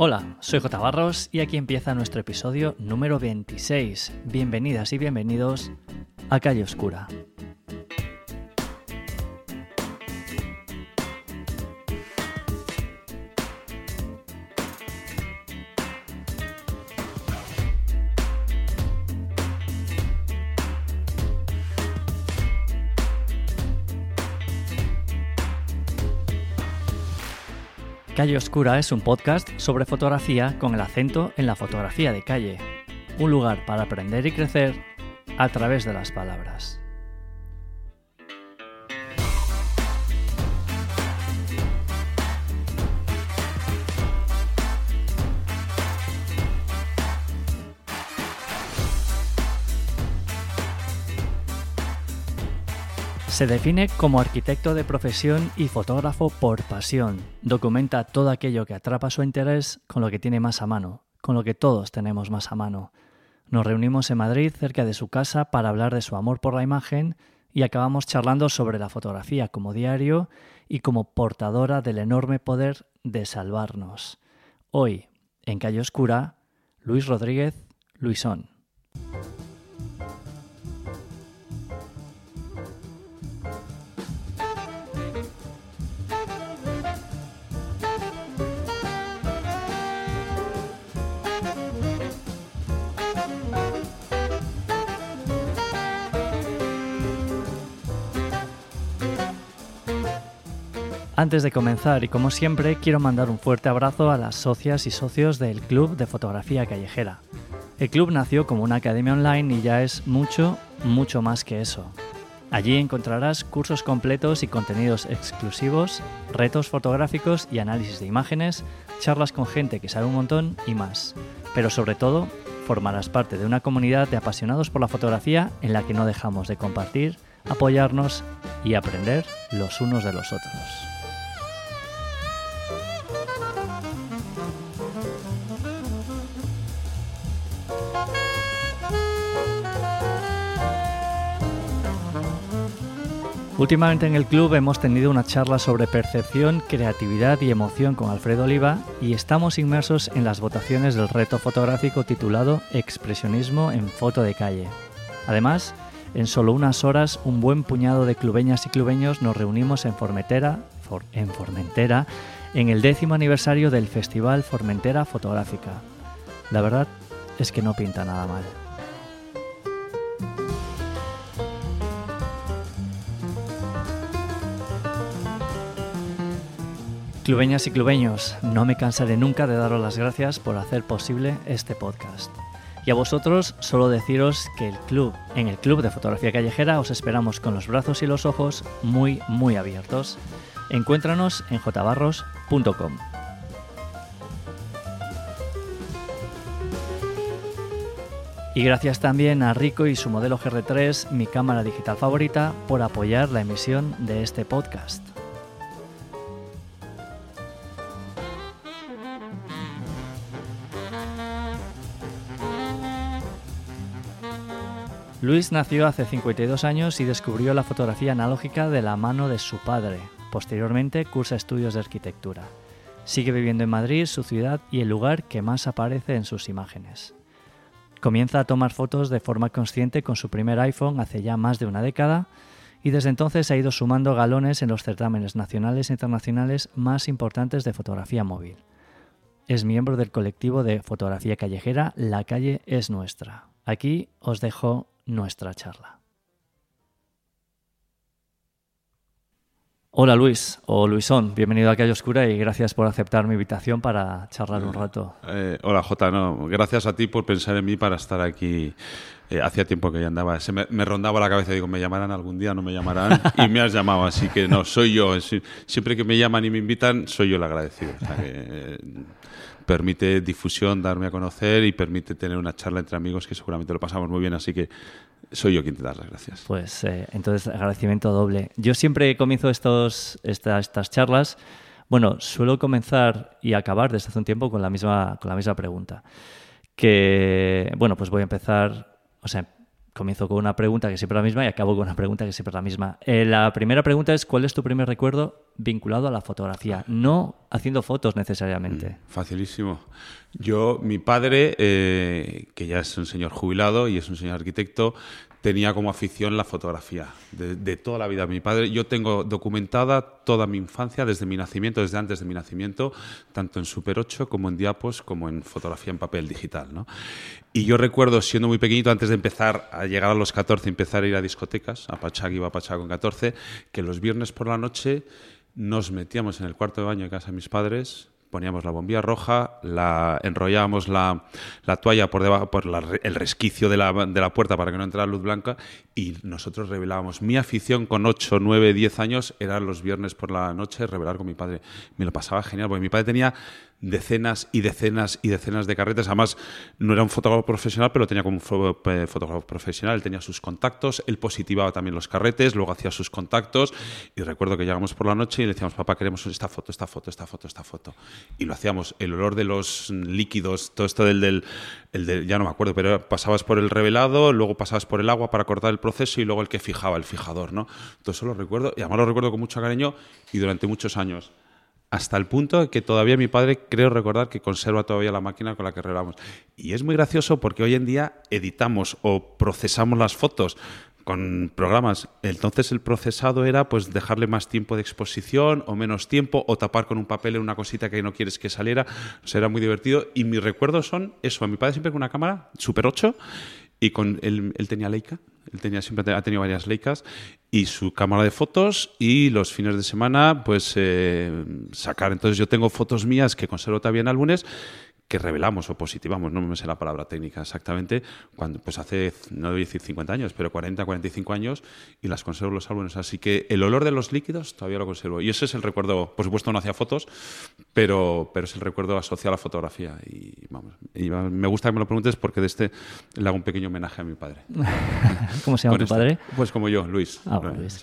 Hola, soy J. Barros y aquí empieza nuestro episodio número 26. Bienvenidas y bienvenidos a Calle Oscura. Calle Oscura es un podcast sobre fotografía con el acento en la fotografía de calle, un lugar para aprender y crecer a través de las palabras. Se define como arquitecto de profesión y fotógrafo por pasión. Documenta todo aquello que atrapa su interés con lo que tiene más a mano, con lo que todos tenemos más a mano. Nos reunimos en Madrid cerca de su casa para hablar de su amor por la imagen y acabamos charlando sobre la fotografía como diario y como portadora del enorme poder de salvarnos. Hoy, en Calle Oscura, Luis Rodríguez, Luisón. Antes de comenzar, y como siempre, quiero mandar un fuerte abrazo a las socias y socios del Club de Fotografía Callejera. El club nació como una academia online y ya es mucho, mucho más que eso. Allí encontrarás cursos completos y contenidos exclusivos, retos fotográficos y análisis de imágenes, charlas con gente que sabe un montón y más. Pero sobre todo, formarás parte de una comunidad de apasionados por la fotografía en la que no dejamos de compartir, apoyarnos y aprender los unos de los otros. Últimamente en el club hemos tenido una charla sobre percepción, creatividad y emoción con Alfredo Oliva y estamos inmersos en las votaciones del reto fotográfico titulado Expresionismo en foto de calle. Además, en solo unas horas un buen puñado de clubeñas y clubeños nos reunimos en Formentera, en Formentera en el décimo aniversario del Festival Formentera Fotográfica. La verdad es que no pinta nada mal. Clubeñas y clubeños, no me cansaré nunca de daros las gracias por hacer posible este podcast. Y a vosotros solo deciros que el club, en el Club de Fotografía Callejera os esperamos con los brazos y los ojos muy, muy abiertos. Encuéntranos en jbarros.com. Y gracias también a Rico y su modelo GR3, mi cámara digital favorita, por apoyar la emisión de este podcast. Luis nació hace 52 años y descubrió la fotografía analógica de la mano de su padre. Posteriormente cursa estudios de arquitectura. Sigue viviendo en Madrid, su ciudad y el lugar que más aparece en sus imágenes. Comienza a tomar fotos de forma consciente con su primer iPhone hace ya más de una década y desde entonces ha ido sumando galones en los certámenes nacionales e internacionales más importantes de fotografía móvil. Es miembro del colectivo de fotografía callejera La calle es nuestra. Aquí os dejo nuestra charla. Hola Luis, o Luisón, bienvenido a Calle Oscura y gracias por aceptar mi invitación para charlar un rato. Eh, hola Jota, no, gracias a ti por pensar en mí para estar aquí. Eh, hacía tiempo que ya andaba, se me, rondaba la cabeza, digo, me llamarán algún día, no me llamarán, y me has llamado, así que no, soy yo. siempre que me llaman y me invitan, soy yo el agradecido. Eh, permite difusión, darme a conocer y permite tener una charla entre amigos que seguramente lo pasamos muy bien, así que soy yo quien te da las gracias. Pues eh, entonces agradecimiento doble. Yo siempre comienzo estos, estas charlas, bueno, suelo comenzar y acabar desde hace un tiempo con la misma, con la misma pregunta. Que, bueno, pues voy a empezar, o sea, comienzo con una pregunta que siempre es la misma y acabo con una pregunta que siempre es la misma. Eh, la primera pregunta es, ¿cuál es tu primer recuerdo vinculado a la fotografía? No haciendo fotos necesariamente. Mm, facilísimo. Yo, mi padre, eh, que ya es un señor jubilado y es un señor arquitecto, tenía como afición la fotografía de, toda la vida. Mi padre, yo tengo documentada toda mi infancia desde mi nacimiento, desde antes de mi nacimiento, tanto en Super 8 como en diapos, como en fotografía en papel digital. ¿no? Y yo recuerdo, siendo muy pequeñito, antes de empezar a llegar a los 14, empezar a ir a discotecas, a Pachá, iba a Pachá con 14, que los viernes por la noche nos metíamos en el cuarto de baño de casa de mis padres, poníamos la bombilla roja, la, enrollábamos la, la toalla por, debajo, por el resquicio de la, de la, puerta para que no entrara luz blanca y nosotros revelábamos. Mi afición con 8, 9, 10 años era los viernes por la noche revelar con mi padre. Me lo pasaba genial, porque mi padre tenía decenas y decenas y decenas de carretes. Además, no era un fotógrafo profesional, pero tenía como un fotógrafo profesional. Él tenía sus contactos, él positivaba también los carretes, luego hacía sus contactos. Y recuerdo que llegamos por la noche y le decíamos, papá, queremos esta foto, esta foto, esta foto, esta foto. Y lo hacíamos. El olor de los líquidos, todo esto del, del, el del ya no me acuerdo, pero pasabas por el revelado, luego pasabas por el agua para cortar el proceso y luego el que fijaba, el fijador, ¿no? Todo eso lo recuerdo y además lo recuerdo con mucho cariño y durante muchos años hasta el punto que todavía mi padre creo recordar que conserva todavía la máquina con la que revelamos. Y es muy gracioso porque hoy en día editamos o procesamos las fotos con programas. Entonces el procesado era pues dejarle más tiempo de exposición o menos tiempo o tapar con un papel en una cosita que no quieres que saliera. O sea, era muy divertido y mis recuerdos son eso, a mi padre siempre con una cámara Super 8 y con él, él tenía Leica, él tenía siempre ha tenido varias Leicas y su cámara de fotos y los fines de semana pues eh, sacar. Entonces yo tengo fotos mías que conservo todavía en álbumes que revelamos o positivamos, no me sé la palabra técnica exactamente, cuando pues hace, no a decir 50 años, pero 40, 45 años y las conservo los álbumes. Así que el olor de los líquidos todavía lo conservo. Y ese es el recuerdo, por supuesto no hacía fotos, pero, pero es el recuerdo asociado a la fotografía. Y, vamos, me gusta que me lo preguntes porque de este le hago un pequeño homenaje a mi padre. ¿Cómo se llama tu padre? Pues como yo, Luis. Ah, Luis.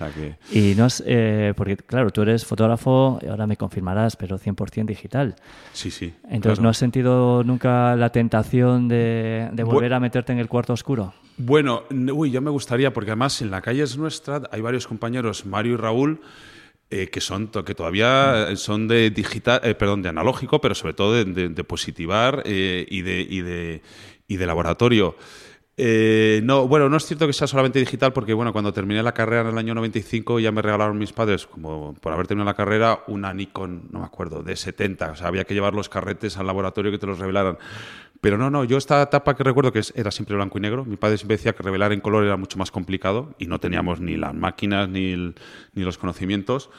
Y no es, eh, porque claro, tú eres fotógrafo, ahora me confirmarás, pero 100% digital. Sí, sí. Entonces, ¿no has sentido nunca la tentación de, volver a meterte en el cuarto oscuro? Bueno, uy, yo me gustaría, porque además en la calle es nuestra, hay varios compañeros, Mario y Raúl, eh, que son que todavía son de digital, eh, perdón, de analógico, pero sobre todo de, positivar eh, y, de, y, de, y de laboratorio. Eh, no, bueno, no es cierto que sea solamente digital porque, bueno, cuando terminé la carrera en el año 95 ya me regalaron mis padres, como por haber terminado la carrera, una Nikon, no me acuerdo, de 70. O sea, había que llevar los carretes al laboratorio que te los revelaran. Pero no, no, yo esta etapa que recuerdo que era siempre blanco y negro. Mi padre siempre decía que revelar en color era mucho más complicado y no teníamos ni las máquinas ni, ni los conocimientos.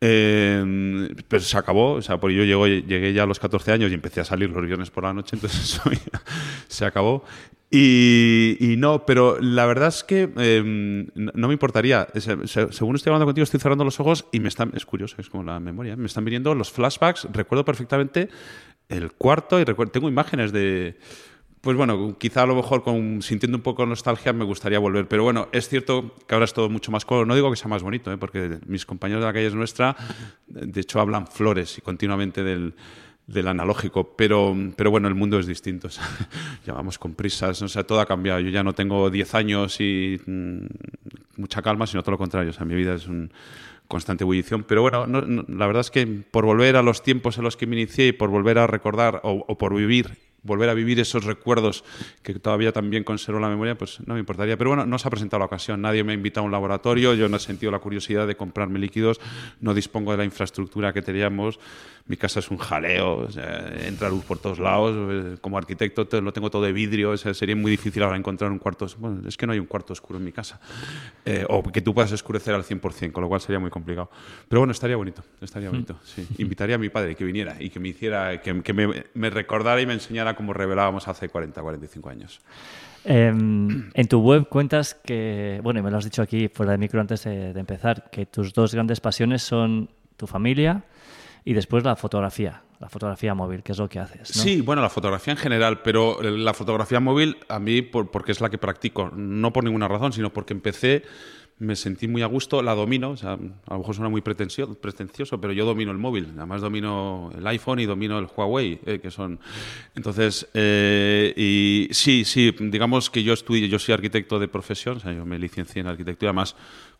Eh, pero se acabó, o sea, porque yo llegué ya a los 14 años y empecé a salir los viernes por la noche, entonces eso se acabó. Y, no, pero la verdad es que em, no me importaría. según estoy hablando contigo, estoy cerrando los ojos y me están. Es curioso, es como la memoria. Me están viniendo los flashbacks. Recuerdo perfectamente el cuarto y tengo imágenes de. Pues bueno, quizá a lo mejor con, sintiendo un poco nostalgia me gustaría volver. Pero bueno, es cierto que ahora es todo mucho más color. No digo que sea más bonito, ¿eh? porque mis compañeros de la calle es nuestra, de hecho hablan flores y continuamente del del analógico, pero, pero bueno, el mundo es distinto. ya vamos con prisas, o sea, todo ha cambiado. Yo ya no tengo 10 años y mm, mucha calma, sino todo lo contrario. O sea, mi vida es un constante ebullición. Pero bueno, la verdad es que por volver a los tiempos en los que me inicié y por volver a recordar o, por vivir volver a vivir esos recuerdos que todavía también conservo en la memoria, pues no me importaría. Pero bueno, no se ha presentado la ocasión. Nadie me ha invitado a un laboratorio, yo no he sentido la curiosidad de comprarme líquidos, no dispongo de la infraestructura que teníamos mi casa es un jaleo, entra luz por todos lados, eh, como arquitecto lo tengo todo de vidrio, sería muy difícil ahora encontrar un cuarto, bueno, es que no hay un cuarto oscuro en mi casa, eh, o que tú puedas escurecer al 100%, con lo cual sería muy complicado. Pero bueno, estaría bonito, estaría bonito, mm. sí. Invitaría a mi padre que viniera y que me hiciera, que, me, recordara y me enseñara cómo revelábamos hace 40, 45 años. Em, en tu web cuentas que, bueno, y me lo has dicho aquí fuera de micro antes de empezar, que tus dos grandes pasiones son tu familia y después la fotografía, la fotografía móvil, que es lo que haces. Sí, bueno, la fotografía en general, pero la fotografía móvil a mí, porque es la que practico, no por ninguna razón, sino porque empecé me sentí muy a gusto, la domino, o sea, a lo mejor suena muy pretencioso, pero yo domino el móvil, además domino el iPhone y domino el Huawei, eh, que son... Entonces, eh, y sí, sí, digamos que yo estudié, yo soy arquitecto de profesión, o sea, yo me licencié en arquitectura, además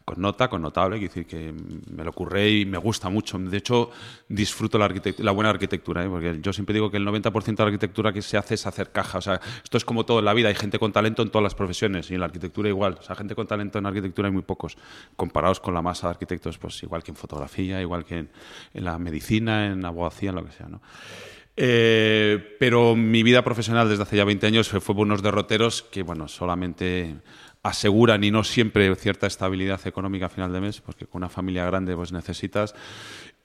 con nota, con notable, quiero decir que me lo ocurre y me gusta mucho. De hecho, disfruto la, la buena arquitectura, ¿eh? porque yo siempre digo que el 90% de la arquitectura que se hace es hacer caja. O sea, esto es como todo en la vida, hay gente con talento en todas las profesiones y en la arquitectura igual. O sea, gente con talento en arquitectura hay muy pocos, comparados con la masa de arquitectos, pues igual que en fotografía, igual que en, la medicina, en abogacía, en lo que sea, ¿no? Eh, pero mi vida profesional desde hace ya 20 años fue por unos derroteros que, bueno, solamente aseguran y no siempre cierta estabilidad económica a final de mes, porque con una familia grande pues necesitas.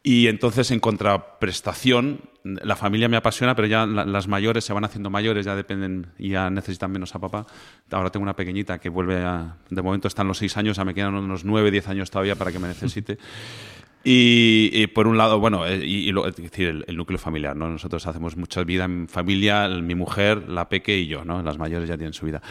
Y entonces, en contraprestación, la familia me apasiona, pero ya las mayores se van haciendo mayores, ya dependen y ya necesitan menos a papá. Ahora tengo una pequeñita que vuelve a. De momento están los seis años, ya me quedan unos nueve, diez años todavía para que me necesite. Y, por un lado, bueno, eh, y, es decir, el, núcleo familiar, ¿no? Nosotros hacemos mucha vida en familia, mi mujer, la peque y yo, ¿no? Las mayores ya tienen su vida.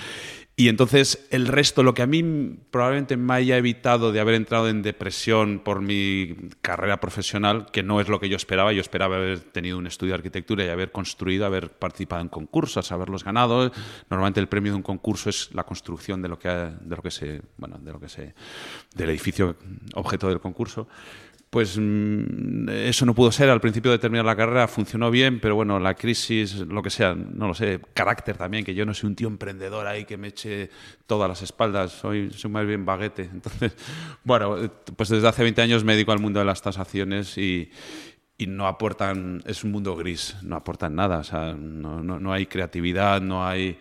Y entonces el resto, lo que a mí probablemente me haya evitado de haber entrado en depresión por mi carrera profesional, que no es lo que yo esperaba, yo esperaba haber tenido un estudio de arquitectura y haber construido, haber participado en concursos, haberlos ganado. Normalmente el premio de un concurso es la construcción de lo que, de lo que se, bueno, de lo que se, del edificio objeto del concurso pues mm, eso no pudo ser. Al principio de terminar la carrera funcionó bien, pero bueno, la crisis, lo que sea, no lo sé, carácter también, que yo no soy un tío emprendedor ahí que me eche todas las espaldas, soy, soy más bien baguete. Entonces, bueno, pues desde hace 20 años me dedico al mundo de las tasaciones y, y no aportan, es un mundo gris, no aportan nada, o sea, no, no, no hay creatividad, no hay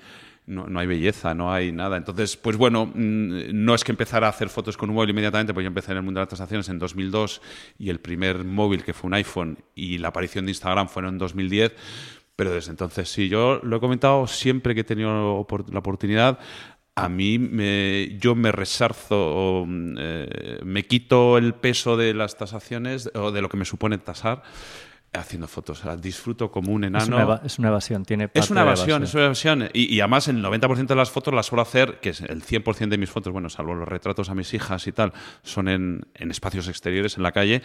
no, hay belleza, no hay nada. Entonces, pues bueno, mm, no es que empezara a hacer fotos con un móvil inmediatamente, pues yo empecé en el mundo de las transacciones en 2002 y el primer móvil que fue un iPhone y la aparición de Instagram fueron en 2010. Pero desde entonces sí, yo lo he comentado siempre que he tenido la oportunidad. A mí me, yo me resarzo mm, eh, me quito el peso de las tasaciones o de lo que me supone tasar haciendo fotos. disfruto como un enano. Es una, evasión, tiene Es una evasión, es una evasión. Y, además el 90% de las fotos las suelo hacer, que es el 100% de mis fotos, bueno, salvo los retratos a mis hijas y tal, son en, en espacios exteriores, en la calle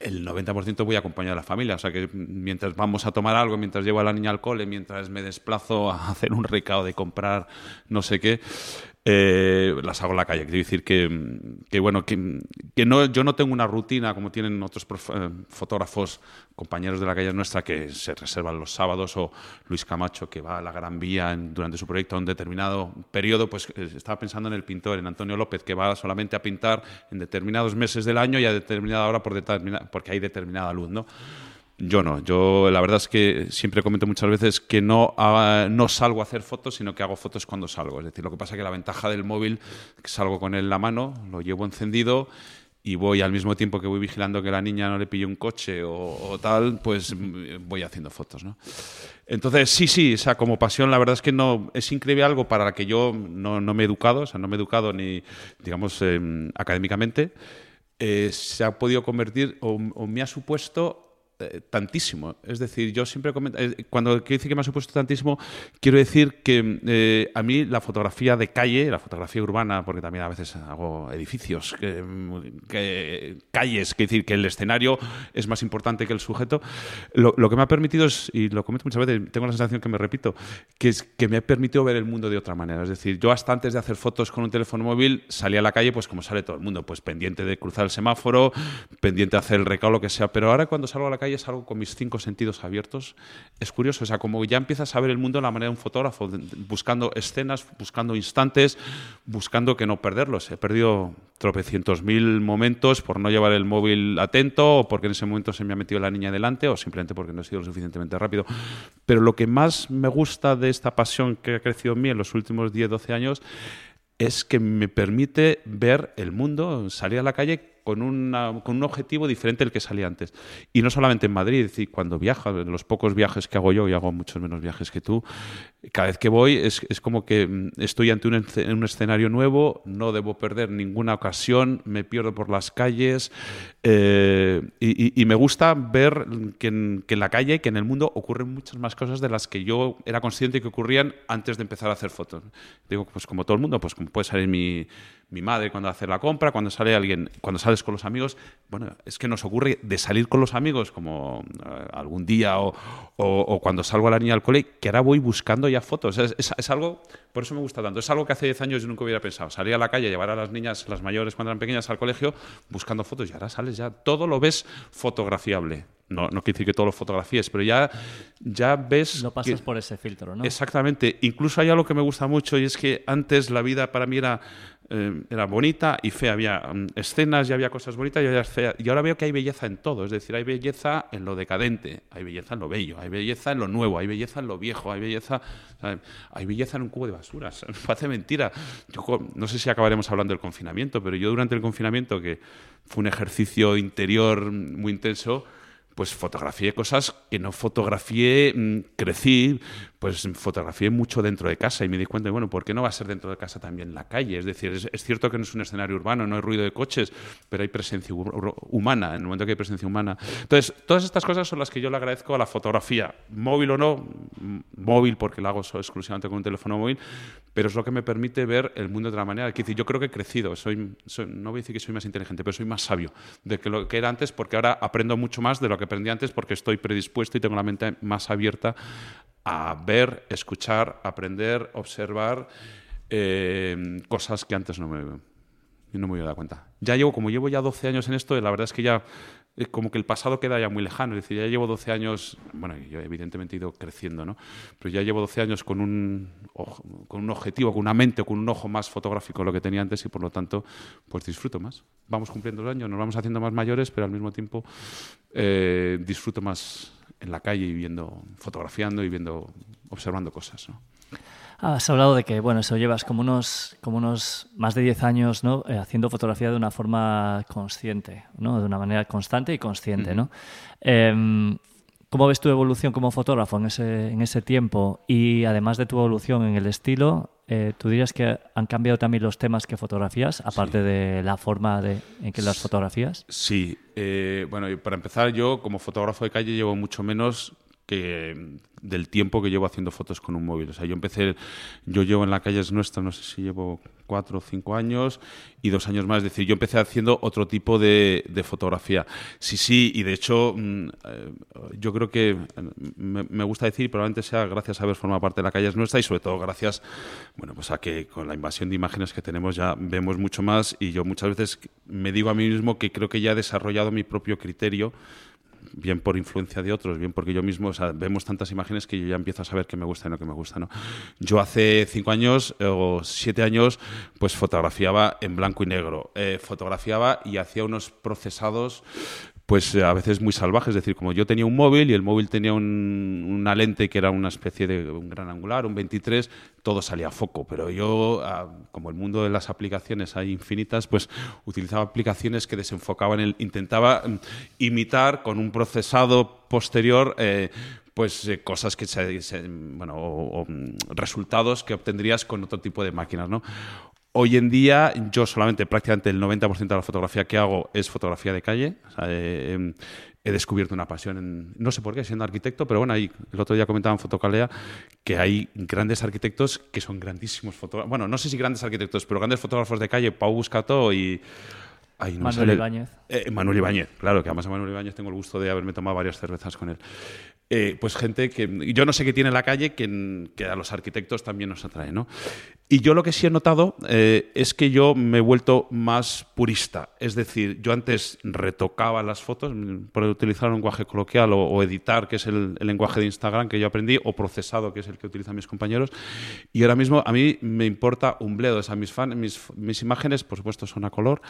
el 90% voy acompañado de la familia. O sea que mientras vamos a tomar algo, mientras llevo a la niña al cole, mientras me desplazo a hacer un recado de comprar no sé qué, eh, las hago en la calle. Quiero decir que, bueno, que, no, yo no tengo una rutina como tienen otros eh, fotógrafos, compañeros de la calle nuestra, que se reservan los sábados, o Luis Camacho, que va a la Gran Vía durante su proyecto a un determinado periodo. Pues eh, estaba pensando en el pintor, en Antonio López, que va solamente a pintar en determinados meses del año y a determinada hora por porque hay determinada luz, ¿no? Yo no, yo la verdad es que siempre comento muchas veces que no, no salgo a hacer fotos, sino que hago fotos cuando salgo. Es decir, lo que pasa es que la ventaja del móvil, que salgo con él en la mano, lo llevo encendido y voy al mismo tiempo que voy vigilando que la niña no le pille un coche o, tal, pues voy haciendo fotos, ¿no? Entonces, sí, sí, o sea, como pasión, la verdad es que no es increíble algo para que yo no, no me he educado, o sea, no me he educado ni, digamos, em, académicamente, eh, se ha podido convertir o me ha supuesto eh, tantísimo. Es decir, yo siempre comento, eh, cuando quiero decir que me ha supuesto tantísimo, quiero decir que eh, a mí la fotografía de calle, la fotografía urbana, porque también a veces hago edificios, que, calles, que decir que el escenario es más importante que el sujeto, lo, que me ha permitido es, y lo comento muchas veces, tengo la sensación que me repito, que es que me ha permitido ver el mundo de otra manera. Es decir, yo hasta antes de hacer fotos con un teléfono móvil salía a la calle, pues como sale todo el mundo, pues pendiente de cruzar el semáforo, pendiente de hacer el recado, lo que sea. Pero ahora cuando salgo a la calle es algo con mis cinco sentidos abiertos. Es curioso, o sea, como ya empiezas a ver el mundo de la manera de un fotógrafo, buscando escenas, buscando instantes, buscando que no perderlos. He perdido tropecientos mil momentos por no llevar el móvil atento o porque en ese momento se me ha metido la niña delante o simplemente porque no he sido lo suficientemente rápido. Pero lo que más me gusta de esta pasión que ha crecido en mí en los últimos 10, 12 años es que me permite ver el mundo, salir a la calle con, con un objetivo diferente al que salía antes. Y no solamente en Madrid, es cuando viajo, en los pocos viajes que hago yo, y hago muchos menos viajes que tú, cada vez que voy es, es como que mm, estoy ante un, un, escenario nuevo, no debo perder ninguna ocasión, me pierdo por las calles eh, y, y, me gusta ver que en, que en la calle, que en el mundo ocurren muchas más cosas de las que yo era consciente que ocurrían antes de empezar a hacer fotos. Digo, pues como todo el mundo, pues como puede salir mi mi madre cuando hace la compra, cuando sale alguien, cuando sales con los amigos. Bueno, es que nos ocurre de salir con los amigos como eh, algún día o, o, cuando salgo a la niña al cole, que ahora voy buscando ya fotos. Es, es, algo, por eso me gusta tanto. Es algo que hace 10 años yo nunca hubiera pensado. Salir a la calle, llevar a las niñas, las mayores cuando eran pequeñas al colegio, buscando fotos y ahora sales ya, todo lo ves fotografiable no, no quiere decir que todo lo fotografíes, pero ya, ya ves... No pasas por ese filtro, ¿no? Exactamente. Incluso hay algo que me gusta mucho y es que antes la vida para mí era, eh, era bonita y fea. Había mm, escenas y había cosas bonitas y había feas. Y ahora veo que hay belleza en todo. Es decir, hay belleza en lo decadente, hay belleza en lo bello, hay belleza en lo nuevo, hay belleza en lo viejo, hay belleza, hay belleza en un cubo de basuras. Me parece mentira. Yo no sé si acabaremos hablando del confinamiento, pero yo durante el confinamiento, que fue un ejercicio interior muy intenso, pues fotografié cosas que no fotografié, mm, crecí, pues fotografié mucho dentro de casa y me di cuenta, bueno, ¿por qué no va a ser dentro de casa también la calle? Es decir, es, cierto que no es un escenario urbano, no hay ruido de coches, pero hay presencia humana, en el momento que hay presencia humana. Entonces, todas estas cosas son las que yo le agradezco a la fotografía, móvil o no, móvil porque lo hago exclusivamente con un teléfono móvil, pero es lo que me permite ver el mundo de otra manera. Es decir, yo creo que he crecido, soy, no voy a decir que soy más inteligente, pero soy más sabio de que lo que era antes porque ahora aprendo mucho más de lo que aprendí antes porque estoy predispuesto y tengo la mente más abierta a ver, escuchar, aprender, observar eh, cosas que antes no me, no me había dado cuenta. Ya llevo, como llevo ya 12 años en esto, la verdad es que ya es como que el pasado queda ya muy lejano. Es decir, ya llevo 12 años, bueno, yo evidentemente he ido creciendo, ¿no? Pero ya llevo 12 años con un, con un objetivo, con una mente, con un ojo más fotográfico de lo que tenía antes y por lo tanto, pues disfruto más. Vamos cumpliendo los años, nos vamos haciendo más mayores, pero al mismo tiempo eh, disfruto más en la calle y viendo, fotografiando y viendo, observando cosas, ¿no? Has hablado de que, bueno, eso llevas como unos, como unos más de 10 años, ¿no? Eh, haciendo fotografía de una forma consciente, ¿no? De una manera constante y consciente, ¿no? Em, ¿Cómo ves tu evolución como fotógrafo en ese, en ese tiempo? Y además de tu evolución en el estilo, eh, ¿tú dirías que han cambiado también los temas que fotografías, aparte de la forma de, en que las fotografías? Sí. Eh, bueno, para empezar, yo como fotógrafo de calle llevo mucho menos que del tiempo que llevo haciendo fotos con un móvil. O sea, yo empecé, yo llevo en la calle es nuestra, no sé si llevo cuatro o cinco años y dos años más. Es decir, yo empecé haciendo otro tipo de, fotografía. Sí, sí, y de hecho, mm, eh, yo creo que me, gusta decir, probablemente sea gracias a haber formado parte de la calle es nuestra y sobre todo gracias, bueno, pues a que con la invasión de imágenes que tenemos ya vemos mucho más y yo muchas veces me digo a mí mismo que creo que ya he desarrollado mi propio criterio bien por influencia de otros, bien porque yo mismo, vemos tantas imágenes que yo ya empiezo a saber qué me gusta y no qué me gusta. ¿no? Yo hace cinco años o siete años, pues fotografiaba en blanco y negro, eh, fotografiaba y hacía unos procesados pues eh, a veces muy salvajes. Es decir, como yo tenía un móvil y el móvil tenía una lente que era una especie de un gran angular, un 23, todo salía a foco. Pero yo, ah, como el mundo de las aplicaciones hay infinitas, pues utilizaba aplicaciones que desenfocaban, el, intentaba mm, imitar con un procesado posterior. Eh, pues eh, cosas que se, bueno o, mm, resultados que obtendrías con otro tipo de máquinas, ¿no? Hoy en día yo solamente prácticamente el 90% de la fotografía que hago es fotografía de calle. he, descubierto una pasión, en, no sé por qué, siendo arquitecto, pero bueno, ahí, el otro día comentaba en Fotocalea que hay grandes arquitectos que son grandísimos fotógrafos. Bueno, no sé si grandes arquitectos, pero grandes fotógrafos de calle, Pau Buscato y... Manuel Ibáñez. Eh, Manuel Ibáñez, claro, que además a Manuel Ibáñez tengo el gusto de haberme tomado varias cervezas con él. Eh, pues gente que yo no sé qué tiene la calle que, que, a los arquitectos también nos atrae, ¿no? Y yo lo que sí he notado eh, es que yo me he vuelto más purista. Es decir, yo antes retocaba las fotos por utilizar un lenguaje coloquial o, editar, que es el, lenguaje de Instagram que yo aprendí, o procesado, que es el que utilizan mis compañeros. Y ahora mismo a mí me importa un bledo. O mis, mis, mis, imágenes, por supuesto, son a color,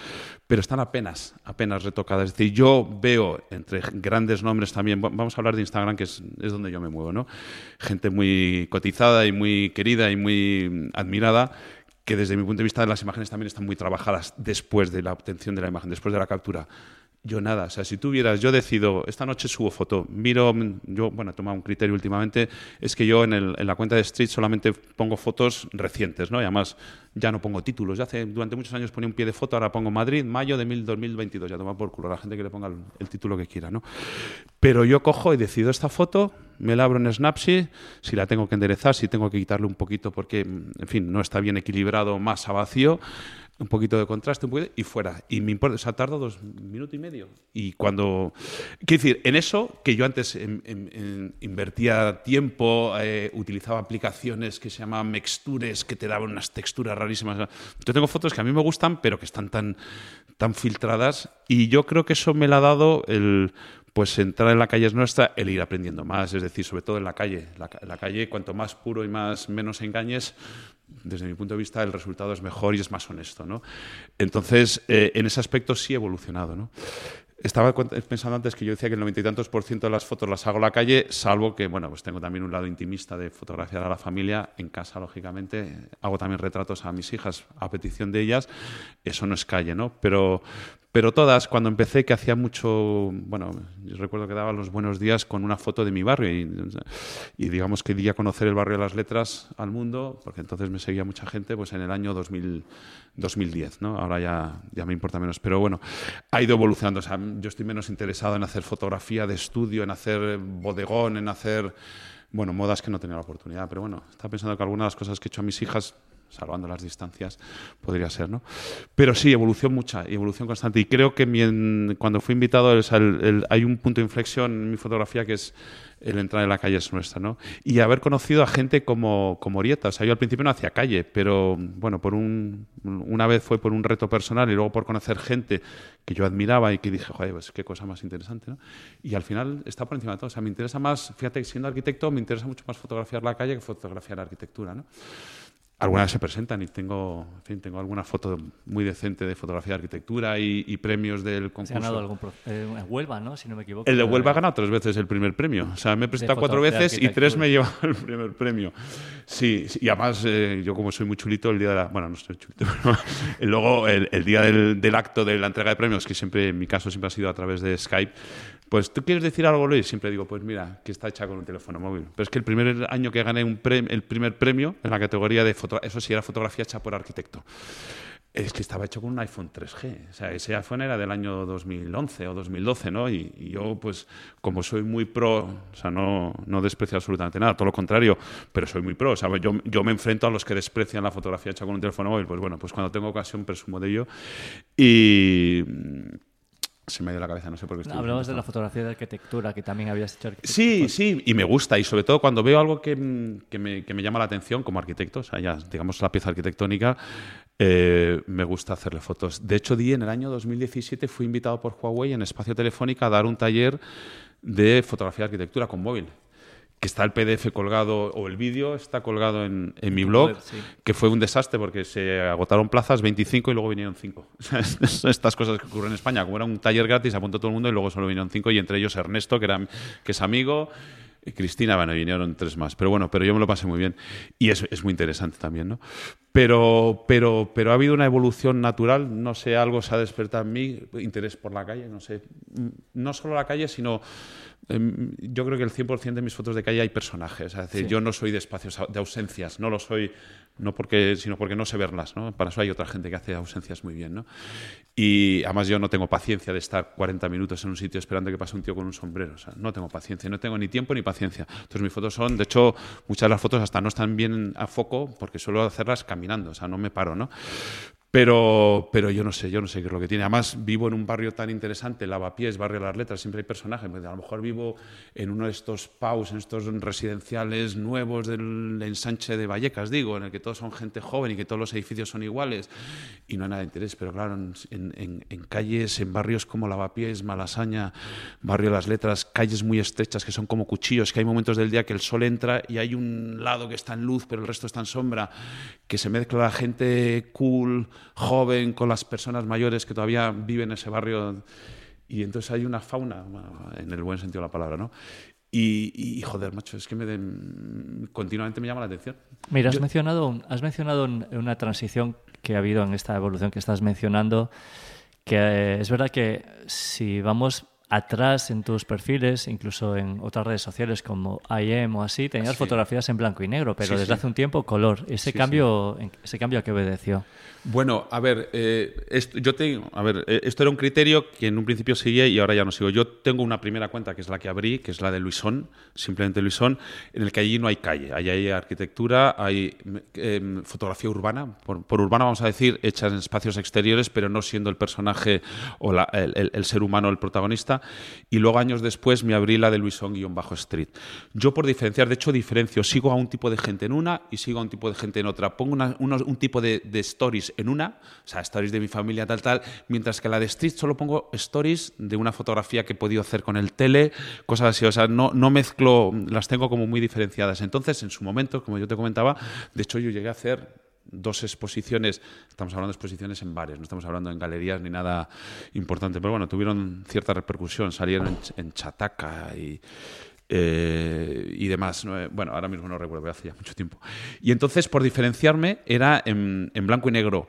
pero están apenas, apenas retocadas. Es decir, yo veo entre grandes nombres también, vamos a hablar de Instagram, que es, es donde yo me muevo, ¿no? Gente muy cotizada y muy querida y muy admirada da que desde mi punto de vista las imágenes también están muy trabajadas después de la obtención de la imagen, después de la captura. Yo nada, o sea, si tú vieras, yo decido, esta noche subo foto, miro, yo, bueno, he tomado un criterio últimamente, es que yo en, el, en la cuenta de Street solamente pongo fotos recientes, ¿no? Y además ya no pongo títulos, ya hace, durante muchos años ponía un pie de foto, ahora pongo Madrid, mayo de 2022, ya toma por culo, la gente que le ponga el, título que quiera, ¿no? Pero yo cojo y decido esta foto, me la abro en Snapseed, si la tengo que enderezar, si tengo que quitarle un poquito porque, en fin, no está bien más a vacío, un poquito de contraste, un poquito, y fuera. Y me importa, o sea, tardo dos minutos y medio. Y cuando... Quiero decir, en eso, que yo antes invertía tiempo, eh, utilizaba aplicaciones que se llamaban mextures, que te daban unas texturas rarísimas. Yo tengo fotos que a mí me gustan, pero que están tan, tan filtradas. Y yo creo que eso me lo ha dado el pues entrar en la calle es nuestra, el ir aprendiendo más, es decir, sobre todo en la calle. La, la calle, cuanto más puro y más menos engañes, desde mi punto de vista, el resultado es mejor y es más honesto. ¿no? Entonces, eh, en ese aspecto sí he evolucionado. ¿no? Estaba pensando antes que yo decía que el noventa y tantos por ciento de las fotos las hago en la calle, salvo que, bueno, pues tengo también un lado intimista de fotografiar a la familia. En casa, lógicamente, hago también retratos a mis hijas a petición de ellas. Eso no es calle, ¿no? Pero, pero todas, cuando empecé, que hacía mucho, bueno, yo recuerdo que daba los buenos días con una foto de mi barrio y, digamos que di a conocer el barrio de las letras al mundo, porque entonces me seguía mucha gente, pues en el año 2000, 2010, ¿no? Ahora ya, ya me importa menos, pero bueno, ha ido evolucionando. O sea, yo estoy menos interesado en hacer fotografía de estudio, en hacer bodegón, en hacer, bueno, modas que no tenía la oportunidad, pero bueno, estaba pensando que algunas de las cosas que he hecho a mis hijas salvando las distancias, podría ser, ¿no? Pero sí, evolución mucha, evolución constante. Y creo que cuando fui invitado, hay un punto de inflexión en mi fotografía que es el entrar en la calle es nuestra, ¿no? Y haber conocido a gente como, como Orieta. O sea, yo al principio no hacía calle, pero bueno, por un, una vez fue por un reto personal y luego por conocer gente que yo admiraba y que dije, joder, pues qué cosa más interesante, ¿no? Y al final está por encima de todo. O sea, me interesa más, fíjate, siendo arquitecto, me interesa mucho más fotografiar la calle que fotografiar la arquitectura, ¿no? Algunas se presentan y tengo, en fin, tengo alguna foto muy decente de fotografía de arquitectura y, premios del concurso. Se ha ganado algún eh, en Huelva, ¿no? Si no me equivoco. El de Huelva ha ganado tres veces el primer premio. O sea, me he presentado cuatro veces y tres me he llevado el primer premio. Sí, y además eh, yo como soy muy chulito, el día de la... Bueno, no estoy chulito, pero luego el, día del, del, acto de la entrega de premios, que siempre en mi caso siempre ha sido a través de Skype, pues tú quieres decir algo, Luis, siempre digo, pues mira, que está hecha con un teléfono móvil. Pero es que el primer año que gané un el primer premio en la categoría de foto, eso sí era fotografía hecha por arquitecto. Es que estaba hecho con un iPhone 3G. O sea, ese iPhone era del año 2011 o 2012, ¿no? Y, yo, pues, como soy muy pro, o sea, no, no desprecio absolutamente nada, todo lo contrario, pero soy muy pro. O sea, yo, yo me enfrento a los que desprecian la fotografía hecha con un teléfono móvil. Pues bueno, pues cuando tengo ocasión presumo de ello. Y se me ha ido la cabeza, no sé por qué Hablamos de la fotografía de arquitectura, que también habías hecho arquitectura. Sí, sí, y me gusta, y sobre todo cuando veo algo que, que, me, que me, llama la atención como arquitecto, o sea, ya, digamos, la pieza arquitectónica, eh, me gusta hacerle fotos. De hecho, di en el año 2017 fui invitado por Huawei en Espacio Telefónica a dar un taller de fotografía de arquitectura con móvil que está el PDF colgado o el vídeo está colgado en, en mi blog, que fue un desastre porque se agotaron plazas 25 y luego vinieron 5. Estas cosas que ocurren en España, como era un taller gratis, apuntó todo el mundo y luego solo vinieron 5 y entre ellos Ernesto, que, era, que es amigo, y Cristina, bueno, vinieron tres más. Pero bueno, pero yo me lo pasé muy bien y es, es muy interesante también, ¿no? Pero, pero, pero ha habido una evolución natural, no sé, algo se ha despertado en mí, interés por la calle, no sé, no solo la calle, sino yo creo que el 100% de mis fotos de calle hay personajes. Es decir, yo no soy de espacios, de ausencias. No lo soy, no porque, sino porque no sé verlas. ¿no? Para eso hay otra gente que hace ausencias muy bien. ¿no? Y además yo no tengo paciencia de estar 40 minutos en un sitio esperando que pase un tío con un sombrero. O sea, no tengo paciencia. No tengo ni tiempo ni paciencia. Entonces mis fotos son, de hecho, muchas de las fotos hasta no están bien a foco porque suelo hacerlas caminando. O sea, no me paro. ¿no? Pero, pero yo no sé, yo no sé qué es lo que tiene. Además, vivo en un barrio tan interesante, Lavapiés, Barrio de las Letras, siempre hay personajes. A lo mejor vivo en uno de estos PAUs, en estos residenciales nuevos del ensanche de Vallecas, digo, en el que todos son gente joven y que todos los edificios son iguales y no hay nada de interés. Pero claro, en, en calles, en barrios como Lavapiés, Malasaña, Barrio de las Letras, calles muy estrechas que son como cuchillos, que hay momentos del día que el sol entra y hay un lado que está en luz, pero el resto está en sombra, que se mezcla la gente cool joven con las personas mayores que todavía viven en ese barrio. Y entonces hay una fauna, en el buen sentido de la palabra, ¿no? Y, joder, macho, es que me continuamente me llama la atención. Mira, has mencionado, has mencionado una transición que ha habido en esta evolución que estás mencionando, que eh, es verdad que si vamos atrás en tus perfiles, incluso en otras redes sociales como IM o así, tenías fotografías en blanco y negro, pero desde hace un tiempo color. ¿Ese, cambio, ¿Ese cambio a qué obedeció? Bueno, a ver, eh, esto, yo tengo, a ver, eh, esto era un criterio que en un principio seguía y ahora ya no sigo. Yo tengo una primera cuenta que es la que abrí, que es la de Luisón, simplemente Luisón, en el que allí no hay calle, allí hay arquitectura, hay em, fotografía urbana, por, urbana vamos a decir, hecha en espacios exteriores, pero no siendo el personaje o el, ser humano el protagonista. Y luego años después me abrí la de Luisón-Street. Yo por diferenciar, de hecho diferencio, sigo a un tipo de gente en una y sigo a un tipo de gente en otra. Pongo un tipo de, de stories en una, o sea, stories de mi familia, tal, tal, mientras que la de Street solo pongo stories de una fotografía que he podido hacer con el tele, cosas así, o sea, no, no mezclo, las tengo como muy diferenciadas. Entonces, en su momento, como yo te comentaba, de hecho yo llegué a hacer dos exposiciones, estamos hablando de exposiciones en bares, no estamos hablando en galerías ni nada importante, pero bueno, tuvieron cierta repercusión, salieron en, en Chataca y eh, y demás. Bueno, ahora mismo no recuerdo, hace ya mucho tiempo. Y entonces, por diferenciarme, era en, en blanco y negro.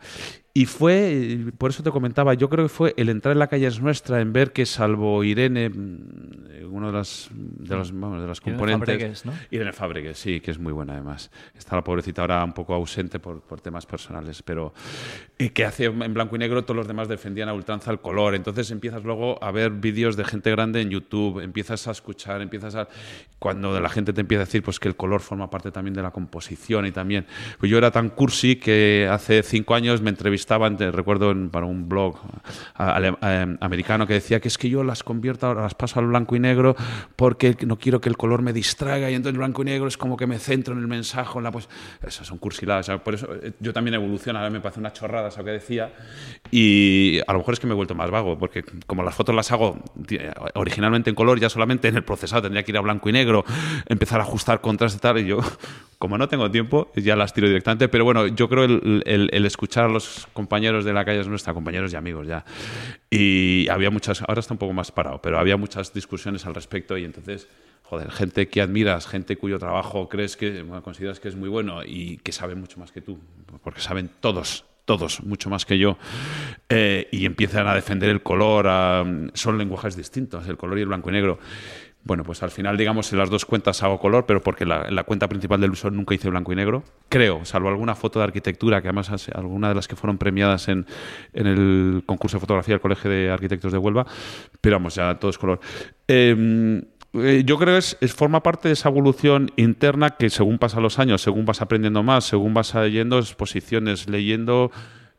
Y fue, por eso te comentaba, yo creo que fue el entrar en la calle es nuestra, en ver que salvo Irene, mm, uno de las, de las, de las componentes... Irene Fábregues, sí, que es muy buena además. Está la pobrecita ahora un poco ausente por, por temas personales, pero y que hace en blanco y negro, todos los demás defendían a ultranza el color. Entonces empiezas luego a ver vídeos de gente grande en YouTube, empiezas a escuchar, empiezas a... Cuando la gente te empieza a decir pues que el color forma parte también de la composición y también... Pues yo era tan cursi que hace cinco años me entrevisté estaban, recuerdo para un blog eh, americano que decía que es que yo las convierto, ahora las paso al blanco y negro porque no quiero que el color me distraiga y entonces el blanco y negro es como que me centro en el mensaje, en la pues esas son cursiladas, por eso eh, yo también evoluciono, a mí me parece una chorrada eso que decía y a lo mejor es que me he vuelto más vago porque como las fotos las hago originalmente en color, ya solamente en el procesado tendría que ir a blanco y negro, empezar a ajustar contraste y tal y yo como no tengo tiempo, ya las tiro directamente, pero bueno, yo creo el, el, escuchar a los compañeros de la calle es nuestra, compañeros y amigos ya. Y había muchas, ahora está un poco más parado, pero había muchas discusiones al respecto y entonces, joder, gente que admiras, gente cuyo trabajo crees que, consideras que es muy bueno y que saben mucho más que tú, porque saben todos, todos, mucho más que yo, eh, y empiezan a defender el color, son lenguajes distintos, el color y el blanco y negro. Bueno, pues al final, digamos, en las dos cuentas hago color, pero porque la, la cuenta principal del uso nunca hice blanco y negro. Creo, salvo alguna foto de arquitectura, que además alguna de las que fueron premiadas en, en el concurso de fotografía del Colegio de Arquitectos de Huelva, pero vamos, ya todo es color. Em, eh, yo creo que es, es, forma parte de esa evolución interna que según pasan los años, según vas aprendiendo más, según vas leyendo exposiciones, leyendo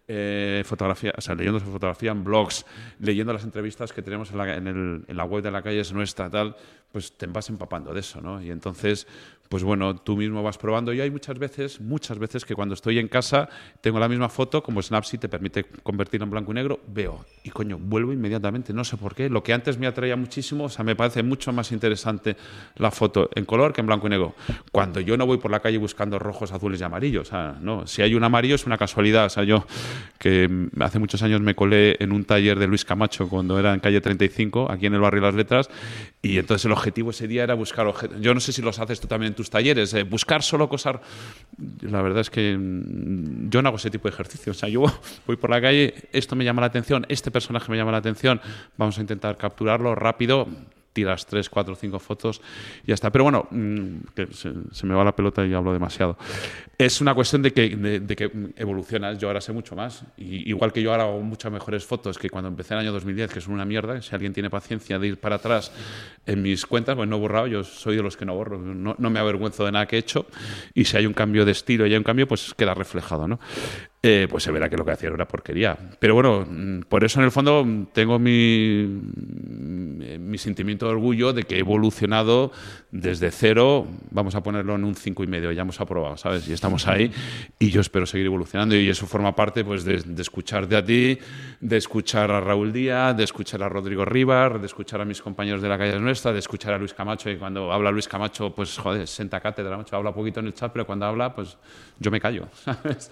eh, fotografía, o sea, leyendo su fotografía en blogs, leyendo las entrevistas que tenemos en la, en, el, en la web de la calle es nuestra, tal, pues te vas empapando de eso, ¿no? Y entonces, pues bueno, tú mismo vas probando. Y hay muchas veces, muchas veces que cuando estoy en casa tengo la misma foto, como Snapseed te permite convertirlo en blanco y negro, veo y coño, vuelvo inmediatamente, no sé por qué. Lo que antes me atraía muchísimo, o sea, me parece mucho más interesante la foto en color que en blanco y negro. Cuando yo no voy por la calle buscando rojos, azules y amarillos, o sea, no, si hay un amarillo es una casualidad, o sea, yo que hace muchos años me colé en un taller de Luis Camacho cuando era en calle 35, aquí en el barrio Las Letras, y entonces el objetivo ese día era buscar objetos. Yo no sé si los haces tú también tus talleres, eh, buscar solo cosas. La verdad es que mm, yo no hago ese tipo de ejercicio. O sea, yo voy por la calle, esto me llama la atención, este personaje me llama la atención, vamos a intentar capturarlo rápido tiras tres, cuatro, cinco fotos y ya está. Pero bueno, mm, se, me va la pelota y hablo demasiado. Es una cuestión de que, de, que evolucionas. Yo ahora sé mucho más. Igual que yo ahora hago muchas mejores fotos que cuando empecé en el año 2010, que son una mierda. Si alguien tiene paciencia de ir para atrás en mis cuentas, pues no he borrado. Yo soy de los que no borro. No, no me avergüenzo de nada que he hecho. Y si hay un cambio de estilo y hay un cambio, pues queda reflejado. ¿no? Pues se verá que lo que hacía era porquería. Pero bueno, mm, por eso en el fondo tengo mi, mi sentimiento de orgullo de que he evolucionado desde cero, vamos a ponerlo en un cinco y medio, ya hemos aprobado, ¿sabes? Y estamos ahí y yo espero seguir evolucionando y eso forma parte pues de, escucharte a ti, de escuchar a Raúl Díaz, de escuchar a Rodrigo Rivas, de escuchar a mis compañeros de la calle nuestra, de escuchar a Luis Camacho y cuando habla Luis Camacho, pues joder, senta cátedra, macho, habla poquito en el chat, pero cuando habla, pues yo me callo, ¿sabes?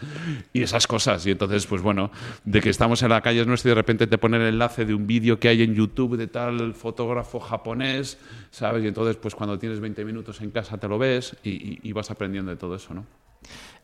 Y esas cosas. Y entonces, pues bueno, de que estamos en la calle es nuestra y de repente te ponen el enlace de un vídeo que hay en YouTube de tal fotógrafo japonés, ¿sabes? Y entonces, pues cuando tienes 20 minutos en casa te lo ves y, vas aprendiendo de todo eso, ¿no?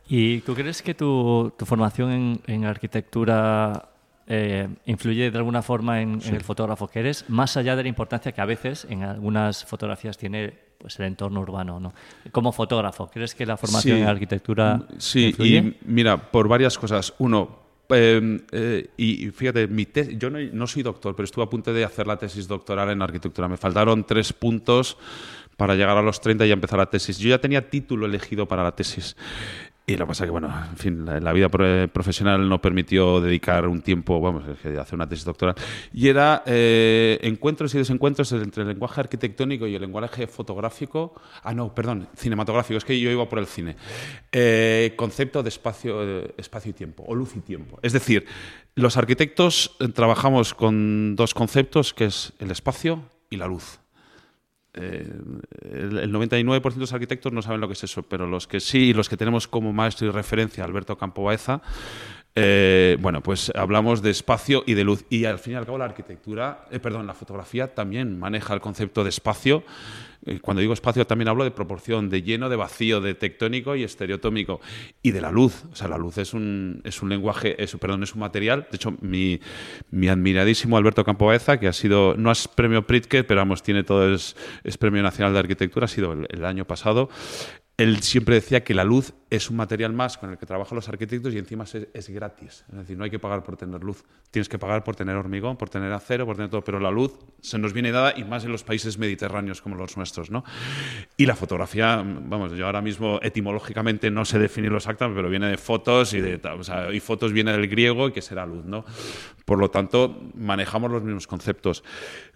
¿Y tú crees que tu, tu formación en, en arquitectura eh, influye de alguna forma en, el fotógrafo que eres, más allá de la importancia que a veces en algunas fotografías tiene pues el entorno urbano, ¿no? Como fotógrafo, ¿crees que la formación en arquitectura Sí, y mira, por varias cosas. Uno, em, eh, y fíjate, mi yo no, soy doctor, pero estuve a punto de hacer la tesis doctoral en arquitectura. Me faltaron tres puntos para llegar a los 30 y empezar la tesis. Yo ya tenía título elegido para la tesis. Y lo que pasa es que, bueno, en fin, la, vida profesional no permitió dedicar un tiempo, vamos, hacer una tesis doctoral. Y era eh, encuentros y desencuentros entre el lenguaje arquitectónico y el lenguaje fotográfico. Ah, no, perdón, cinematográfico, es que yo iba por el cine. Eh, concepto de espacio, eh, espacio y tiempo, o luz y tiempo. Es decir, los arquitectos trabajamos con dos conceptos, que es el espacio y la luz. Eh, el, 99% de los arquitectos no saben lo que es eso, pero los que sí, y los que tenemos como maestro y referencia Alberto Campo Baeza, eh, bueno, pues hablamos de espacio y de luz. Y al fin y al cabo la arquitectura, eh, perdón, la fotografía también maneja el concepto de espacio eh, cuando digo espacio también hablo de proporción, de lleno, de vacío, de tectónico y estereotómico. Y de la luz. O sea, la luz es un, es un lenguaje, es, perdón, es un material. De hecho, mi, mi admiradísimo Alberto Campobaeza, que ha sido, no es premio Pritzker, pero vamos, tiene todo, es premio nacional de arquitectura, ha sido el año pasado él siempre decía que la luz es un material más con el que trabajan los arquitectos y encima es, gratis. Es decir, no hay que pagar por tener luz. Tienes que pagar por tener hormigón, por tener acero, por tener todo. Pero la luz se nos viene dada y más en los países mediterráneos como los nuestros. ¿no? Y la fotografía, vamos, yo ahora mismo etimológicamente no sé definirlo exactamente, pero viene de fotos y de. O sea, y fotos viene del griego y que será luz. ¿no? Por lo tanto, manejamos los mismos conceptos.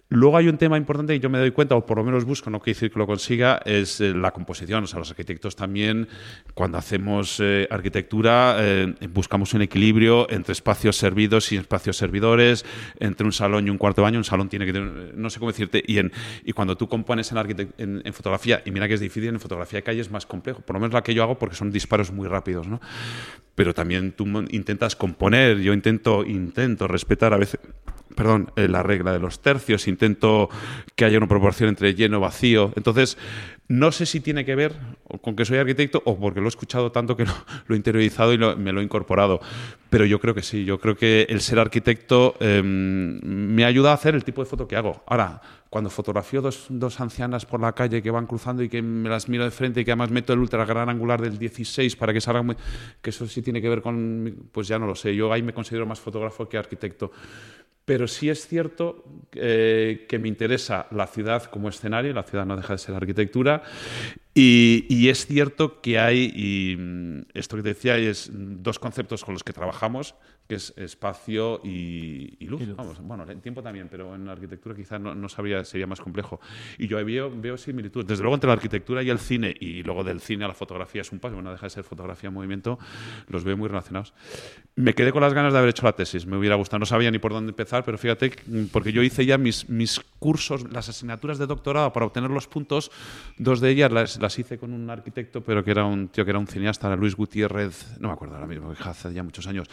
Luego hay un tema importante que yo me doy cuenta, o por lo menos busco, no quiere decir que lo consiga, es eh, la composición. O sea, los arquitectos también, cuando hacemos eh, arquitectura, eh, buscamos un equilibrio entre espacios servidos y espacios servidores, entre un salón y un cuarto de baño. Un salón tiene que tener, no sé cómo decirte, y, y cuando tú compones en, en, fotografía, y mira que es difícil, en fotografía de calle es más complejo, por lo menos la que yo hago porque son disparos muy rápidos, ¿no? Pero también tú intentas componer, yo intento, intento respetar a veces perdón, eh, la regla de los tercios, intento que haya una proporción entre lleno vacío. Entonces, no sé si tiene que ver con que soy arquitecto o porque lo he escuchado tanto que lo, he interiorizado y me lo he incorporado. Pero yo creo que sí, yo creo que el ser arquitecto em, me ayuda a hacer el tipo de foto que hago. Ahora, cuando fotografío dos, dos, ancianas por la calle que van cruzando y que me las miro de frente y que además meto el ultra gran angular del 16 para que salga muy, que eso sí tiene que ver con, pues ya no lo sé, yo ahí me considero más fotógrafo que arquitecto. Pero sí es cierto eh, que me interesa la ciudad como escenario, la ciudad no deja de ser arquitectura, y, es cierto que hay, y mm, esto que te decía, es dos conceptos con los que trabajamos, que es espacio y, luz. bueno, en tiempo también, pero en arquitectura quizás no, sabría, sería más complejo. Y yo veo, veo similitudes. Desde luego entre la arquitectura y el cine, y luego del cine a la fotografía es un paso, bueno, deja de ser fotografía en movimiento, los veo muy relacionados. Me quedé con las ganas de haber hecho la tesis, me hubiera gustado, no sabía ni por dónde empezar, pero fíjate, porque yo hice ya mis, mis cursos, las asignaturas de doctorado para obtener los puntos, dos de ellas las las hice con un arquitecto, pero que era un tío que era un cineasta, Luis Gutiérrez, no me acuerdo ahora mismo, hace ya muchos años.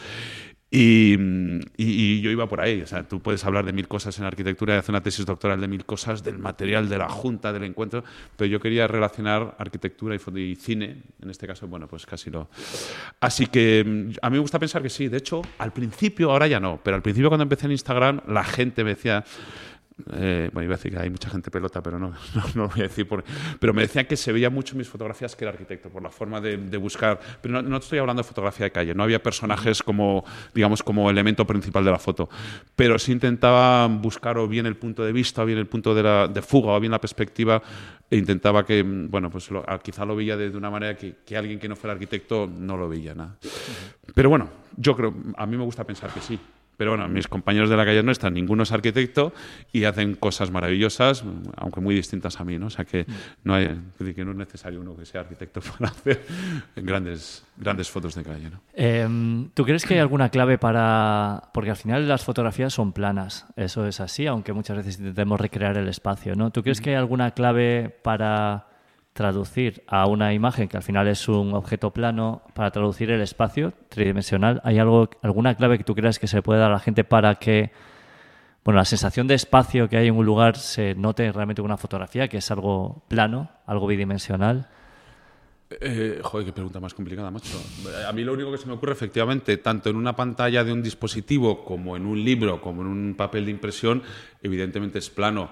Y, yo iba por ahí. O sea, tú puedes hablar de mil cosas en arquitectura y hacer una tesis doctoral de mil cosas, del material, de la junta, del encuentro, pero yo quería relacionar arquitectura y, y cine. En este caso, bueno, pues casi lo. Así que mm, a mí me gusta pensar que sí. De hecho, al principio, ahora ya no, pero al principio cuando empecé en Instagram, la gente me decía eh, bueno, iba a decir que hay mucha gente pelota, pero no, no, lo voy a decir. Por, pero me decían que se veía mucho en mis fotografías que era arquitecto, por la forma de, buscar. Pero no, estoy hablando de fotografía de calle, no había personajes como, digamos, como elemento principal de la foto. Pero sí intentaba buscar o bien el punto de vista, o bien el punto de, la, de fuga, o bien la perspectiva, e intentaba que, bueno, pues quizá lo veía de, una manera que, que, alguien que no fuera arquitecto no lo veía nada. Pero bueno, yo creo, a mí me gusta pensar que sí. Pero bueno, mis compañeros de la calle nuestra, ninguno es arquitecto y hacen cosas maravillosas, aunque muy distintas a mí, ¿no? O sea que no, hay, que no es necesario uno que sea arquitecto para hacer grandes, grandes fotos de calle, ¿no? Em, ¿Tú crees que hay alguna clave para...? Porque al final las fotografías son planas, eso es así, aunque muchas veces intentemos recrear el espacio, ¿no? ¿Tú crees que hay alguna clave para traducir a una imagen que al final es un objeto plano para traducir el espacio tridimensional, ¿hay algo, alguna clave que tú creas que se puede dar a la gente para que bueno, la sensación de espacio que hay en un lugar se note realmente en una fotografía, que es algo plano, algo bidimensional? Eh, joder, qué pregunta más complicada, macho. A mí lo único que se me ocurre, efectivamente, tanto en una pantalla de un dispositivo como en un libro, como en un papel de impresión, evidentemente es plano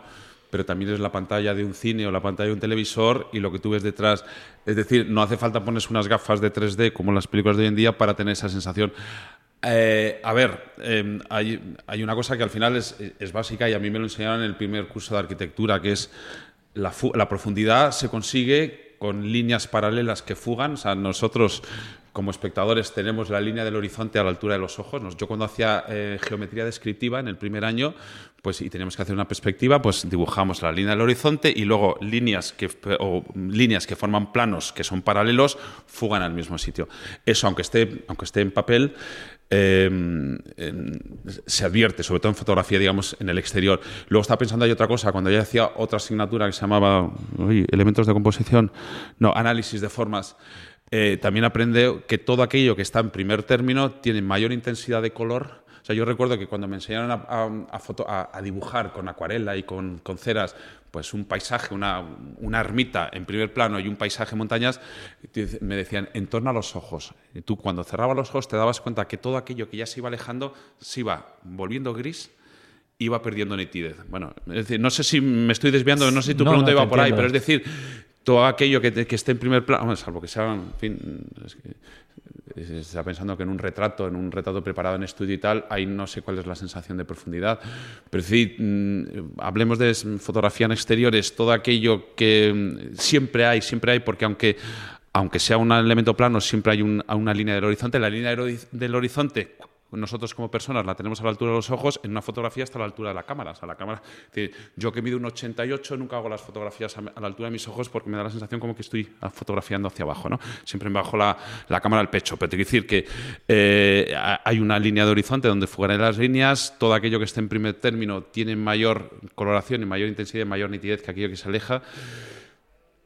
pero también es la pantalla de un cine o la pantalla de un televisor y lo que tú ves detrás. Es decir, no hace falta ponerse unas gafas de 3D como las películas de hoy en día para tener esa sensación. Eh, a ver, em, hay, hay, una cosa que al final es, es, básica y a mí me lo enseñaron en el primer curso de arquitectura, que es la, la profundidad se consigue con líneas paralelas que fugan. O sea, nosotros como espectadores tenemos la línea del horizonte a la altura de los ojos. Yo cuando hacía eh, geometría descriptiva en el primer año, pues y teníamos que hacer una perspectiva, pues dibujamos la línea del horizonte y luego líneas que, o líneas que forman planos que son paralelos fugan al mismo sitio. Eso, aunque esté, aunque esté en papel, em, se advierte, sobre todo en fotografía, digamos, en el exterior. Luego estaba pensando hay otra cosa, cuando yo hacía otra asignatura que se llamaba elementos de composición, no, análisis de formas. Eh, también aprende que todo aquello que está en primer término tiene mayor intensidad de color. O sea, yo recuerdo que cuando me enseñaron a, dibujar con acuarela y con, ceras, pues un paisaje, una, una, ermita en primer plano y un paisaje montañas, me decían, en torno a los ojos. Y tú cuando cerrabas los ojos te dabas cuenta que todo aquello que ya se iba alejando se iba volviendo gris iba perdiendo nitidez. Bueno, es decir, no sé si me estoy desviando, no sé si tu pregunta iba por ahí, pero es decir, todo aquello que, que, esté en primer plano, salvo que sea, en se está pensando que en un retrato, en un retrato preparado en estudio y tal, ahí no sé cuál es la sensación de profundidad. Pero sí, mm, hablemos de fotografía en exteriores, todo aquello que mm, siempre hay, siempre hay, porque aunque, aunque sea un elemento plano, siempre hay una línea del horizonte. La línea del horizonte, nosotros como personas la tenemos a la altura de los ojos, en una fotografía está a la altura de la cámara. O la cámara yo que mido un 88 nunca hago las fotografías a, la altura de mis ojos porque me da la sensación como que estoy fotografiando hacia abajo. ¿no? Siempre me bajo la, cámara al pecho. Pero decir que eh, hay una línea de horizonte donde fugan las líneas, todo aquello que esté en primer término tiene mayor coloración y mayor intensidad y mayor nitidez que aquello que se aleja.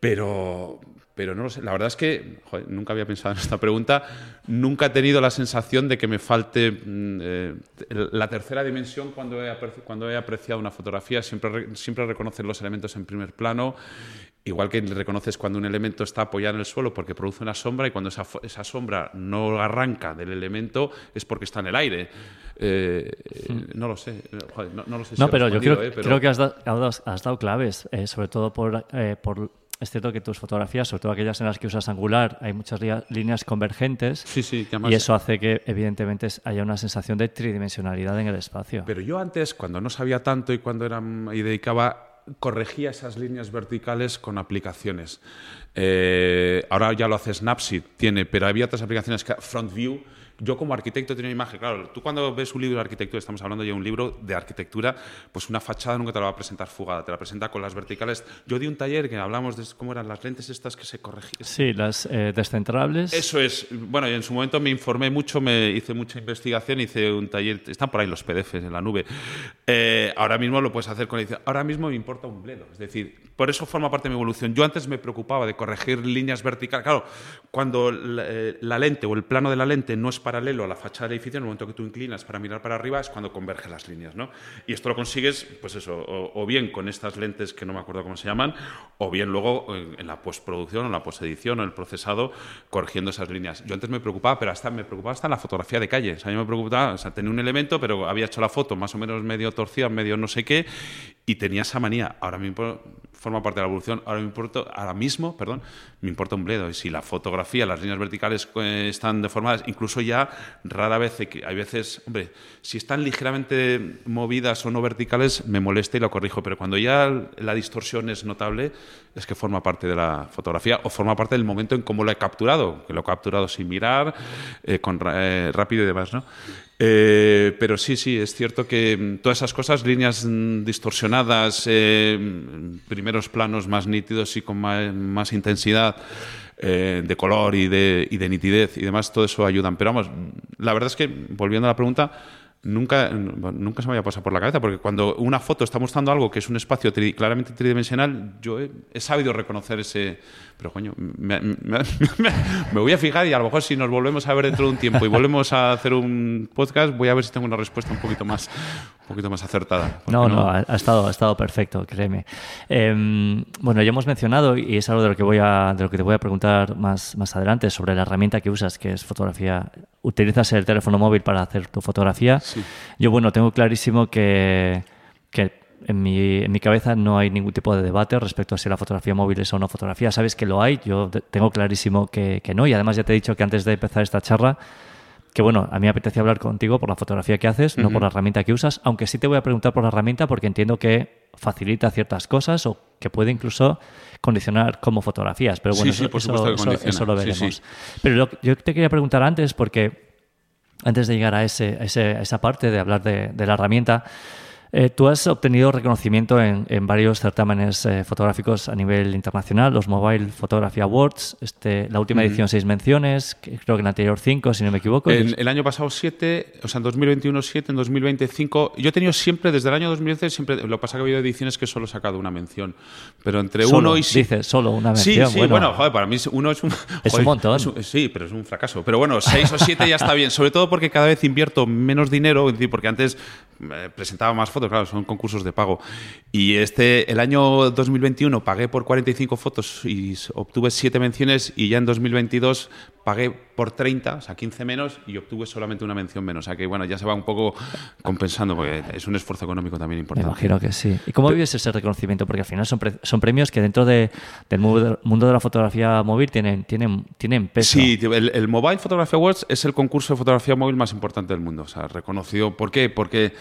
Pero, pero no lo sé. La verdad es que nunca había pensado en esta pregunta. Nunca he tenido la sensación de que me falte mm, eh, la tercera dimensión cuando he, cuando he apreciado una fotografía. Siempre, siempre reconocer los elementos en primer plano. Igual que reconoces cuando un elemento está apoyado en el suelo porque produce una sombra y cuando esa, esa sombra no arranca del elemento es porque está en el aire. Eh, hmm. No lo sé. no, lo sé no, pero yo creo, eh, creo que has, has, dado claves, sobre todo por, por es cierto que tus fotografías, sobre todo aquellas en las que usas angular, hay muchas líneas convergentes. Sí, sí, y eso hace que, evidentemente, haya una sensación de tridimensionalidad en el espacio. Pero yo antes, cuando no sabía tanto y cuando era y dedicaba, corregía esas líneas verticales con aplicaciones. Eh, ahora ya lo hace Snapseed, tiene, pero había otras aplicaciones que Front View yo como arquitecto tengo una imagen, claro, tú cuando ves un libro de arquitectura, estamos hablando ya de un libro de arquitectura, pues una fachada nunca te la va a presentar fugada, te la presenta con las verticales. Yo di un taller que hablamos de cómo eran las lentes estas que se corregían. Sí, las eh, descentrables. Eso es. Bueno, en su momento me informé mucho, me hice mucha investigación, hice un taller, están por ahí los PDFs en la nube. Eh, ahora mismo lo puedes hacer con ahora mismo me importa un bledo, es decir, por eso forma parte de mi evolución. Yo antes me preocupaba de corregir líneas verticales. Claro, cuando la, eh, la lente o el plano de la lente no es paralelo a la fachada del edificio, en el momento que tú inclinas para mirar para arriba es cuando convergen las líneas, ¿no? Y esto lo consigues, pues eso, o, bien con estas lentes que no me acuerdo cómo se llaman, o bien luego en, la postproducción o la postedición o el procesado corrigiendo esas líneas. Yo antes me preocupaba, pero hasta me preocupaba hasta en la fotografía de calle. O sea, yo me preocupaba, o sea, tenía un elemento, pero había hecho la foto más o menos medio torcida, medio no sé qué, y tenía esa manía. Ahora mismo forma parte de la evolución. Ahora, me importa, ahora mismo, perdón, me importa un bledo. Y si la fotografía, las líneas verticales eh, están deformadas, incluso ya rara vez, hay veces, hombre, si están ligeramente movidas o no verticales, me molesta y lo corrijo. Pero cuando ya la distorsión es notable, es que forma parte de la fotografía o forma parte del momento en cómo lo he capturado, que lo he capturado sin mirar, eh, con, eh, rápido y demás, ¿no? Eh, pero sí, sí, es cierto que mm, todas esas cosas, líneas mm, distorsionadas, mm, primeros planos más nítidos y con más, intensidad de color y de, y de nitidez y demás, todo eso ayudan. Pero vamos, la verdad es que, volviendo a la pregunta, nunca, nunca se me había pasado por la cabeza, porque cuando una foto está mostrando algo que es un espacio claramente tridimensional, yo he, sabido reconocer ese... Pero coño, me, voy a fijar y a lo mejor si nos volvemos a ver dentro de un tiempo y volvemos a hacer un podcast, voy a ver si tengo una respuesta un poquito más, un poquito más acertada. No, no, ha, estado, ha estado perfecto, créeme. Em, bueno, ya hemos mencionado, y es algo de lo que, voy a, de lo que te voy a preguntar más, más adelante, sobre la herramienta que usas, que es fotografía. ¿Utilizas el teléfono móvil para hacer tu fotografía? Sí. Yo, bueno, tengo clarísimo que, que en mi, en mi, cabeza no hay ningún tipo de debate respecto a si la fotografía móvil es o no fotografía. Sabes que lo hay, yo tengo clarísimo que, que no. Y además ya te he dicho que antes de empezar esta charla que bueno, a mí me apetece hablar contigo por la fotografía que haces, no por la herramienta que usas, aunque sí te voy a preguntar por la herramienta porque entiendo que facilita ciertas cosas o que puede incluso condicionar como fotografías. Pero bueno, eso, eso, lo veremos. Pero yo te quería preguntar antes, porque antes de llegar a, ese, esa parte de hablar de, de la herramienta, eh, tú has obtenido reconocimiento en, varios certámenes eh, fotográficos a nivel internacional, los Mobile Photography Awards, este, la última edición seis menciones, creo que en la anterior cinco, si no me equivoco. En, el año pasado siete, o sea, en 2021 siete, en 2025. Yo he tenido siempre, desde el año 2010, siempre, lo que pasa que ha habido ediciones que solo he sacado una mención, pero entre uno y siete. Dice, solo una mención. Sí, sí, bueno, joder, para mí uno es un. es un montón. sí, pero es un fracaso. Pero bueno, seis o siete ya está bien, sobre todo porque cada vez invierto menos dinero, porque antes eh, presentaba más fotos, claro, son concursos de pago. Y este, el año 2021 pagué por 45 fotos y obtuve 7 menciones y ya en 2022 pagué por 30, o sea, 15 menos y obtuve solamente una mención menos. O sea que, bueno, ya se va un poco compensando porque es un esfuerzo económico también importante. Me imagino que sí. ¿Y cómo vives ese reconocimiento? Porque al final son, son premios que dentro de, del mundo de la fotografía móvil tienen, tienen, tienen peso. Sí, el, el Mobile Photography Awards es el concurso de fotografía móvil más importante del mundo. O sea, reconocido. ¿Por qué? Porque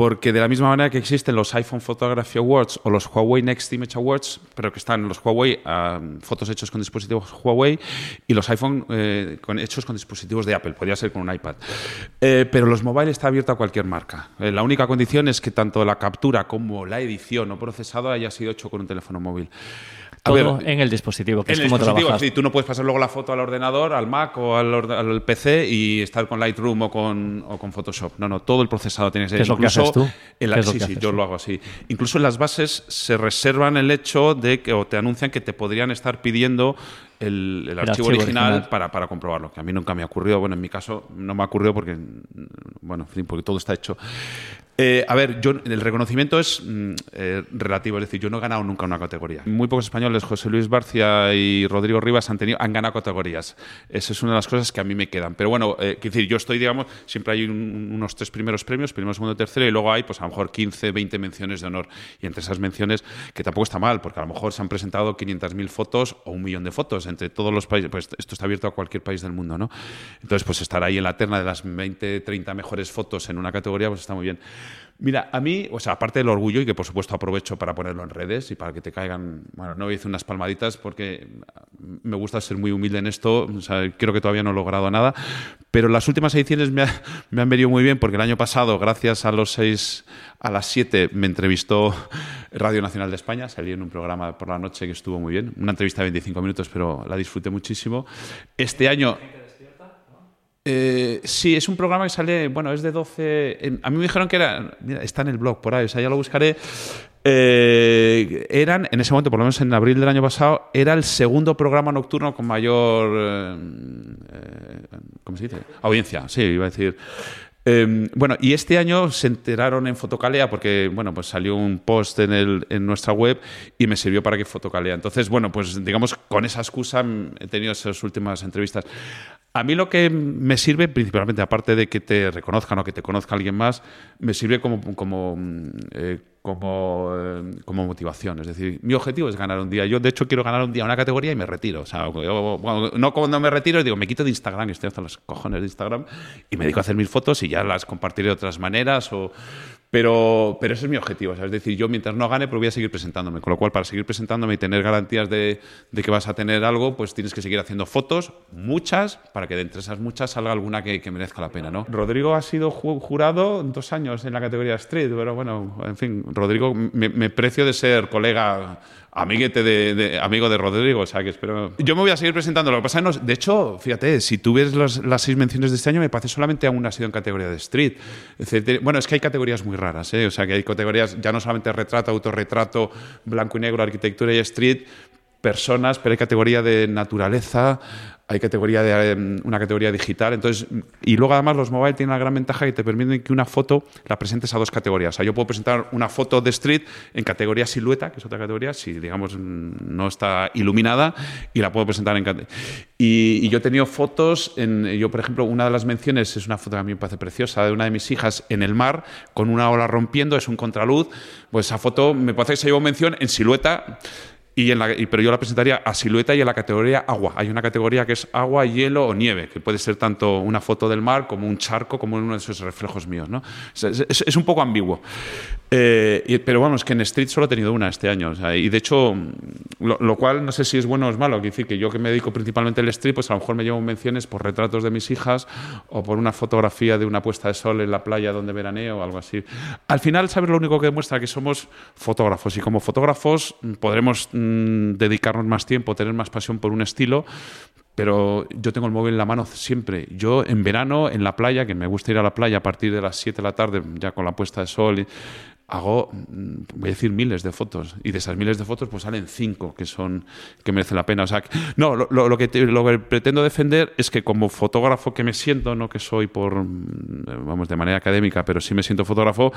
porque de la misma manera que existen los iPhone Photography Awards o los Huawei Next Image Awards, pero que están los Huawei, fotos hechos con dispositivos Huawei, y los iPhone eh, hechos con dispositivos de Apple, podría ser con un iPad. Eh, pero los mobile está abierto a cualquier marca. Eh, la única condición es que tanto la captura como la edición o procesado haya sido hecho con un teléfono móvil. Todo en el dispositivo, que es como dispositivo, sí, tú no puedes pasar luego la foto al ordenador, al Mac o al, PC y estar con Lightroom o con, o con, Photoshop. No, no, todo el procesado tiene que ser. ¿Qué es lo que haces tú? sí, sí, yo lo hago así. Incluso en las bases se reservan el hecho de que, o te anuncian que te podrían estar pidiendo el, archivo, original, Para, para, comprobarlo, que a mí nunca me ha ocurrido. Bueno, en mi caso no me ha ocurrido porque, bueno, porque todo está hecho. Eh, a ver, yo, el reconocimiento es mm, eh, relativo, es decir, yo no he ganado nunca una categoría. Muy pocos españoles, José Luis Barcia y Rodrigo Rivas, han, tenido, han ganado categorías. Esa es una de las cosas que a mí me quedan. Pero bueno, eh, decir, yo estoy, digamos, siempre hay unos tres primeros premios, primero, segundo, tercero, y luego hay, pues a lo mejor 15, 20 menciones de honor. Y entre esas menciones, que tampoco está mal, porque a lo mejor se han presentado 500.000 fotos o un millón de fotos entre todos los países. Pues esto está abierto a cualquier país del mundo, ¿no? Entonces, pues estar ahí en la terna de las 20, 30 mejores fotos en una categoría, pues está muy bien. Mira, a mí, o sea, aparte del orgullo y que por supuesto aprovecho para ponerlo en redes y para que te caigan, bueno, no hice unas palmaditas porque me gusta ser muy humilde en esto, o creo que todavía no he logrado nada, pero las últimas ediciones me, han venido muy bien porque el año pasado, gracias a los seis, a las siete, me entrevistó Radio Nacional de España, salí en un programa por la noche que estuvo muy bien, una entrevista de 25 minutos, pero la disfruté muchísimo. Este año eh, sí, es un programa que sale, bueno, es de 12. a mí me dijeron que era. Mira, está en el blog por ahí, o sea, ya lo buscaré. Eh, eran, en ese momento, por lo menos en abril del año pasado, era el segundo programa nocturno con mayor. Eh, ¿Cómo se dice? Audiencia, sí, iba a decir. bueno, y este año se enteraron en Fotocalea porque, bueno, pues salió un post en, en nuestra web y me sirvió para que Fotocalea. Entonces, bueno, pues digamos, con esa excusa he tenido esas últimas entrevistas. A mí lo que me sirve, principalmente, aparte de que te reconozcan o que te conozca alguien más, me sirve como, como, eh, como, eh, como motivación. Es decir, mi objetivo es ganar un día. Yo, de hecho, quiero ganar un día una categoría y me retiro. O sea, no cuando me retiro, digo, me quito de Instagram, estoy hasta los cojones de Instagram, y me dedico a hacer mis fotos y ya las compartiré de otras maneras o pero, pero ese es mi objetivo. Es decir, yo mientras no gane, pues voy a seguir presentándome. Con lo cual, para seguir presentándome y tener garantías de, de, que vas a tener algo, pues tienes que seguir haciendo fotos, muchas, para que de entre esas muchas salga alguna que, que merezca la pena. ¿no? Rodrigo ha sido jurado dos años en la categoría Street, pero bueno, en fin, Rodrigo, me, me precio de ser colega amiguete de, amigo de Rodrigo, o sea que espero... Yo me voy a seguir presentando, lo que pasa es de hecho, fíjate, si tú ves las seis menciones de este año, me parece solamente aún ha sido en categoría de street. bueno, es que hay categorías muy raras, ¿eh? o sea que hay categorías, ya no solamente retrato, autorretrato, blanco y negro, arquitectura y street, personas, pero hay categoría de naturaleza, hay categoría de em, una categoría digital, entonces y luego además los mobile tienen la gran ventaja que te permiten que una foto la presentes a dos categorías. O sea, yo puedo presentar una foto de street en categoría silueta, que es otra categoría, si digamos no está iluminada y la puedo presentar en y, y yo he tenido fotos en yo por ejemplo una de las menciones es una foto que a mí me parece preciosa de una de mis hijas en el mar con una ola rompiendo, es un contraluz, pues esa foto me parece que se llevó mención en silueta y en la, pero yo la presentaría a silueta y en la categoría agua. Hay una categoría que es agua, hielo o nieve, que puede ser tanto una foto del mar como un charco, como uno de esos reflejos míos. ¿no? Es, un poco ambiguo. Eh, pero es que en Street solo he tenido una este año. y de hecho, lo, cual no sé si es bueno o es malo. Quiero decir que yo que me dedico principalmente al Street, pues a lo mejor me llevo menciones por retratos de mis hijas o por una fotografía de una puesta de sol en la playa donde veraneo o algo así. Al final, ¿sabes lo único que demuestra? Que somos fotógrafos y como fotógrafos podremos Mm, dedicarnos más tiempo, tener más pasión por un estilo, pero yo tengo el móvil en la mano siempre. Yo en verano, en la playa, que me gusta ir a la playa a partir de las 7 de la tarde, ya con la puesta de sol, hago, mm, voy a decir, miles de fotos. Y de esas miles de fotos, pues salen cinco que son que merecen la pena. O sea, no, lo, lo, que lo, que pretendo defender es que como fotógrafo que me siento, no que soy por, mm, vamos, de manera académica, pero sí me siento fotógrafo,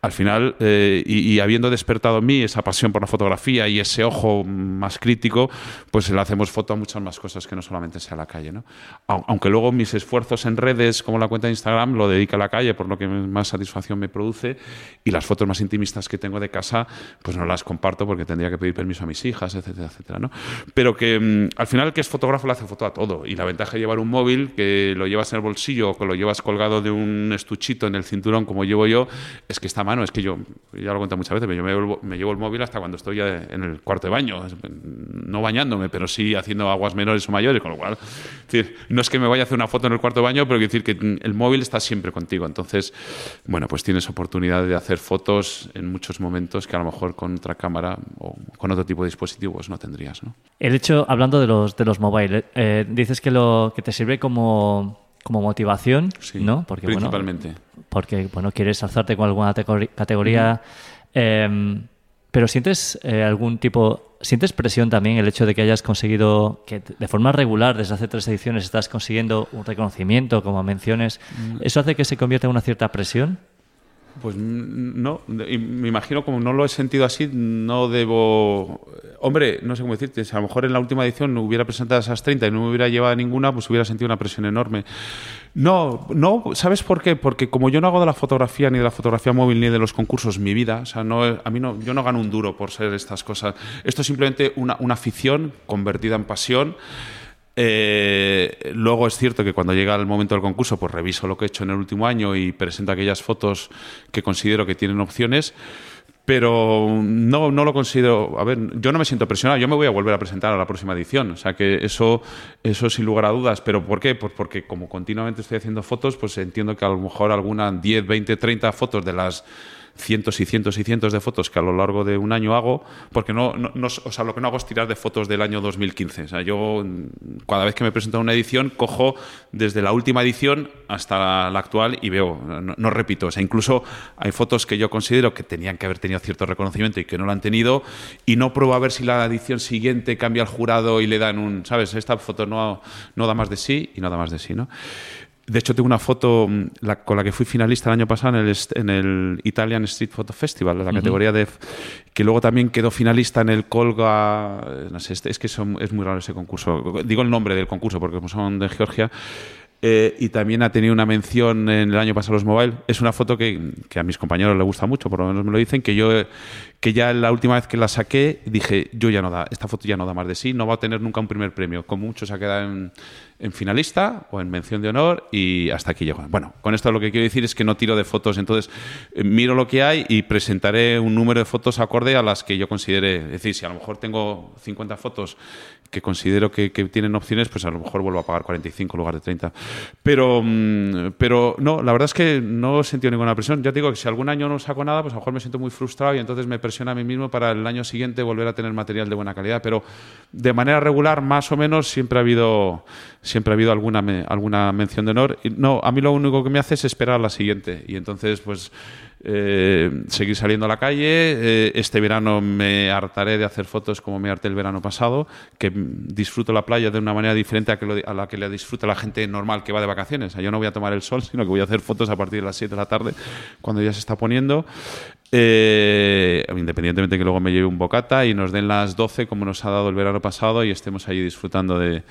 al final, eh, y, habiendo despertado en mí esa pasión por la fotografía y ese ojo más crítico, pues le hacemos foto a muchas más cosas que no solamente sea la calle. ¿no? Aunque luego mis esfuerzos en redes, como la cuenta de Instagram, lo dedica a la calle, por lo que más satisfacción me produce, y las fotos más intimistas que tengo de casa, pues no las comparto porque tendría que pedir permiso a mis hijas, etcétera, etcétera, ¿no? Pero que mm, al final que es fotógrafo le hace foto a todo y la ventaja de llevar un móvil que lo llevas en el bolsillo o que lo llevas colgado de un estuchito en el cinturón como llevo yo, es que esta mano, es que yo, ya lo cuento muchas veces, pero yo me, llevo el móvil hasta cuando estoy en el cuarto de baño, no bañándome, pero sí haciendo aguas menores o mayores, con lo cual, no es que me vaya a hacer una foto en el cuarto de baño, pero quiero decir que el móvil está siempre contigo, entonces, bueno, pues tienes oportunidad de hacer fotos en muchos momentos que a lo mejor con otra cámara o con otro tipo de dispositivos no tendrías. ¿no? El hecho, hablando de los, de los mobile, eh, dices que, lo, que te sirve como, como motivación, ¿no? Porque, principalmente. porque, bueno, quieres alzarte con alguna categoría... pero sientes eh, algún tipo, sientes presión también el hecho de que hayas conseguido, que de forma regular desde hace tres ediciones estás consiguiendo un reconocimiento, como menciones, mm. ¿eso hace que se convierta en una cierta presión? Pues no, me imagino como no lo he sentido así, no debo... Hombre, no sé cómo decirte, si a lo mejor en la última edición no hubiera presentado esas 30 y no me hubiera llevado ninguna, pues hubiera sentido una presión enorme. No, no, ¿sabes por qué? Porque como yo no hago de la fotografía, ni de la fotografía móvil, ni de los concursos mi vida, o sea, no, a mí no, yo no gano un duro por ser estas cosas. Esto es simplemente una, una afición convertida en pasión. Eh, luego es cierto que cuando llega el momento del concurso, pues reviso lo que he hecho en el último año y presento aquellas fotos que considero que tienen opciones. Pero no, no lo considero. A ver, yo no me siento presionado. Yo me voy a volver a presentar a la próxima edición. O sea que eso, eso sin lugar a dudas. ¿Pero por qué? Pues porque como continuamente estoy haciendo fotos, pues entiendo que a lo mejor algunas 10, 20, 30 fotos de las cientos y cientos y cientos de fotos que a lo largo de un año hago, porque no, no, o sea, lo que no hago es tirar de fotos del año 2015. O sea, yo cada vez que me presento a una edición cojo desde la última edición hasta la, actual y veo, no, repito, o sea, incluso hay fotos que yo considero que tenían que haber tenido cierto reconocimiento y que no lo han tenido y no pruebo a ver si la edición siguiente cambia el jurado y le dan un, ¿sabes? Esta foto no, no da más de sí y no da más de sí, ¿no? De hecho, tengo una foto mm, con la que fui finalista el año pasado en el, en el Italian Street Photo Festival, en la categoría de. que luego también quedó finalista en el Colga. No sé, es que es muy raro ese concurso. Digo el nombre del concurso porque son de Georgia. Eh, y también ha tenido una mención en el año pasado los mobile. Es una foto que, que, a mis compañeros les gusta mucho, por lo menos me lo dicen, que yo que ya la última vez que la saqué dije, yo ya no da, esta foto ya no da más de sí, no va a tener nunca un primer premio. Como mucho se ha quedado en, en finalista o en mención de honor y hasta aquí llego. Bueno, con esto lo que quiero decir es que no tiro de fotos, entonces eh, miro lo que hay y presentaré un número de fotos acorde a las que yo considere. Es decir, si a lo mejor tengo 50 fotos que considero que, tienen opciones, pues a lo mejor vuelvo a pagar 45 en lugar de 30. Pero, mm, pero no, la verdad es que no he sentido ninguna presión. Ya te digo que si algún año no saco nada, pues a lo mejor me siento muy frustrado y entonces me presiono a mí mismo para el año siguiente volver a tener material de buena calidad. Pero de manera regular, más o menos, siempre ha habido siempre ha habido alguna, alguna mención de honor. Y no, a mí lo único que me hace es esperar a la siguiente. Y entonces, pues eh, seguir saliendo a la calle. Eh, este verano me hartaré de hacer fotos como me harté el verano pasado, que disfruto la playa de una manera diferente a, que a la que le disfruta la gente normal que va de vacaciones. yo no voy a tomar el sol, sino que voy a hacer fotos a partir de las 7 de la tarde, cuando ya se está poniendo. Eh, independientemente de que luego me lleve un bocata y nos den las 12 como nos ha dado el verano pasado y estemos ahí disfrutando de,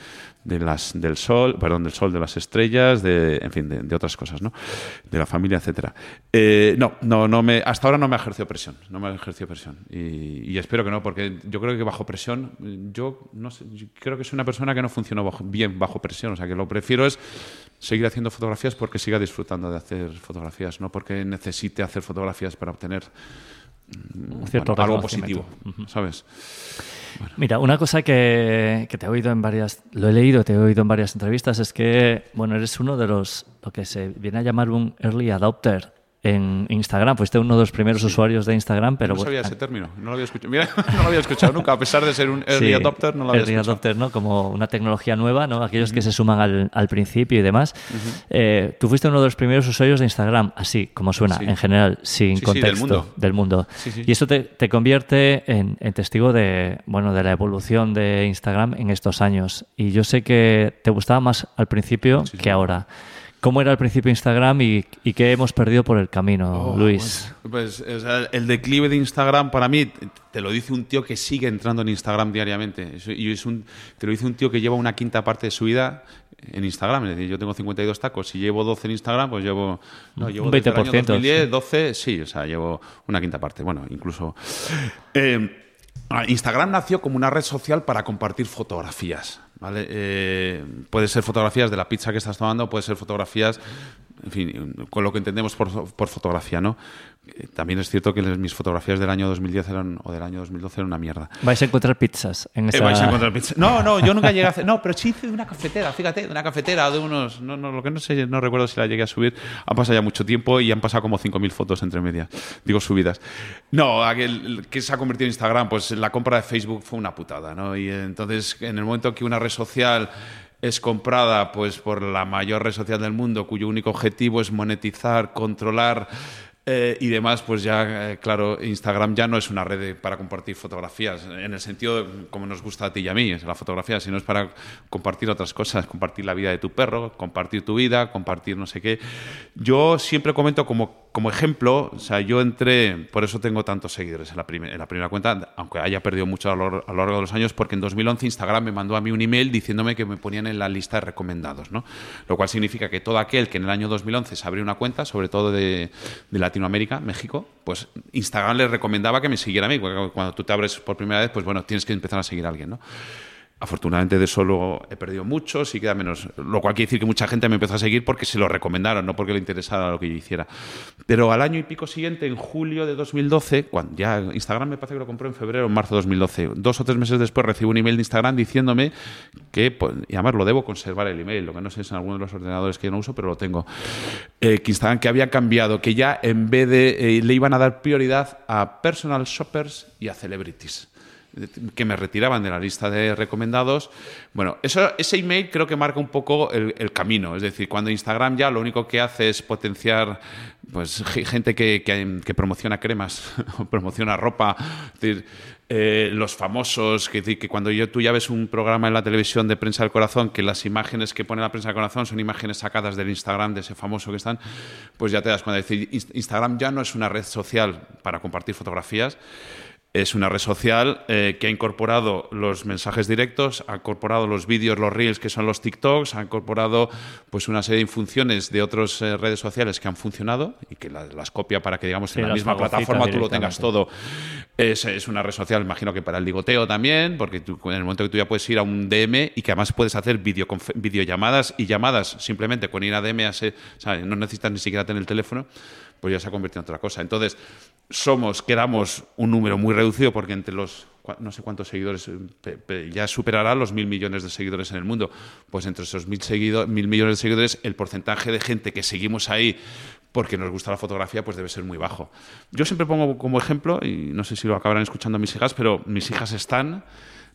de las, del sol, perdón, del sol, de las estrellas, de, en fin, de, otras cosas, ¿no? De la familia, etcétera. Eh, no, no, no me, hasta ahora no me ha ejercido presión, no me ha ejercido presión y, espero que no, porque yo creo que bajo presión, yo no sé, creo que soy una persona que no funciona bien bajo presión, o sea que lo prefiero es seguir haciendo fotografías porque siga disfrutando de hacer fotografías, no porque necesite hacer fotografías para obtener mm, algo positivo, ¿sabes? Mira, una cosa que, que, te he oído en varias, lo he leído, te he oído en varias entrevistas, es que, bueno, eres uno de los, lo que se viene a llamar un early adopter en Instagram. Fuiste uno de los primeros usuarios de Instagram, pero... No sabía ese término, no lo había escuchado. Mira, no lo había escuchado nunca, a pesar de ser un early adopter, no lo había early escuchado. adopter, ¿no? Como una tecnología nueva, ¿no? Aquellos que se suman al, al principio y demás. Eh, tú fuiste uno de los primeros usuarios de Instagram, así como suena, en general, sin contexto del mundo. Y eso te, te convierte en, en, testigo de, bueno, de la evolución de Instagram en estos años. Y yo sé que te gustaba más al principio que ahora. ¿Cómo era al principio Instagram y, qué hemos perdido por el camino, oh, Luis? Pues, el declive de Instagram para mí te lo dice un tío que sigue entrando en Instagram diariamente. Y es un, te lo dice un tío que lleva una quinta parte de su vida en Instagram. Es decir, yo tengo 52 tacos. Si llevo 12 en Instagram, pues llevo. No, llevo un 20%. Desde el año 2010, 12, sí, o sea, llevo una quinta parte. Bueno, incluso. Eh, Instagram nació como una red social para compartir fotografías. ¿Vale? Eh, puede ser fotografías de la pizza que estás tomando, puede ser fotografías, en fin, con lo que entendemos por, por fotografía, ¿no? Eh, también es cierto que mis fotografías del año 2010 eran, o del año 2012 eran una mierda. ¿Vais a encontrar pizzas en esa... Eh, vais a encontrar pizzas. No, no, yo nunca llegué a hacer... No, pero sí hice de una cafetera, fíjate, de una cafetera, de unos... No, no, lo que no sé, no recuerdo si la llegué a subir. Han pasado ya mucho tiempo y han pasado como 5.000 fotos entre medias. Digo, subidas. No, aquel que se ha convertido en Instagram, pues la compra de Facebook fue una putada, ¿no? Y entonces, en el momento que una red social es comprada pues por la mayor red social del mundo cuyo único objetivo es monetizar, controlar eh, y demás, pues ya, eh, claro, Instagram ya no es una red para compartir fotografías, en el sentido como nos gusta a ti y a mí, es la fotografía, sino es para compartir otras cosas, compartir la vida de tu perro, compartir tu vida, compartir no sé qué. Yo siempre comento como, como ejemplo, o sea, yo entré, por eso tengo tantos seguidores en la, primera cuenta, aunque haya perdido mucho a lo, a lo, largo de los años, porque en 2011 Instagram me mandó a mí un email diciéndome que me ponían en la lista de recomendados, ¿no? Lo cual significa que todo aquel que en el año 2011 se abrió una cuenta, sobre todo de, de la Latinoamérica, México, pues Instagram les recomendaba que me siguiera a mí. Cuando tú te abres por primera vez, pues bueno, tienes que empezar a seguir a alguien, ¿no? Afortunadamente de eso luego he perdido muchos y queda menos. Lo cual quiere decir que mucha gente me empezó a seguir porque se lo recomendaron, no porque le interesara lo que yo hiciera. Pero al año y pico siguiente, en julio de 2012, cuando ya Instagram me parece que lo compró en febrero o marzo de 2012, dos o tres meses después recibo un email de Instagram diciéndome que, pues, y además lo debo conservar el email, lo que no sé es en alguno de los ordenadores que yo no uso, pero lo tengo, eh, que Instagram que había cambiado, que ya en vez de, eh, le iban a dar prioridad a personal shoppers y a celebrities que me retiraban de la lista de recomendados. Bueno, eso, ese email creo que marca un poco el, camino. Es decir, cuando Instagram ya lo único que hace es potenciar pues, gente que, promociona cremas promociona ropa. Es eh, los famosos, que, que cuando yo, tú ya ves un programa en la televisión de prensa del corazón, que las imágenes que pone la prensa del corazón son imágenes sacadas del Instagram de ese famoso que están, pues ya te das cuenta. Es decir, Instagram ya no es una red social para compartir fotografías, es una red social eh, que ha incorporado los mensajes directos, ha incorporado los vídeos, los reels, que son los TikToks, ha incorporado pues una serie de funciones de otras eh, redes sociales que han funcionado y que las copia para que, digamos, en la misma plataforma tú lo tengas todo. Es, es, una red social, imagino que para el ligoteo también, porque en el momento que tú ya puedes ir a un DM y que además puedes hacer videollamadas y llamadas simplemente con ir a DM, no necesitas ni siquiera tener el teléfono, pues ya se ha convertido en otra cosa. Entonces, somos, quedamos un número muy reducido porque entre los no sé cuántos seguidores, ya superará los mil millones de seguidores en el mundo. Pues entre esos mil, mil millones de seguidores, el porcentaje de gente que seguimos ahí porque nos gusta la fotografía, pues debe ser muy bajo. Yo siempre pongo como ejemplo, y no sé si lo acabarán escuchando mis hijas, pero mis hijas están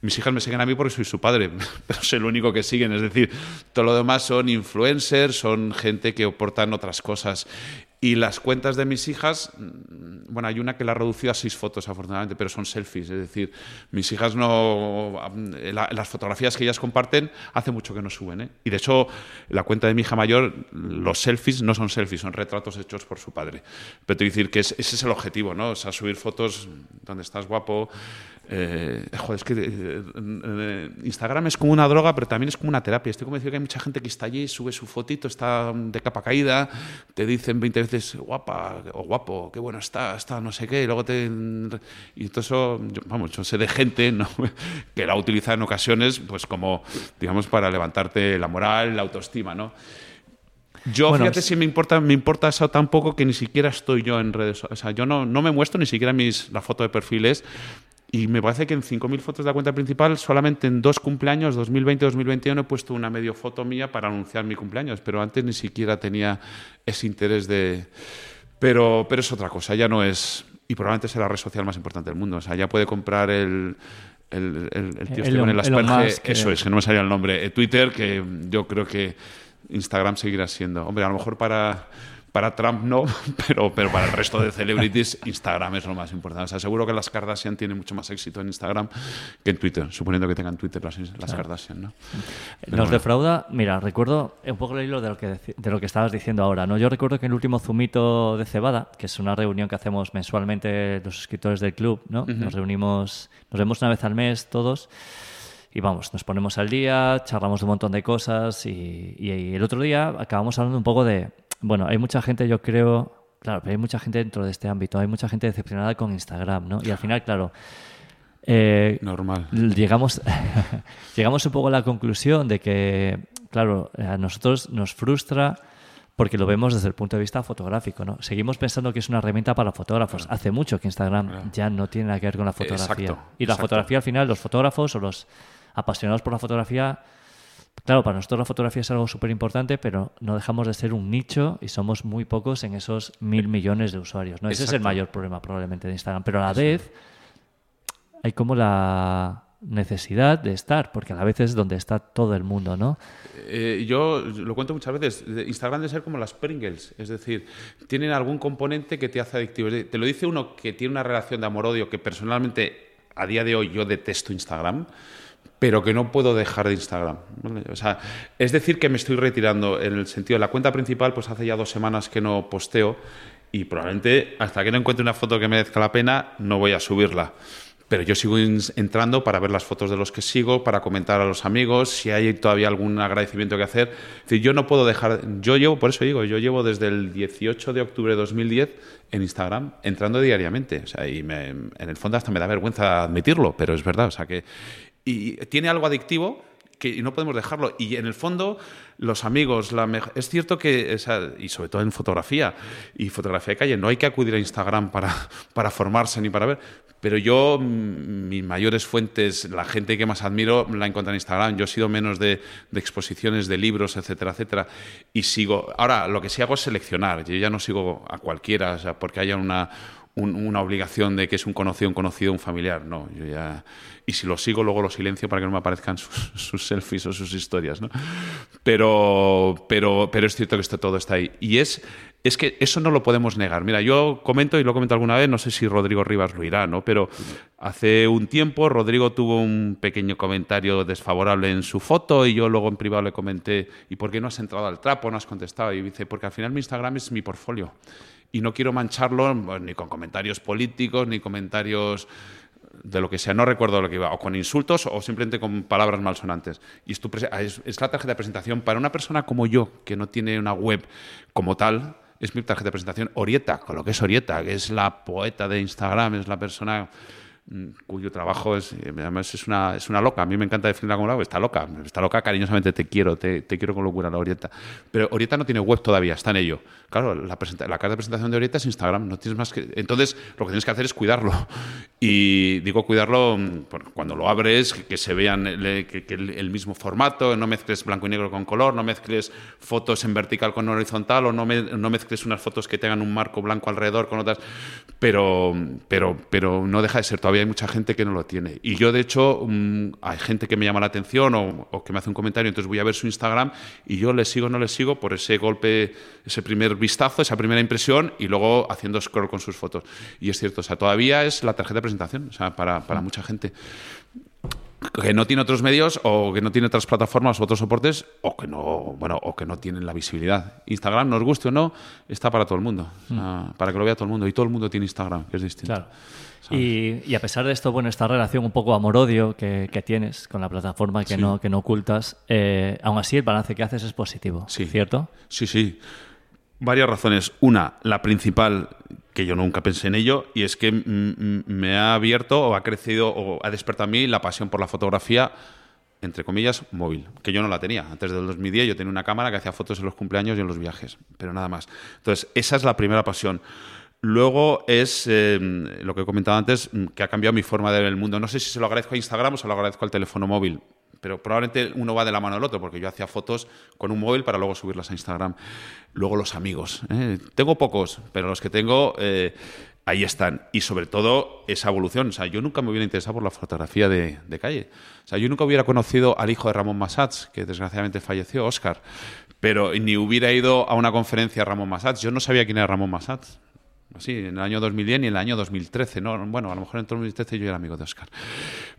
mis hijas me siguen a mí porque soy su padre, pero soy el único que siguen. Es decir, todo lo demás son influencers, son gente que aportan otras cosas. Y las cuentas de mis hijas, mm, bueno, hay una que la ha reducido a seis fotos, afortunadamente, pero son selfies. Es decir, mis hijas no. las fotografías que ellas comparten hace mucho que no suben. ¿eh? Y de hecho, la cuenta de mi hija mayor, los selfies no son selfies, son retratos hechos por su padre. Pero te voy a decir que ese es el objetivo, ¿no? O sea, subir fotos donde estás guapo, eh, joder, es que eh, eh, Instagram es como una droga, pero también es como una terapia. Estoy convencido que hay mucha gente que está allí, sube su fotito, está de capa caída, te dicen 20 veces guapa o guapo, qué bueno está, está no sé qué, y luego te. Y todo eso, vamos, yo sé de gente que la utiliza en ocasiones, pues como, digamos, para levantarte la moral, la autoestima, ¿no? Yo, fíjate, si me importa, me importa eso tampoco que ni siquiera estoy yo en redes. O sea, yo no, no me muestro ni siquiera mis, la foto de perfiles y me parece que en 5.000 fotos de la cuenta principal, solamente en dos cumpleaños, 2020 y 2021, he puesto una medio foto mía para anunciar mi cumpleaños, pero antes ni siquiera tenía ese interés de... Pero, pero es otra cosa, ya no es... Y probablemente es la red social más importante del mundo. O sea, ya puede comprar el, el, el, tío este con el asperge, eso es, que no me salía el nombre, eh, Twitter, que yo creo que Instagram seguirá siendo. Hombre, a lo mejor para para Trump no, pero, pero para el resto de celebrities Instagram es lo más importante. O sea, seguro que las Kardashian tienen mucho más éxito en Instagram que en Twitter, suponiendo que tengan Twitter las, las Kardashian, ¿no? Nos defrauda, mira, recuerdo un poco el hilo de lo, que, de lo que estabas diciendo ahora, ¿no? Yo recuerdo que en el último Zumito de Cebada, que es una reunión que hacemos mensualmente los escritores del club, ¿no? Nos reunimos, nos vemos una vez al mes todos y vamos, nos ponemos al día, charlamos de un montón de cosas y, y, el otro día acabamos hablando un poco de, bueno, hay mucha gente, yo creo, claro, pero hay mucha gente dentro de este ámbito, hay mucha gente decepcionada con Instagram, ¿no? Y al final, claro, eh, Normal. Llegamos, llegamos un poco a la conclusión de que, claro, a nosotros nos frustra porque lo vemos desde el punto de vista fotográfico, ¿no? Seguimos pensando que es una herramienta para fotógrafos. Hace mucho que Instagram ya no tiene nada que ver con la fotografía. y la fotografía al final, los fotógrafos o los apasionados por la fotografía Claro, para nosotros la fotografía es algo súper importante, pero no dejamos de ser un nicho y somos muy pocos en esos mil millones de usuarios. ¿no? Ese es el mayor problema probablemente de Instagram. Pero a la vez hay como la necesidad de estar, porque a la vez es donde está todo el mundo, ¿no? Eh, yo lo cuento muchas veces, Instagram debe ser como las Pringles, es decir, tienen algún componente que te hace adictivo. Te lo dice uno que tiene una relación de amor-odio que personalmente a día de hoy yo detesto Instagram pero que no puedo dejar de Instagram. O sea, es decir, que me estoy retirando en el sentido de la cuenta principal, pues hace ya dos semanas que no posteo y probablemente hasta que no encuentre una foto que merezca la pena, no voy a subirla. Pero yo sigo entrando para ver las fotos de los que sigo, para comentar a los amigos, si hay todavía algún agradecimiento que hacer. Yo no puedo dejar, yo llevo, por eso digo, yo llevo desde el 18 de octubre de 2010 en Instagram entrando diariamente. O sea, y en el fondo hasta me da vergüenza admitirlo, pero es verdad. O sea, que, y tiene algo adictivo que no podemos dejarlo. Y en el fondo, los amigos, la es cierto que, y sobre todo en fotografía y fotografía de calle, no hay que acudir a Instagram para, para formarse ni para ver. Pero yo, mis mayores fuentes, la gente que más admiro, la encuentro en Instagram. Yo he sido menos de, de, exposiciones de libros, etcétera, etcétera. Y sigo. Ahora, lo que sí hago es seleccionar. Yo ya no sigo a cualquiera, o sea, porque haya una una obligación de que es un conocido, un conocido, un familiar. No, yo ya. Y si lo sigo, luego lo silencio para que no me aparezcan sus, selfies o sus historias, ¿no? Pero, pero, pero es cierto que esto todo está ahí. Y es, es que eso no lo podemos negar. Mira, yo comento, y lo comento alguna vez, no sé si Rodrigo Rivas lo irá, ¿no? Pero hace un tiempo Rodrigo tuvo un pequeño comentario desfavorable en su foto y yo luego en privado le comenté, ¿y por qué no has entrado al trapo? No has contestado. Y dice, porque al final mi Instagram es mi portfolio y no quiero mancharlo pues, ni con comentarios políticos, ni comentarios de lo que sea, no recuerdo lo que iba, o con insultos o simplemente con palabras malsonantes. Y es, es la tarjeta de presentación para una persona como yo, que no tiene una web como tal, es mi tarjeta de presentación Orieta, con lo que es Orieta, que es la poeta de Instagram, es la persona cuyo trabajo es, eh, además es una, es una loca. A mí me encanta definirla como loca. Está loca, está loca, cariñosamente te quiero, te, te quiero con locura la Orieta. Pero Orieta no tiene web todavía, está en ello. Claro, la, la carta de presentación de Orieta es Instagram, no tienes más que... Entonces, lo que tienes que hacer es cuidarlo. Y digo cuidarlo, mm, cuando lo abres, que, se vean que, el, mismo formato, no mezcles blanco y negro con color, no mezcles fotos en vertical con horizontal o no, no mezcles unas fotos que tengan un marco blanco alrededor con otras, pero, pero, pero no deja de ser, todavía hay mucha gente que no lo tiene. Y yo, de hecho, mm, hay gente que me llama la atención o, o, que me hace un comentario, entonces voy a ver su Instagram y yo le sigo o no le sigo por ese golpe, ese primer vistazo, esa primera impresión y luego haciendo scroll con sus fotos. Y es cierto, o sea, todavía es la tarjeta de presentación, o sea, para, para mucha gente. Que no tiene otros medios o que no tiene otras plataformas o otros soportes o que no bueno o que no tienen la visibilidad. Instagram nos guste o no está para todo el mundo. Mm. para que lo vea todo el mundo. Y todo el mundo tiene Instagram que es distinto y, a pesar de esto bueno esta relación un poco amor-odio que, tienes con la plataforma que no que no ocultas eh, aún así el balance que haces es positivo sí. cierto sí sí varias razones una la principal que yo nunca pensé en ello, y es que me ha abierto o ha crecido o ha despertado a mí la pasión por la fotografía, entre comillas, móvil, que yo no la tenía. Antes del 2010 yo tenía una cámara que hacía fotos en los cumpleaños y en los viajes, pero nada más. Entonces, esa es la primera pasión. Luego es em, lo que he comentado antes, que ha cambiado mi forma de ver el mundo. No sé si se lo agradezco a Instagram o se lo agradezco al teléfono móvil pero probablemente uno va de la mano del otro, porque yo hacía fotos con un móvil para luego subirlas a Instagram. Luego los amigos. ¿eh? Tengo pocos, pero los que tengo, eh, ahí están. Y sobre todo esa evolución. O sea, yo nunca me hubiera interesado por la fotografía de, calle. O sea, yo nunca hubiera conocido al hijo de Ramón Massats, que desgraciadamente falleció, Oscar, pero ni hubiera ido a una conferencia de Ramón Massats. Yo no sabía quién era Ramón Massats. En el año 2010 y en el año 2013. ¿no? Bueno, a lo mejor en 2013 yo era amigo de Oscar.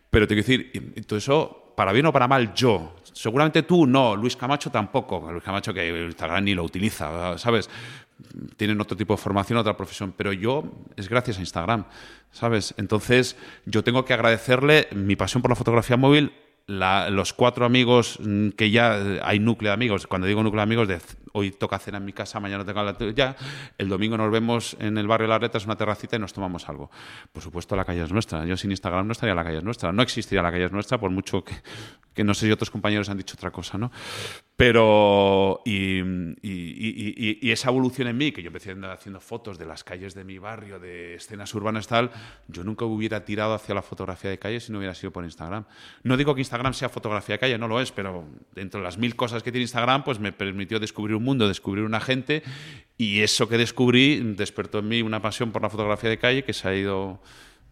Pero te quiero decir, todo para bien o para mal yo. Seguramente tú no, Luis Camacho tampoco. Luis Camacho que Instagram ni lo utiliza, ¿sabes? Tienen otro tipo de formación, otra profesión, pero yo es gracias a Instagram, ¿sabes? Entonces yo tengo que agradecerle mi pasión por la fotografía móvil los cuatro amigos mm, que ya hay núcleo de amigos, cuando digo núcleo de amigos, de hoy toca cena en mi casa, mañana tengo la ya, el domingo nos vemos en el barrio La Reta, es una terracita y nos tomamos algo. Por supuesto, la calle es nuestra. Yo sin Instagram no estaría la calle es nuestra. No existiría la calle es nuestra, por mucho que, que no sé si otros compañeros han dicho otra cosa, ¿no? Pero, y, y, esa evolución en mí, que yo empecé haciendo fotos de las calles de mi barrio, de escenas urbanas tal, yo nunca hubiera tirado hacia la fotografía de calle si no hubiera sido por Instagram. No digo que Instagram sea fotografía calle, no lo es, pero dentro de las mil cosas que tiene Instagram, pues me permitió descubrir un mundo, descubrir una gente, y eso que descubrí despertó en mí una pasión por la fotografía de calle que se ha ido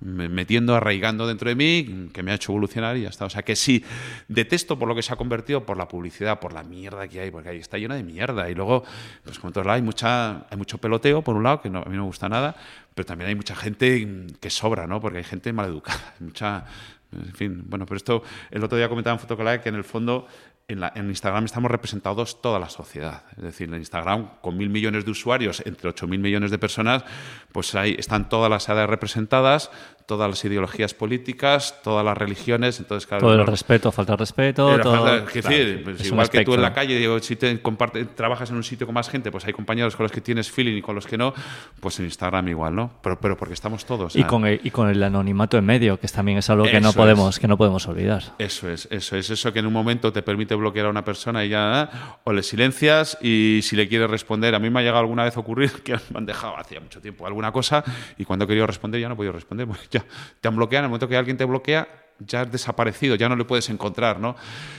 metiendo, arraigando dentro de mí, que me ha hecho evolucionar y ya está. O sea que sí, detesto por lo que se ha convertido, por la publicidad, por la mierda que hay, porque ahí está lleno de mierda. Y luego, pues como todos lados, hay, mucha, hay mucho peloteo, por un lado, que a mí no me gusta nada, pero también hay mucha gente que sobra, ¿no? Porque hay gente mal educada, mucha... En fin, bueno, pero esto, el otro día comentaba en Fotocolae que en el fondo en, Instagram estamos representados toda la sociedad. Es decir, en Instagram, con mil millones de usuarios, entre ocho mil millones de personas, pues ahí están todas las edades representadas, todas las ideologías políticas, todas las religiones. Entonces, claro, todo el respeto, falta de respeto. Todo, es decir, pues igual que tú en la calle, digo, si te comparte, trabajas en un sitio con más gente, pues hay compañeros con los que tienes feeling y con los que no, pues en Instagram igual, ¿no? Pero, pero porque estamos todos. Y con, el, y con el anonimato en medio, que también es algo que no, podemos, que no podemos olvidar. Eso es, eso es, eso que en un momento te permite bloquear a una persona y ya, ¿eh? o le silencias y si le quieres responder, a mí me ha llegado alguna vez a ocurrir que me han dejado hacía mucho tiempo alguna cosa y cuando he querido responder ya no he podido responder, ya te han bloqueado, en el momento que alguien te bloquea, ya has desaparecido, ya no le puedes encontrar, ¿no?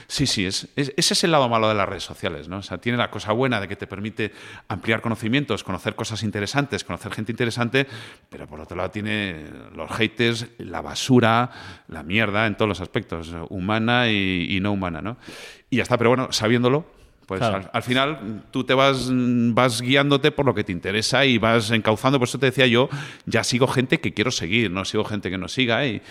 Sí, sí, es, ese es el lado malo de las redes sociales, ¿no? O sea, tiene la cosa buena de que te permite ampliar conocimientos, conocer cosas interesantes, conocer gente interesante, pero por otro lado tiene los haters, la basura, la mierda en todos los aspectos, humana y, y no humana, ¿no? Y ya está, pero bueno, sabiéndolo, pues al, final tú te vas, vas guiándote por lo que te interesa y vas encauzando. Por eso te decía yo, ya sigo gente que quiero seguir, no sigo gente que no siga. Y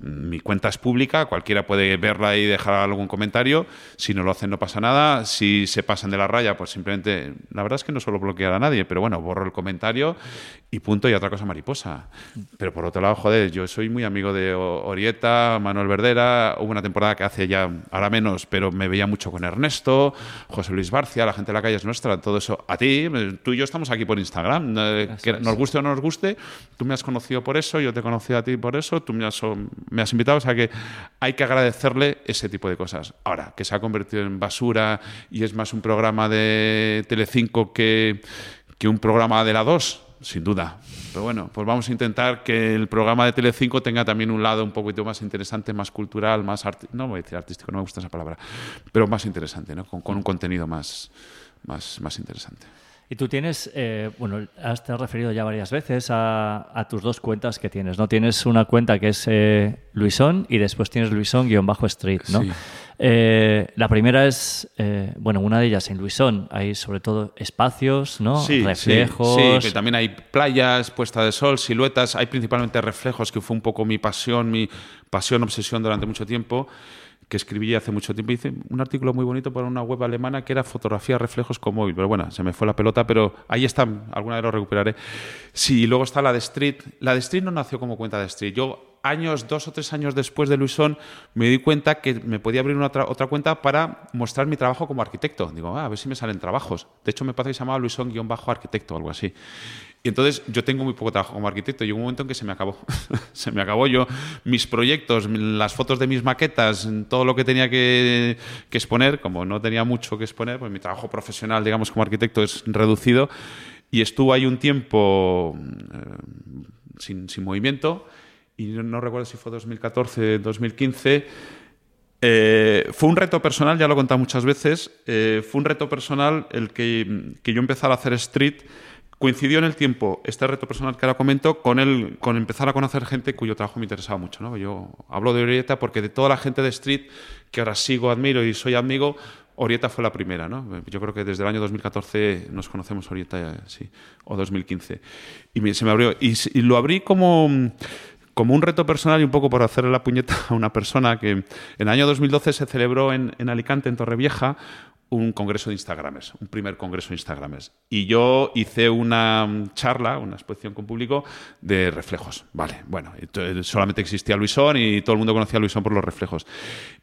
mi cuenta es pública, cualquiera puede verla y dejar algún comentario. Si no lo hacen, no pasa nada. Si se pasan de la raya, pues simplemente. La verdad es que no suelo bloquear a nadie, pero bueno, borro el comentario y punto. Y otra cosa mariposa. Pero por otro lado, joder, yo soy muy amigo de Orieta, Manuel Verdera. Hubo una temporada que hace ya, ahora menos, pero me veía mucho con Ernesto, José Luis Barcia, la gente de la calle es nuestra, todo eso. A ti, tú y yo estamos aquí por Instagram. Eh, que nos guste o no nos guste, tú me has conocido por eso, yo te he conocido a ti por eso, tú me has me has invitado, o sea que hay que agradecerle ese tipo de cosas. Ahora, que se ha convertido en basura y es más un programa de Telecinco que, que un programa de la 2, sin duda. Pero bueno, pues vamos a intentar que el programa de Telecinco tenga también un lado un poquito más interesante, más cultural, más no voy a decir artístico, no me gusta esa palabra, pero más interesante, ¿no? con, con un contenido más, más, más interesante. Y tú tienes, eh, bueno, has te has referido ya varias veces a, tus dos cuentas que tienes, ¿no? Tienes una cuenta que es eh, Luisón y después tienes Luisón-Street, ¿no? Eh, la primera es, eh, bueno, una de ellas en Luisón, hay sobre todo espacios, ¿no? Sí, reflejos. Sí, también hay playas, puesta de sol, siluetas, hay principalmente reflejos, que fue un poco mi pasión, mi pasión, obsesión durante mucho tiempo que escribí hace mucho tiempo. Hice un artículo muy bonito para una web alemana que era fotografía reflejos con móvil. Pero bueno, se me fue la pelota, pero ahí está, alguna vez lo recuperaré. Sí, y luego está la de Street. La de Street no nació como cuenta de Street. Yo, años, dos o tres años después de Luisón, me di cuenta que me podía abrir una otra, cuenta para mostrar mi trabajo como arquitecto. Digo, ah, a ver si me salen trabajos. De hecho, me parece que se llamaba Luisón-arquitecto o algo así. Y entonces yo tengo muy poco trabajo como arquitecto. Llegó un momento en que se me acabó. se me acabó yo, mis proyectos, las fotos de mis maquetas, todo lo que tenía que, exponer, como no tenía mucho que exponer, pues mi trabajo profesional, digamos, como arquitecto es reducido. Y estuvo ahí un tiempo eh, sin, movimiento. Y no, recuerdo si fue 2014, 2015. Eh, fue un reto personal, ya lo he contado muchas veces. Eh, fue un reto personal el que, que yo empezara a hacer street coincidió en el tiempo este reto personal que ahora comento con, el, con empezar a conocer gente cuyo trabajo me interesaba mucho. ¿no? Yo hablo de Orieta porque de toda la gente de Street que ahora sigo, admiro y soy amigo, Orieta fue la primera. ¿no? Yo creo que desde el año 2014 nos conocemos Orieta, sí, o 2015. Y se me abrió. Y, lo abrí como como un reto personal y un poco por hacerle la puñeta a una persona que en el año 2012 se celebró en, en Alicante, en Torrevieja, un congreso de Instagramers, un primer congreso de Instagramers. Y yo hice una charla, una exposición con público de reflejos. Vale, bueno, solamente existía Luisón y todo el mundo conocía a Luisón por los reflejos.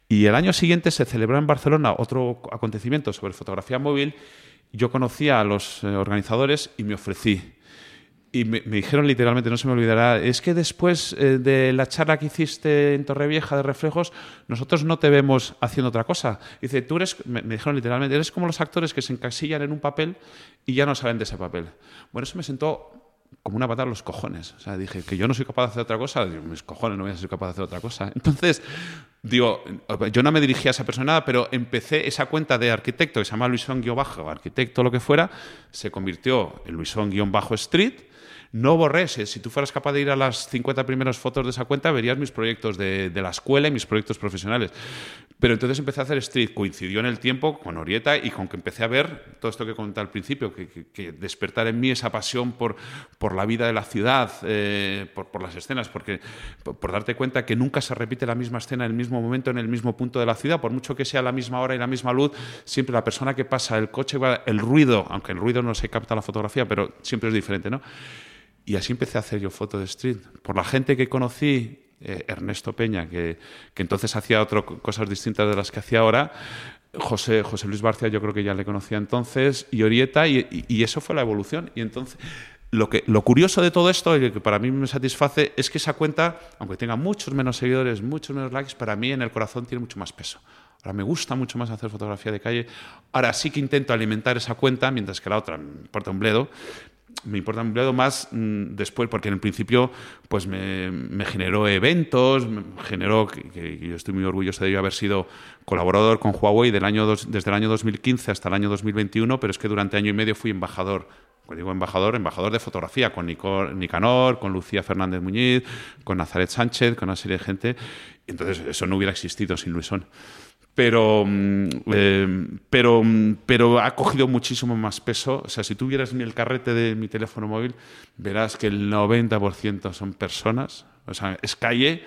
Y el año siguiente se celebró en Barcelona otro acontecimiento sobre fotografía móvil. Yo conocía a los eh, organizadores y me ofrecí y me, dijeron literalmente, no se me olvidará, es que después eh, de la charla que hiciste en Torrevieja de reflejos, nosotros no te vemos haciendo otra cosa. Dice, tú eres, me, dijeron literalmente, eres como los actores que se encasillan en un papel y ya no salen de ese papel. Bueno, eso me sentó como una patada a los cojones. O sea, dije que yo no soy capaz de hacer otra cosa, digo, mis cojones no voy a ser capaz de hacer otra cosa. Entonces, digo, yo no me dirigía a esa persona, pero empecé esa cuenta de arquitecto que se llama Luisón-Bajo, arquitecto lo que fuera, se convirtió en Luisón-Street no borré. Si tú fueras capaz de ir a las 50 primeras fotos de esa cuenta, verías mis proyectos de, la escuela y mis proyectos profesionales. Pero entonces empecé a hacer street, coincidió en el tiempo con Orieta y con que empecé a ver todo esto que comenté al principio, que, despertar en mí esa pasión por, por la vida de la ciudad, eh, por, las escenas, porque por, darte cuenta que nunca se repite la misma escena en el mismo momento, en el mismo punto de la ciudad, por mucho que sea la misma hora y la misma luz, siempre la persona que pasa, el coche, el ruido, aunque el ruido no se capta la fotografía, pero siempre es diferente, ¿no? Y así empecé a hacer yo foto de street. Por la gente que conocí, eh, Ernesto Peña, que, que entonces hacía otras cosas distintas de las que hacía ahora, José, José Luis Barcia yo creo que ya le conocía entonces, y Orieta, y, y, eso fue la evolución. Y entonces, lo, que, lo curioso de todo esto, y que para mí me satisface, es que esa cuenta, aunque tenga muchos menos seguidores, muchos menos likes, para mí en el corazón tiene mucho más peso. Ahora me gusta mucho más hacer fotografía de calle. Ahora sí que intento alimentar esa cuenta, mientras que la otra me importa un bledo me importa un empleado más mm, después, porque en el principio pues me, generó eventos, me generó, que, yo estoy muy orgulloso de ello, haber sido colaborador con Huawei del año desde el año 2015 hasta el año 2021, pero es que durante año y medio fui embajador. Cuando digo embajador, embajador de fotografía, con Nicanor, con Lucía Fernández Muñiz, con Nazaret Sánchez, con una serie de gente. Entonces, eso no hubiera existido sin Luisón pero, mm, eh, pero, mm, pero ha cogido muchísimo más peso. O sea, si tú vieras el carrete de mi teléfono móvil, verás que el 90% son personas, o sea, es calle.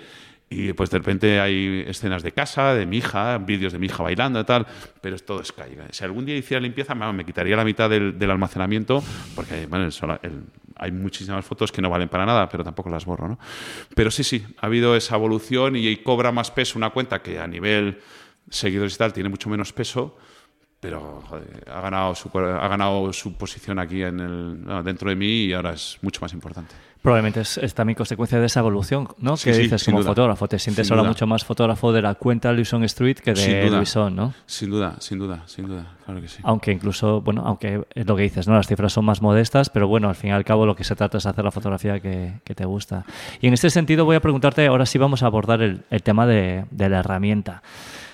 Y pues de repente hay escenas de casa, de mi hija, vídeos de mi hija bailando y tal, pero es todo es calle. Si algún día hiciera limpieza, me quitaría la mitad del, almacenamiento, porque bueno, hay muchísimas fotos que no valen para nada, pero tampoco las borro. ¿no? Pero sí, sí, ha habido esa evolución y cobra más peso una cuenta que a nivel seguidores y tal tiene mucho menos peso, pero ha, ganado su, ha ganado su posición aquí en el, dentro de mí y ahora es mucho más importante. Probablemente es, también consecuencia de esa evolución, ¿no? que dices como fotógrafo. Te sientes ahora mucho más fotógrafo de la cuenta Luison Street que de Luison, ¿no? Sin duda, sin duda, sin duda, claro que sí. Aunque incluso, bueno, aunque es lo que dices, ¿no? Las cifras son más modestas, pero bueno, al fin y al cabo lo que se trata es hacer la fotografía que, te gusta. Y en este sentido voy a preguntarte, ahora sí vamos a abordar el, tema de, de la herramienta.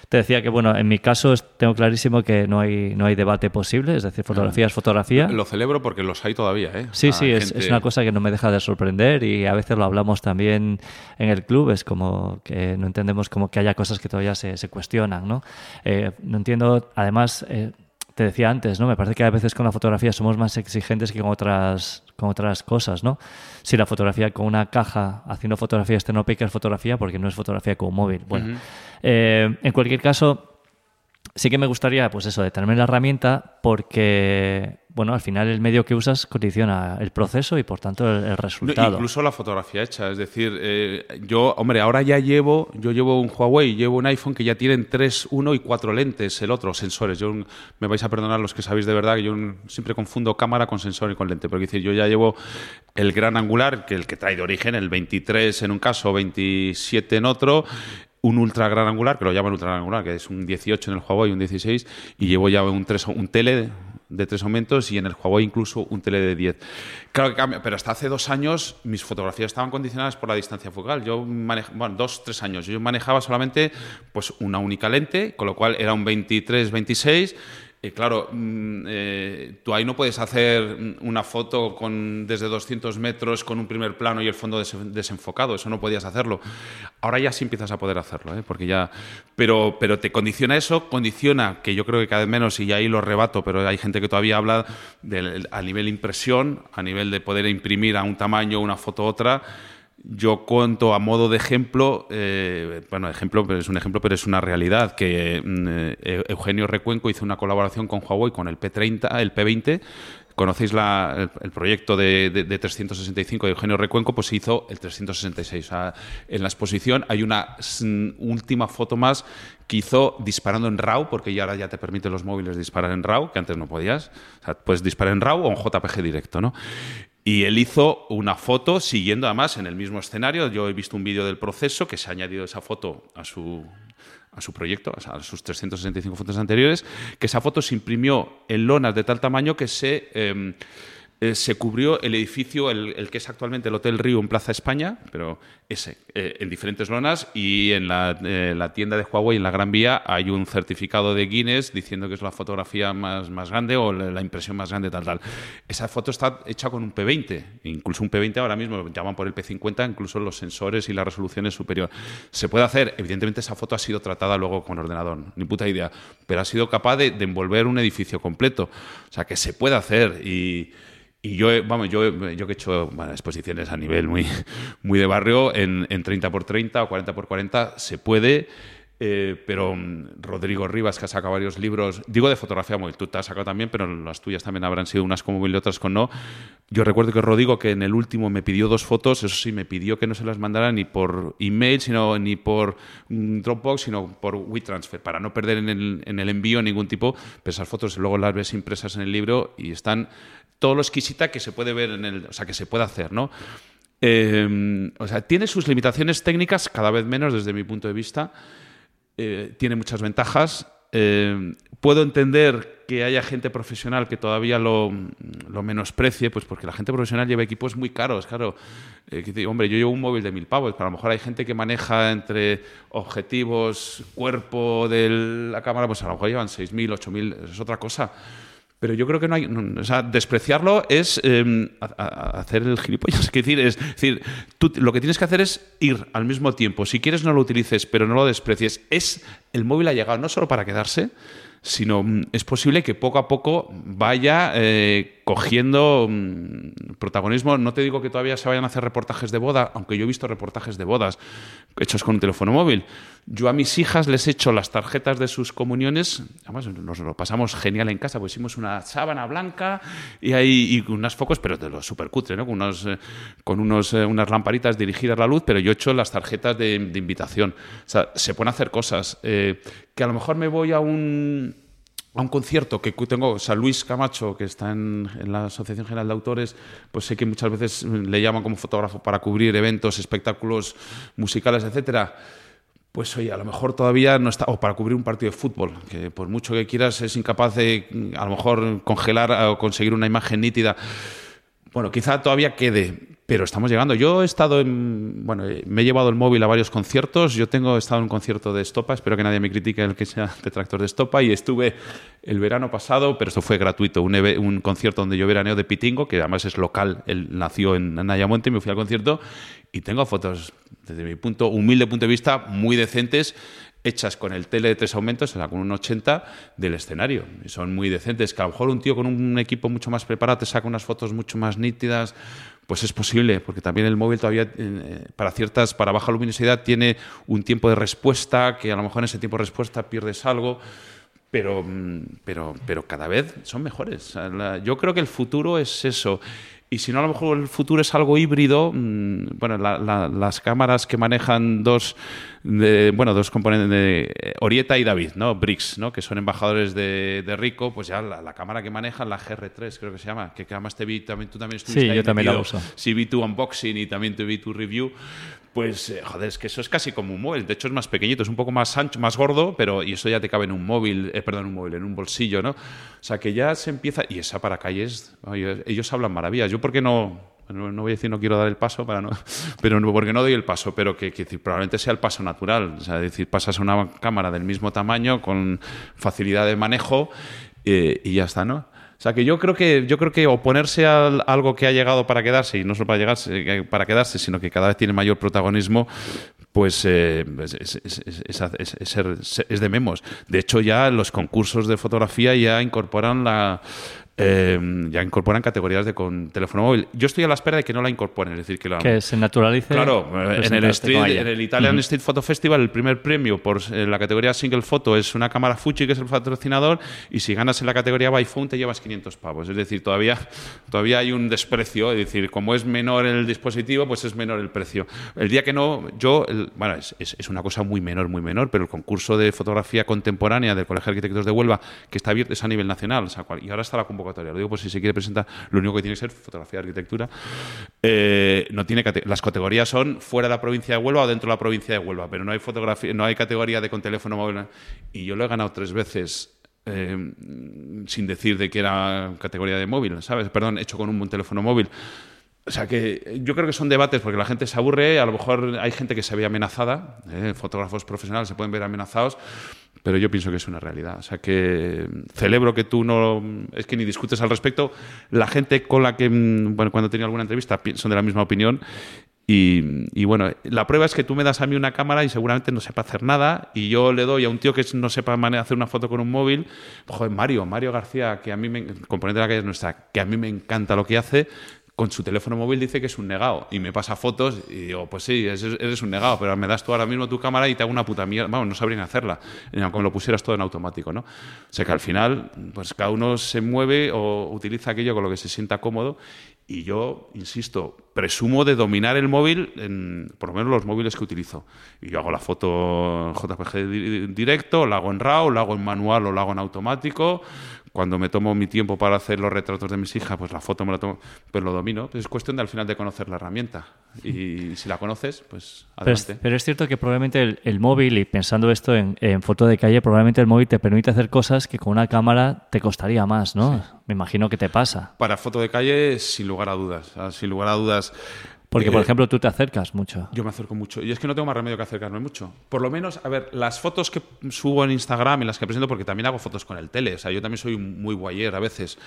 Te decía que, bueno, en mi caso tengo clarísimo que no hay, no hay debate posible, es decir, fotografía es fotografía. Lo celebro porque los hay todavía, ¿eh? Sí, sí, es, una cosa que no me deja de sorprender y a veces lo hablamos también en el club, es como que no entendemos como que haya cosas que todavía se, se cuestionan, ¿no? Eh, no entiendo, además... Eh, te decía antes, ¿no? Me parece que a veces con la fotografía somos más exigentes que con otras, con otras cosas, ¿no? Si la fotografía con una caja haciendo fotografía estenópica es fotografía porque no es fotografía con un móvil. Bueno, eh, en cualquier caso, sí que me gustaría, pues eso, detenerme la herramienta porque bueno, al final el medio que usas condiciona el proceso y por tanto el, resultado. incluso la fotografía hecha, es decir, eh, yo, hombre, ahora ya llevo, yo llevo un Huawei, llevo un iPhone que ya tienen 3, 1 y 4 lentes, el otro, sensores. Yo me vais a perdonar los que sabéis de verdad que yo siempre confundo cámara con sensor y con lente, pero decir, yo ya llevo el gran angular, que el que trae de origen, el 23 en un caso, 27 en otro, un ultra gran angular, que lo llaman ultra gran angular, que es un 18 en el Huawei, un 16, y llevo ya un, 3, un tele de tres aumentos y en el Huawei incluso un tele de 10. Claro que cambia, pero hasta hace dos años mis fotografías estaban condicionadas por la distancia focal. Yo manejaba, bueno, dos, tres años, yo manejaba solamente pues una única lente, con lo cual era un 23-26 y claro, mm, eh, tú ahí no puedes hacer una foto con, desde 200 metros con un primer plano y el fondo desenfocado, eso no podías hacerlo. Ahora ya sí empiezas a poder hacerlo, ¿eh? porque ya, pero, pero te condiciona eso, condiciona, que yo creo que cada vez menos, y ahí lo rebato, pero hay gente que todavía habla a nivel impresión, a nivel de poder imprimir a un tamaño una foto a otra, yo cuento a modo de ejemplo, eh, bueno, ejemplo, es un ejemplo, pero es una realidad, que mm, eh, Eugenio Recuenco hizo una colaboración con Huawei con el P30, el P20, conocéis el, proyecto de, 365 de Eugenio Recuenco, pues hizo el 366. en la exposición hay una última foto más que hizo disparando en RAW, porque ya ahora ya te permiten los móviles disparar en RAW, que antes no podías. O sea, puedes disparar en RAW o en JPG directo, ¿no? Y él hizo una foto siguiendo además en el mismo escenario. Yo he visto un vídeo del proceso que se ha añadido esa foto a su, a su proyecto, a sus 365 fotos anteriores, que esa foto se imprimió en lonas de tal tamaño que se... Em, eh, se cubrió el edificio, el, que es actualmente el Hotel Río en Plaza España, pero ese, eh, en diferentes lonas, y en eh, la, tienda de Huawei, en la Gran Vía, hay un certificado de Guinness diciendo que es la fotografía más, más grande o la, impresión más grande, tal, tal. Esa foto está hecha con un P20, incluso un P20 ahora mismo, llaman por el P50, incluso los sensores y la resolución es superior. Se puede hacer, evidentemente esa foto ha sido tratada luego con ordenador, ni puta idea, pero ha sido capaz de, de envolver un edificio completo. O sea, que se puede hacer y... Y yo, vamos, yo, yo que he hecho exposiciones a nivel muy, muy de barrio, en, en 30 por 30 o 40 por 40 se puede, eh, pero mm, Rodrigo Rivas, que ha sacado varios libros, digo de fotografía móvil, tú te has sacado también, pero las tuyas también habrán sido unas con móvil y otras con no. Yo recuerdo que Rodrigo, que en el último me pidió dos fotos, eso sí, me pidió que no se las mandara ni por email, sino, ni por mm, Dropbox, sino por WeTransfer, para no perder en el, en el envío ningún tipo. Pero esas fotos luego las ves impresas en el libro y están todo lo exquisita que se puede ver en el, o sea, que se puede hacer, ¿no? Eh, o sea, tiene sus limitaciones técnicas, cada vez menos desde mi punto de vista. Eh, tiene muchas ventajas. Eh, puedo entender que haya gente profesional que todavía lo, lo, menosprecie, pues porque la gente profesional lleva equipos muy caros, claro. hombre, yo llevo un móvil de mil pavos, pero a lo mejor hay gente que maneja entre objetivos, cuerpo de la cámara, pues a lo mejor llevan 6.000, 8.000, es otra cosa. Pero yo creo que no hay. o sea, despreciarlo es em, hacer el gilipollas. Es decir, es, decir lo que tienes que hacer es ir al mismo tiempo. Si quieres, no lo utilices, pero no lo desprecies. Es el móvil ha llegado no solo para quedarse, sino mm, es posible que poco a poco vaya eh, cogiendo mm, protagonismo. No te digo que todavía se vayan a hacer reportajes de boda, aunque yo he visto reportajes de bodas hechos con un teléfono móvil. Yo a mis hijas les he hecho las tarjetas de sus comuniones, además nos lo pasamos genial en casa, pues hicimos una sábana blanca y hay unos focos, pero de lo súper cutre, ¿no? con, unos, eh, con unos, eh, unas lamparitas dirigidas a la luz, pero yo he hecho las tarjetas de, invitación. O sea, se pueden hacer cosas. que a lo mejor me voy a un a un concierto que tengo, sea, Luis Camacho, que está en, la Asociación General de Autores, pues sé que muchas veces le llaman como fotógrafo para cubrir eventos, espectáculos musicales, etcétera. Pues oye, a lo mejor todavía no está, o para cubrir un partido de fútbol, que por mucho que quieras es incapaz de a lo mejor congelar o conseguir una imagen nítida. Bueno, quizá todavía quede, pero estamos llegando. Yo he estado en. Bueno, me he llevado el móvil a varios conciertos. Yo tengo estado en un concierto de Estopa. Espero que nadie me critique el que sea detractor de Estopa. Y estuve el verano pasado, pero esto fue gratuito. Un, concierto donde yo veraneo de Pitingo, que además es local. Él nació en Nayamonte y me fui al concierto. Y tengo fotos, desde mi punto, humilde punto de vista, muy decentes hechas con el tele de tres aumentos, con un 80 del escenario. Son muy decentes. Que a lo mejor un tío con un equipo mucho más preparado te saca unas fotos mucho más nítidas, pues es posible, porque también el móvil todavía eh, para ciertas, para baja luminosidad tiene un tiempo de respuesta, que a lo mejor en ese tiempo de respuesta pierdes algo, pero, mm, pero, pero cada vez son mejores. yo creo que el futuro es eso. Y si no, a lo mejor el futuro es algo híbrido. Mm, bueno, las cámaras que manejan dos, bueno, dos componentes de eh, Orieta y David, ¿no? Brix, ¿no? Que son embajadores de, Rico, pues ya la, cámara que manejan, la GR3, creo que se llama, que además te vi, también, tú también estuviste Sí, yo también la uso. Sí, vi tu unboxing y también te vi tu review. Pues, eh, joder, es que eso es casi como un móvil. De hecho, es más pequeñito, es un poco más ancho, más gordo, pero y eso ya te cabe en un móvil, eh, perdón, un móvil, en un bolsillo, ¿no? O sea, que ya se empieza. Y esa para calles, ellos hablan maravillas. Yo, ¿por qué no, no, voy a decir no quiero dar el paso para no, pero no, porque no doy el paso, pero que, que, probablemente sea el paso natural. O sea, decir, pasas a una cámara del mismo tamaño, con facilidad de manejo eh, y ya está, ¿no? O sea que yo creo que yo creo que oponerse a algo que ha llegado para quedarse y no solo para llegarse eh, para quedarse, sino que cada vez tiene mayor protagonismo, pues eh, es, de memos. De hecho, ya los concursos de fotografía ya incorporan la, eh, ya incorporan categorías de con teléfono móvil. Yo estoy a la espera de que no la incorporen, es decir, que, la, que se naturalice. Claro, en el, en el, Italian Street Photo Festival el primer premio por eh, la categoría Single Photo es una cámara Fuji, que es el patrocinador, y si ganas en la categoría by phone te llevas 500 pavos. Es decir, todavía, todavía hay un desprecio, es decir, como es menor el dispositivo, pues es menor el precio. El día que no, yo, bueno, es, es, una cosa muy menor, muy menor, pero el concurso de fotografía contemporánea del Colegio de Arquitectos de Huelva, que está abierto, es a nivel nacional, o sea, y ahora está la convocatoria lo digo por si se quiere presentar, lo único que tiene que ser fotografía arquitectura. Eh, no tiene las categorías son fuera de la provincia de Huelva o dentro de la provincia de Huelva, pero no hay fotografía, no hay categoría de con teléfono móvil. Y yo lo he ganado tres veces. Eh, sin decir de que era categoría de móvil, ¿sabes? Perdón, hecho con un teléfono móvil. O sea que yo creo que son debates porque la gente se aburre, a lo mejor hay gente que se ve amenazada, ¿eh? fotógrafos profesionales se pueden ver amenazados, pero yo pienso que es una realidad. O sea que celebro que tú no, es que ni discutes al respecto. La gente con la que, mm, bueno, cuando he tenido alguna entrevista son de la misma opinión. Y, bueno, la prueba es que tú me das a mí una cámara y seguramente no sepa hacer nada y yo le doy a un tío que no sepa hacer una foto con un móvil, joder, Mario, Mario García, que a mí me, componente de la calle es nuestra, que a mí me encanta lo que hace, con su teléfono móvil dice que es un negado y me pasa fotos y digo, pues sí, eres un negado, pero me das tú ahora mismo tu cámara y te hago una puta mierda. Vamos, no sabrían hacerla, aunque lo pusieras todo en automático, ¿no? O sea que al final, pues cada uno se mueve o utiliza aquello con lo que se sienta cómodo y yo, insisto, presumo de dominar el móvil en por lo menos los móviles que utilizo. Y yo hago la foto en JPG directo, la hago en RAW, la hago en manual o la hago en automático cuando me tomo mi tiempo para hacer los retratos de mis hijas, pues la foto me la tomo, pues lo domino. es cuestión de al final de conocer la herramienta. Y si la conoces, pues adelante. Pero es, cierto que probablemente el, móvil, y pensando esto en, foto de calle, probablemente el móvil te permite hacer cosas que con una cámara te costaría más, ¿no? Me imagino que te pasa. Para foto de calle, sin lugar a dudas. Sin lugar a dudas, porque, por eh, ejemplo, tú te acercas mucho. Yo me acerco mucho. Y es que no tengo más remedio que acercarme mucho. Por lo menos, a ver, las fotos que subo en Instagram y las que presento, porque también hago fotos con el tele. O sea, yo también soy muy guayer a veces.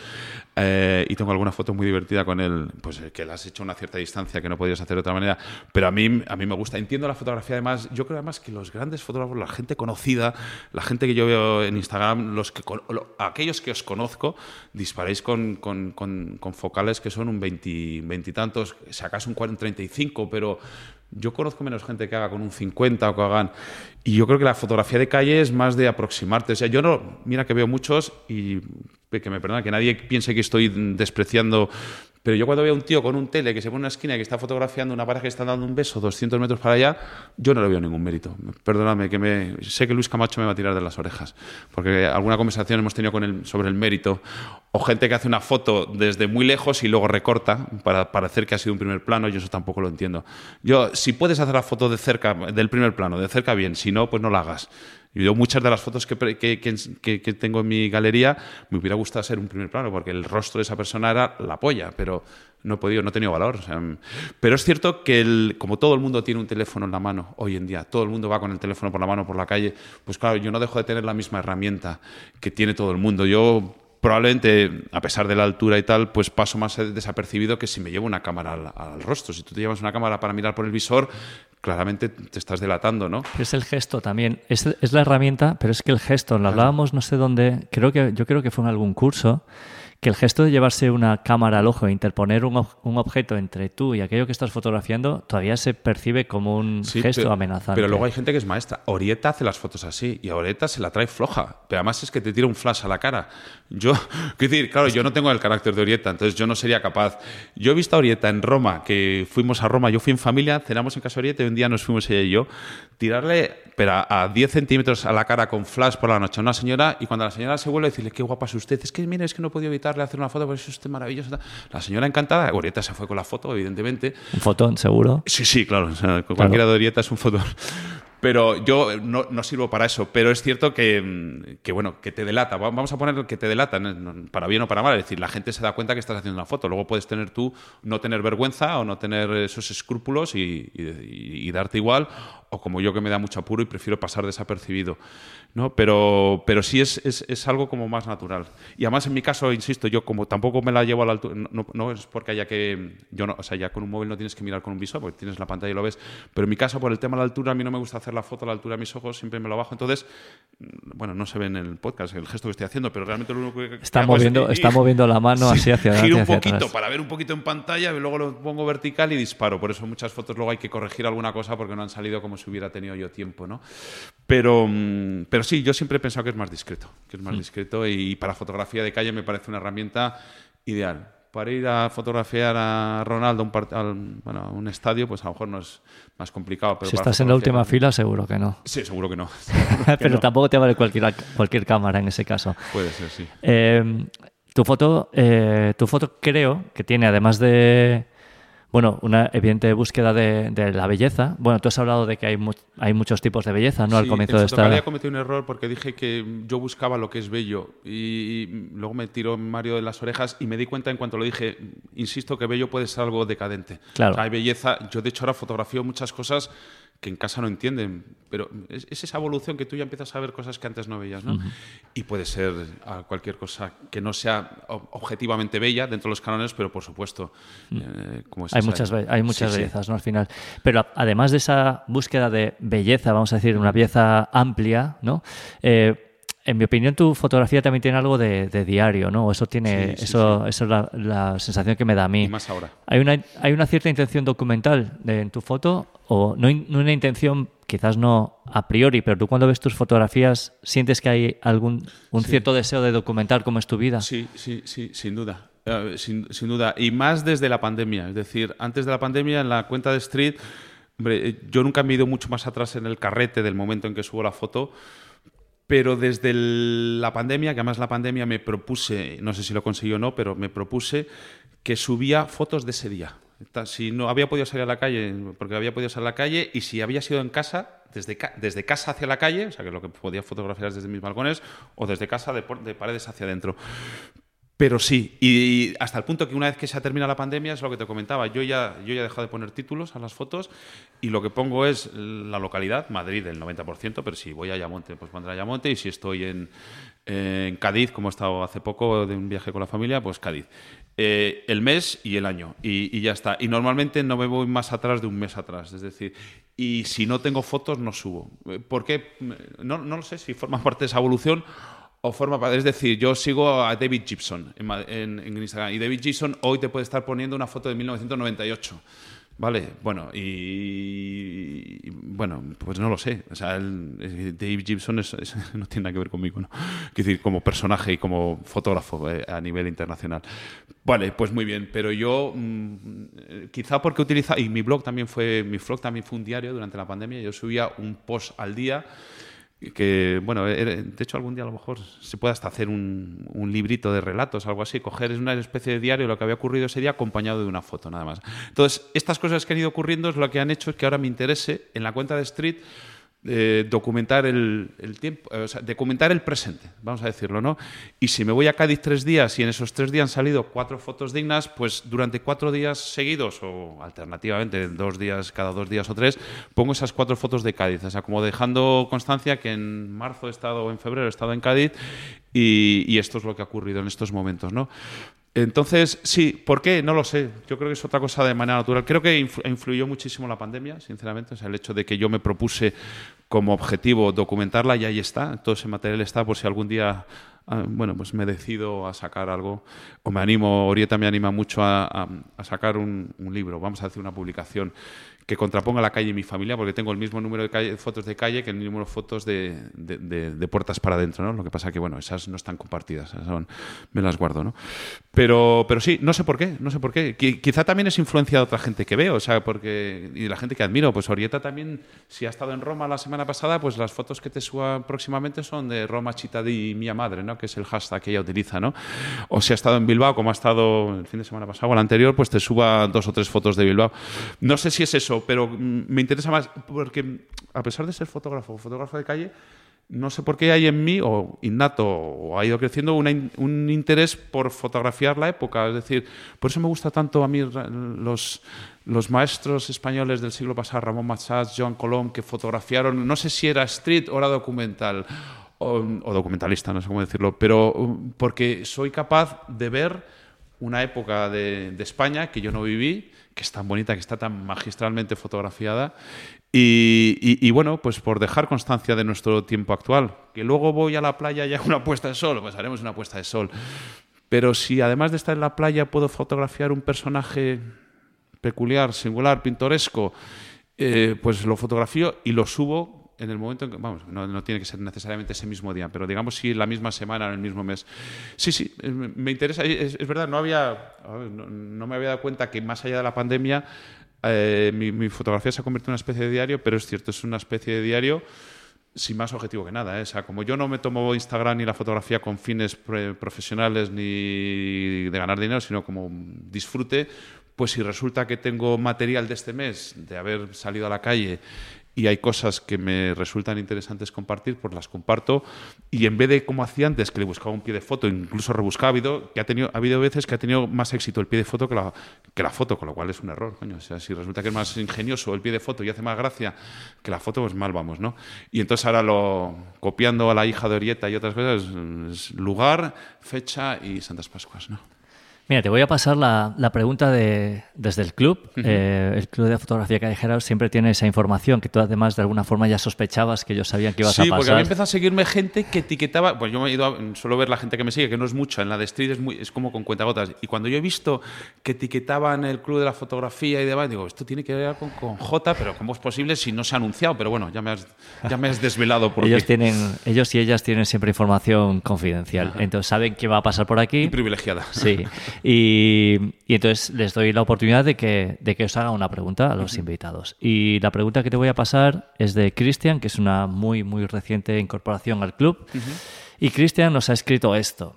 Eh, y tengo alguna foto muy divertida con él, pues que la has hecho a una cierta distancia que no podrías hacer de otra manera. Pero a mí, a mí me gusta. Entiendo la fotografía, además. Yo creo además que los grandes fotógrafos, la gente conocida, la gente que yo veo en Instagram, los que, aquellos que os conozco, disparáis con, con, con, focales que son un veintitantos, sacas un 40 35, pero yo conozco menos gente que haga con un 50 o que hagan... Y yo creo que la fotografía de calle es más de aproximarte. O sea, yo no... Mira que veo muchos y que me perdona, que nadie piense que estoy despreciando Pero yo cuando veo a un tío con un tele que se pone en una esquina y que está fotografiando una pareja que está dando un beso 200 metros para allá, yo no le veo ningún mérito. Perdóname, que me, sé que Luis Camacho me va a tirar de las orejas, porque alguna conversación hemos tenido con él sobre el mérito, o gente que hace una foto desde muy lejos y luego recorta para parecer que ha sido un primer plano, yo eso tampoco lo entiendo. Yo, si puedes hacer la foto de cerca, del primer plano, de cerca bien, si no, pues no la hagas. Yo muchas de las fotos que, que, tengo en mi galería me hubiera gustado ser un primer plano, porque el rostro de esa persona era la polla, pero no he podido, no he tenido valor. pero es cierto que el, como todo el mundo tiene un teléfono en la mano hoy en día, todo el mundo va con el teléfono por la mano por la calle, pues claro, yo no dejo de tener la misma herramienta que tiene todo el mundo. Yo probablemente, a pesar de la altura y tal, pues paso más desapercibido que si me llevo una cámara al, rostro. Si tú te llevas una cámara para mirar por el visor, claramente te estás delatando, ¿no? Es el gesto también, es, es la herramienta, pero es que el gesto, lo hablábamos no sé dónde, creo que, yo creo que fue en algún curso, que el gesto de llevarse una cámara al ojo e interponer un, un, objeto entre tú y aquello que estás fotografiando todavía se percibe como un gesto amenazante. Pero luego hay gente que es maestra. Orieta hace las fotos así y a Orieta se la trae floja. Pero además es que te tira un flash a la cara. Yo, quiero decir, claro, yo no tengo el carácter de Orieta, entonces yo no sería capaz. Yo he visto a Orieta en Roma, que fuimos a Roma, yo fui en familia, cenamos en casa de Orieta y un día nos fuimos ella y yo, tirarle pero a 10 centímetros a la cara con flash por la noche a una señora y cuando la señora se vuelve a decirle, qué guapa es usted, es que mire, es que no he podido evitarle hacer una foto, por eso es usted maravilloso. La señora encantada, Orieta se fue con la foto, evidentemente. Un fotón, seguro. Sí, sí, claro. Cualquiera de Orieta es un fotón. Pero yo no, no, sirvo para eso. Pero es cierto que, que, bueno, que te delata. Vamos a poner que te delata, para bien o para mal. Es decir, la gente se da cuenta que estás haciendo una foto. Luego puedes tener tú, no tener vergüenza o no tener esos escrúpulos y, y, y darte igual. O como yo que me da mucho apuro y prefiero pasar desapercibido. ¿no? Pero, pero sí es, es, es, algo como más natural. Y además en mi caso, insisto, yo como tampoco me la llevo a la altura, no, no, es porque haya que, yo no, o sea, ya con un móvil no tienes que mirar con un visor, porque tienes la pantalla y lo ves, pero en mi caso por el tema de la altura, a mí no me gusta hacer la foto a la altura de mis ojos, siempre me lo bajo, entonces, bueno, no se ve en el podcast el gesto que estoy haciendo, pero realmente lo único que... Está, moviendo, está moviendo la mano así hacia adelante. Giro un poquito para ver un poquito en pantalla y luego lo pongo vertical y disparo, por eso muchas fotos luego hay que corregir alguna cosa porque no han salido como si hubiera tenido yo tiempo, ¿no? Pero, mm, pero sí, yo siempre he pensado que es más discreto, que es más mm. discreto y para fotografía de calle me parece una herramienta ideal. Para ir a fotografiar a Ronaldo un bueno, a un estadio, pues a lo mejor no es más complicado. Pero si estás en la última fila, seguro que no. Sí, seguro que no. pero tampoco te vale cualquier, cualquier cámara en ese caso. Puede ser, sí. Eh, tu foto, eh, tu foto creo que tiene, además de bueno, una evidente búsqueda de, la belleza. Bueno, tú has hablado de que hay, hay muchos tipos de belleza, ¿no? Al comienzo de esta. cometido un error porque dije que yo buscaba lo que es bello y, luego me tiró Mario de las orejas y me di cuenta en cuanto lo dije, insisto que bello puede ser algo decadente. Claro. hay belleza. Yo de hecho ahora fotografío muchas cosas que en casa no entienden, pero es, esa evolución que tú ya empiezas a ver cosas que antes no veías, ¿no? Y puede ser cualquier cosa que no sea objetivamente bella dentro de los cánones, pero por supuesto, eh, como hay, muchas, hay muchas bellezas, ¿no? Al final. Pero además de esa búsqueda de belleza, vamos a decir, una belleza amplia, ¿no? Eh, en mi opinión, tu fotografía también tiene algo de, diario, ¿no? Eso tiene, eso, eso es la, sensación que me da a mí. Y más ahora. Hay una, hay una cierta intención documental en tu foto, o no, una intención, quizás no a priori, pero tú cuando ves tus fotografías sientes que hay algún un cierto deseo de documentar cómo es tu vida. Sí, sí, sí, sin duda. Eh, sin, sin, duda. Y más desde la pandemia. Es decir, antes de la pandemia, en la cuenta de Street, hombre, eh, yo nunca me he ido mucho más atrás en el carrete del momento en que subo la foto pero desde la pandemia, que además la pandemia me propuse, no sé si lo conseguí o no, pero me propuse que subía fotos de ese día. Si no había podido salir a la calle, porque había podido salir a la calle, y si había sido en casa, desde, desde casa hacia la calle, o sea, que lo que podía fotografiar desde mis balcones, o desde casa de, de paredes hacia adentro. Pero sí, y, hasta el punto que una vez que se ha terminado la pandemia, es lo que te comentaba, yo ya, yo ya he dejado de poner títulos a las fotos y lo que pongo es la localidad, Madrid el 90%, pero si voy a Ayamonte, pues pondré Ayamonte y si estoy en, Cádiz, como he estado hace poco de un viaje con la familia, pues Cádiz. Eh, el mes y el año y, ya está. Y normalmente no me voy más atrás de un mes atrás, es decir, y si no tengo fotos no subo. ¿Por qué? No, no lo sé si forma parte de esa evolución o forma Es decir, yo sigo a David Gibson en, Instagram y David Gibson hoy te puede estar poniendo una foto de 1998. Vale, bueno, y, bueno, pues no lo sé. O sea, Dave Gibson no tiene nada que ver conmigo, ¿no? Quiero decir, como personaje y como fotógrafo eh, a nivel internacional. Vale, pues muy bien, pero yo mm, quizá porque utiliza, y mi blog también fue, mi blog también fue un diario durante la pandemia, yo subía un post al día que bueno, de hecho algún día a lo mejor se puede hasta hacer un, un, librito de relatos, algo así, coger una especie de diario lo que había ocurrido ese día acompañado de una foto nada más. Entonces, estas cosas que han ido ocurriendo es lo que han hecho que ahora me interese en la cuenta de Street documentar el, tiempo, eh, documentar el presente, vamos a decirlo, ¿no? Y si me voy a Cádiz tres días y en esos tres días han salido cuatro fotos dignas, pues durante cuatro días seguidos, o alternativamente dos días, cada dos días o tres, pongo esas cuatro fotos de Cádiz, o sea, como dejando constancia que en marzo he estado en febrero he estado en Cádiz y, y, esto es lo que ha ocurrido en estos momentos, ¿no? Entonces, sí, ¿por qué? No lo sé. Yo creo que es otra cosa de manera natural. Creo que influyó muchísimo la pandemia, sinceramente. O sea, el hecho de que yo me propuse como objetivo documentarla y ahí está. Todo ese material está por si algún día ah, bueno, pues me decido a sacar algo, o me animo, Orieta me anima mucho a, sacar un, un, libro, vamos a hacer una publicación que contraponga la calle y mi familia, porque tengo el mismo número de fotos de calle que el número de fotos de, de, puertas para adentro, ¿no? Lo que pasa que, bueno, esas no están compartidas, me las guardo, ¿no? Pero, pero sí, no sé por qué, no sé por qué. Quizá también es influencia de otra gente que veo, o sea, porque, y de la gente que admiro, pues Orieta también, si ha estado en Roma la semana pasada, pues las fotos que te suba próximamente son de Roma Chita di mia madre, ¿no? Que es el hashtag que ella utiliza, ¿no? O si ha estado en Bilbao, como ha estado el fin de semana pasado o el anterior, pues te suba dos o tres fotos de Bilbao. No sé si es eso, pero me interesa más porque a pesar de ser fotógrafo, fotógrafo de calle, no sé por qué hay en mí, o innato, o ha ido creciendo un interés por fotografiar la época. Es decir, por eso me gusta tanto a mí los, los maestros españoles del siglo pasado, Ramón Machás, Joan Colom, que fotografiaron, no sé si era street o era documental, o, documentalista, no sé cómo decirlo, pero um, porque soy capaz de ver una época de, de España que yo no viví, que es tan bonita, que está tan magistralmente fotografiada. Y, bueno, pues por dejar constancia de nuestro tiempo actual. Que luego voy a la playa y hago una puesta de sol, pues haremos una puesta de sol. Pero si además de estar en la playa puedo fotografiar un personaje peculiar, singular, pintoresco, eh, pues lo fotografío y lo subo en el momento en que, vamos, no, tiene que ser necesariamente ese mismo día, pero digamos si la misma semana, en el mismo mes. Sí, sí, me interesa, es, verdad, no, había, no, me había dado cuenta que más allá de la pandemia eh, mi, fotografía se ha convertido en una especie de diario, pero es cierto, es una especie de diario sin más objetivo que nada. ¿eh? O sea, como yo no me tomo Instagram ni la fotografía con fines profesionales ni de ganar dinero, sino como disfrute, pues si resulta que tengo material de este mes, de haber salido a la calle y hay cosas que me resultan interesantes compartir, pues las comparto. Y en vez de como hacía antes, que le buscaba un pie de foto, incluso rebuscaba, ha habido, que ha, tenido, ha habido veces que ha tenido más éxito el pie de foto que la, que la foto, con lo cual es un error. Coño. O sea, si resulta que es más ingenioso el pie de foto y hace más gracia que la foto, pues mal vamos, ¿no? Y entonces ahora lo copiando a la hija de Orieta y otras cosas, es lugar, fecha y Santas Pascuas, ¿no? Mira, te voy a pasar la, pregunta de, desde el club. Eh, el club de fotografía callejera siempre tiene esa información que tú además de alguna forma ya sospechabas que ellos sabían que ibas a pasar. Sí, porque a mí empezó a seguirme gente que etiquetaba, pues yo me he ido a, suelo ver la gente que me sigue, que no es mucha, en la de Street es, muy, es como con cuentagotas. Y cuando yo he visto que etiquetaban el club de la fotografía y demás, digo, esto tiene que ver con, con J, pero ¿cómo es posible si no se ha anunciado? Pero bueno, ya me has, ya me has desvelado. Por ellos, tienen, ellos y ellas tienen siempre información confidencial, entonces saben qué va a pasar por aquí. Y privilegiada. Sí. Y, entonces les doy la oportunidad de que, de que os haga una pregunta a los invitados. Y la pregunta que te voy a pasar es de Cristian, que es una muy, muy reciente incorporación al club. Y Cristian nos ha escrito esto.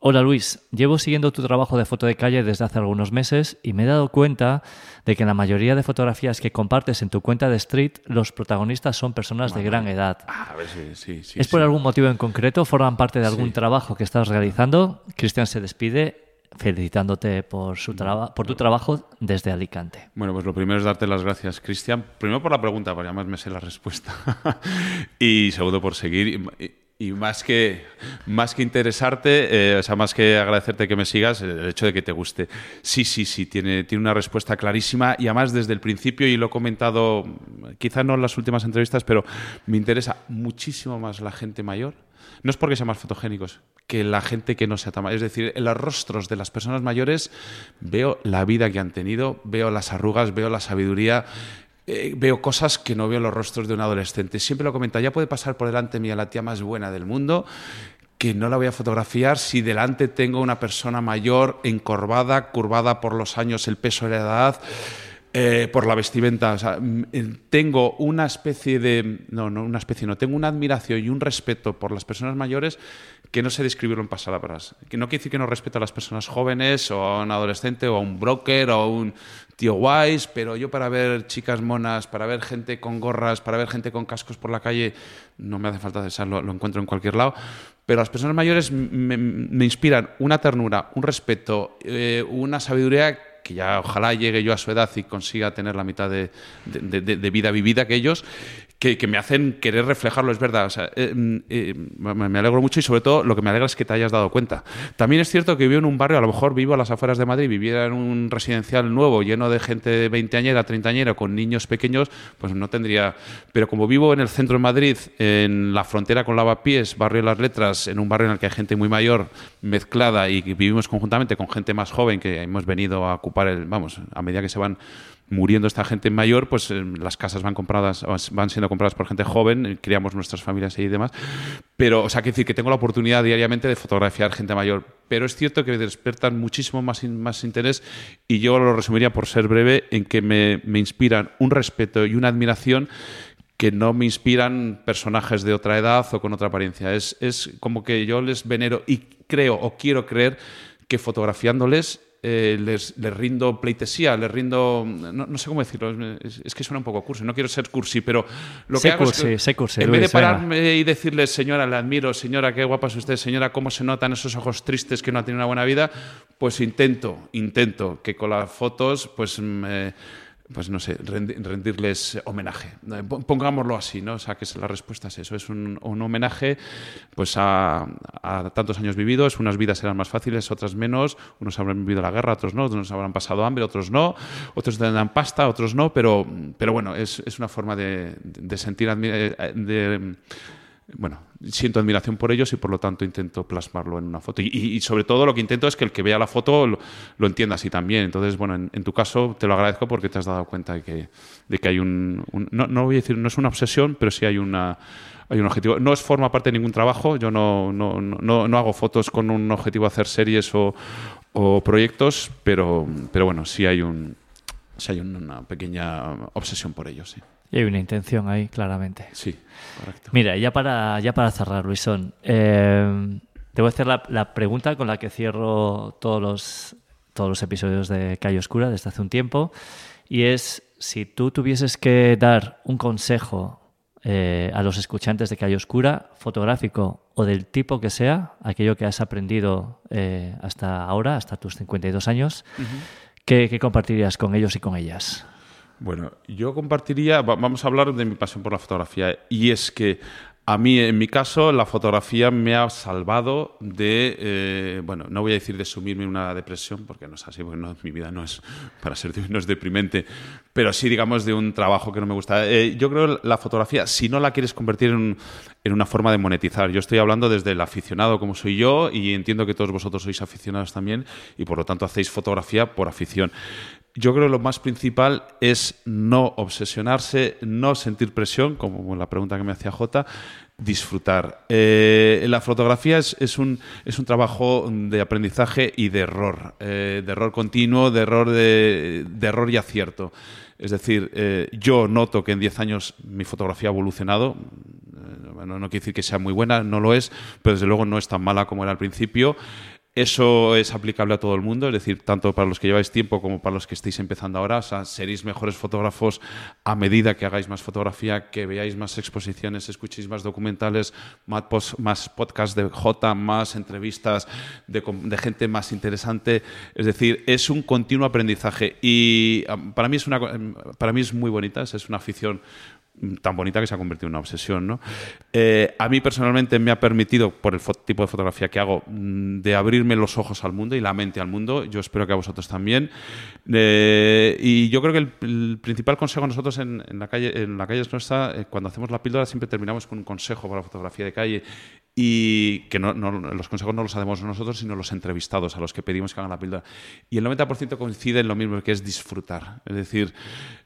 Hola Luis, llevo siguiendo tu trabajo de foto de calle desde hace algunos meses y me he dado cuenta de que en la mayoría de fotografías que compartes en tu cuenta de Street, los protagonistas son personas de gran edad. Ah, a ver, sí, sí, ¿Es por algún motivo en concreto? ¿Forman parte de algún trabajo que estás realizando? Cristian se despide felicitándote por, su por tu trabajo desde Alicante. Bueno, pues lo primero es darte las gracias, Cristian. Primero por la pregunta, porque además me sé la respuesta. y segundo por seguir. Y, más, que, más que interesarte, eh, o sea, más que agradecerte que me sigas, el hecho de que te guste. Sí, sí, sí, tiene, tiene una respuesta clarísima y además desde el principio, y lo he comentado, quizá no en las últimas entrevistas, pero me interesa muchísimo más la gente mayor no es porque sean más fotogénicos, que la gente que no sea tan Es decir, en los rostros de las personas mayores veo la vida que han tenido, veo las arrugas, veo la sabiduría, eh, veo cosas que no veo en los rostros de un adolescente. Siempre lo comento, ya puede pasar por delante mía la tía más buena del mundo, que no la voy a fotografiar si delante tengo una persona mayor, encorvada, curvada por los años, el peso de la edad. Eh, por la vestimenta. tengo una especie de. No, no, una especie, no. Tengo una admiración y un respeto por las personas mayores que no sé describirlo en palabras. Que no quiere decir que no respeto a las personas jóvenes o a un adolescente o a un broker o a un tío wise, pero yo para ver chicas monas, para ver gente con gorras, para ver gente con cascos por la calle, no me hace falta cesarlo, lo encuentro en cualquier lado. Pero las personas mayores me, inspiran una ternura, un respeto, eh, una sabiduría que ya ojalá llegue yo a su edad y consiga tener la mitad de, vida vivida que ellos, que, me hacen querer reflejarlo, es verdad. Eh, mm, eh, me alegro mucho y sobre todo lo que me alegra es que te hayas dado cuenta. También es cierto que vivo en un barrio, a lo mejor vivo a las afueras de Madrid, viviera en un residencial nuevo, lleno de gente veinteañera, treintañera, con niños pequeños, pues no tendría... Pero como vivo en el centro de Madrid, en la frontera con Lavapiés, barrio de las letras, en un barrio en el que hay gente muy mayor mezclada y vivimos conjuntamente con gente más joven que hemos venido a ocupar el... Vamos, a medida que se van muriendo esta gente mayor, pues eh, las casas van compradas, van siendo compradas por gente joven, eh, criamos nuestras familias y demás. Pero, o sea, que decir que tengo la oportunidad diariamente de fotografiar gente mayor. Pero es cierto que me despiertan muchísimo más, más interés y yo lo resumiría por ser breve en que me, me inspiran un respeto y una admiración que no me inspiran personajes de otra edad o con otra apariencia. Es, es como que yo les venero y creo o quiero creer que fotografiándoles eh, les, rindo pleitesía, les rindo. No, sé cómo decirlo, es, que suena un poco cursi, no quiero ser cursi, pero lo que hago es. Que, en vez de pararme y decirles, señora, le admiro, señora, qué guapa es usted, señora, cómo se notan esos ojos tristes que no ha tenido una buena vida, pues intento, intento que con las fotos, pues. Me, pues no sé, rendirles homenaje. Pongámoslo así, ¿no? O sea, que la respuesta es eso, es un, homenaje pues a, tantos años vividos, unas vidas eran más fáciles, otras menos, unos habrán vivido la guerra, otros no, otros habrán pasado hambre, otros no, otros tendrán pasta, otros no, pero, pero bueno, es, es una forma de, de sentir, eh, de, bueno, siento admiración por ellos y por lo tanto intento plasmarlo en una foto. Y, sobre todo lo que intento es que el que vea la foto lo, entienda así también. Entonces, bueno, en, tu caso te lo agradezco porque te has dado cuenta de que, de que hay un... no, no, voy a decir, no es una obsesión, pero sí hay una... Hay un objetivo. No es forma parte de ningún trabajo. Yo no, no, no, no hago fotos con un objetivo de hacer series o, o proyectos, pero, pero bueno, sí hay, un, sí hay una pequeña obsesión por ellos. Sí. Y hay una intención ahí, claramente. Sí, correcto. Mira, ya para, ya para cerrar, Luisón, eh, te voy a hacer la, pregunta con la que cierro todos los, todos los episodios de Calle Oscura desde hace un tiempo, y es si tú tuvieses que dar un consejo eh, a los escuchantes de Calle Oscura, fotográfico o del tipo que sea, aquello que has aprendido eh, hasta ahora, hasta tus 52 años, ¿qué compartirías con ellos y con ellas? Bueno, yo compartiría, vamos a hablar de mi pasión por la fotografía, y es que a mí, en mi caso, la fotografía me ha salvado de, eh, bueno, no voy a decir de sumirme en una depresión, porque no es así, porque mi vida no es, para ser no es deprimente, pero sí, digamos, de un trabajo que no me gusta. Eh, yo creo que la fotografía, si no la quieres convertir en, una forma de monetizar, yo estoy hablando desde el aficionado como soy yo, y entiendo que todos vosotros sois aficionados también, y por lo tanto hacéis fotografía por afición yo creo que lo más principal es no obsesionarse, no sentir presión, como la pregunta que me hacía Jota, disfrutar. Eh, la fotografía es, un, es, un, trabajo de aprendizaje y de error, eh, de error continuo, de error, de, error y acierto. Es decir, eh, yo noto que en 10 años mi fotografía ha evolucionado. Bueno, no quiere decir que sea muy buena, no lo es, pero desde luego no es tan mala como era al principio. Eso es aplicable a todo el mundo, es decir, tanto para los que lleváis tiempo como para los que estéis empezando ahora. O sea, seréis mejores fotógrafos a medida que hagáis más fotografía, que veáis más exposiciones, escuchéis más documentales, más, podcasts de J, más entrevistas de, gente más interesante. Es decir, es un continuo aprendizaje y ah, para mí es, una, para mí es muy bonita, es una afición tan bonita que se ha convertido en una obsesión. ¿no? Eh, a mí personalmente me ha permitido, por el tipo de fotografía que hago, mm, de abrirme los ojos al mundo y la mente al mundo. Yo espero que a vosotros también. Eh, y yo creo que el, principal consejo nosotros en, la calle, en la calle nuestra, eh, cuando hacemos la píldora, siempre terminamos con un consejo para la fotografía de calle y que no, los consejos no los hacemos nosotros, sino los entrevistados a los que pedimos que hagan la píldora. Y el 90% coincide en lo mismo, que es disfrutar. Es decir,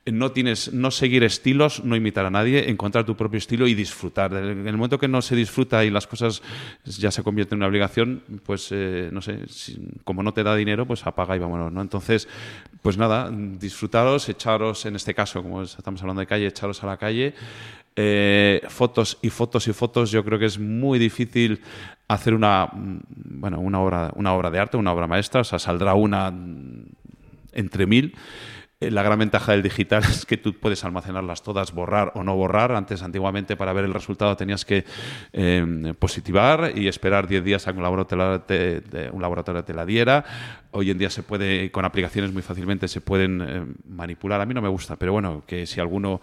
no, tienes, no seguir estilos, no imitar a nadie, encontrar tu propio estilo y disfrutar. En el momento que no se disfruta y las cosas ya se convierten en una obligación, pues eh, no sé, como no te da dinero, pues apaga y vámonos. ¿no? Entonces, pues nada, disfrutaros, echaros, en este caso, como estamos hablando de calle, echaros a la calle. Eh, fotos y fotos y fotos, yo creo que es muy difícil hacer una, bueno, una, obra, una obra de arte, una obra maestra, o sea, saldrá una entre mil la gran ventaja del digital es que tú puedes almacenarlas todas, borrar o no borrar. Antes, antiguamente, para ver el resultado tenías que em, positivar y esperar 10 días a que un laboratorio te, te la diera. Hoy en día se puede, con aplicaciones muy fácilmente se pueden em, manipular. A mí no me gusta, pero bueno, que si alguno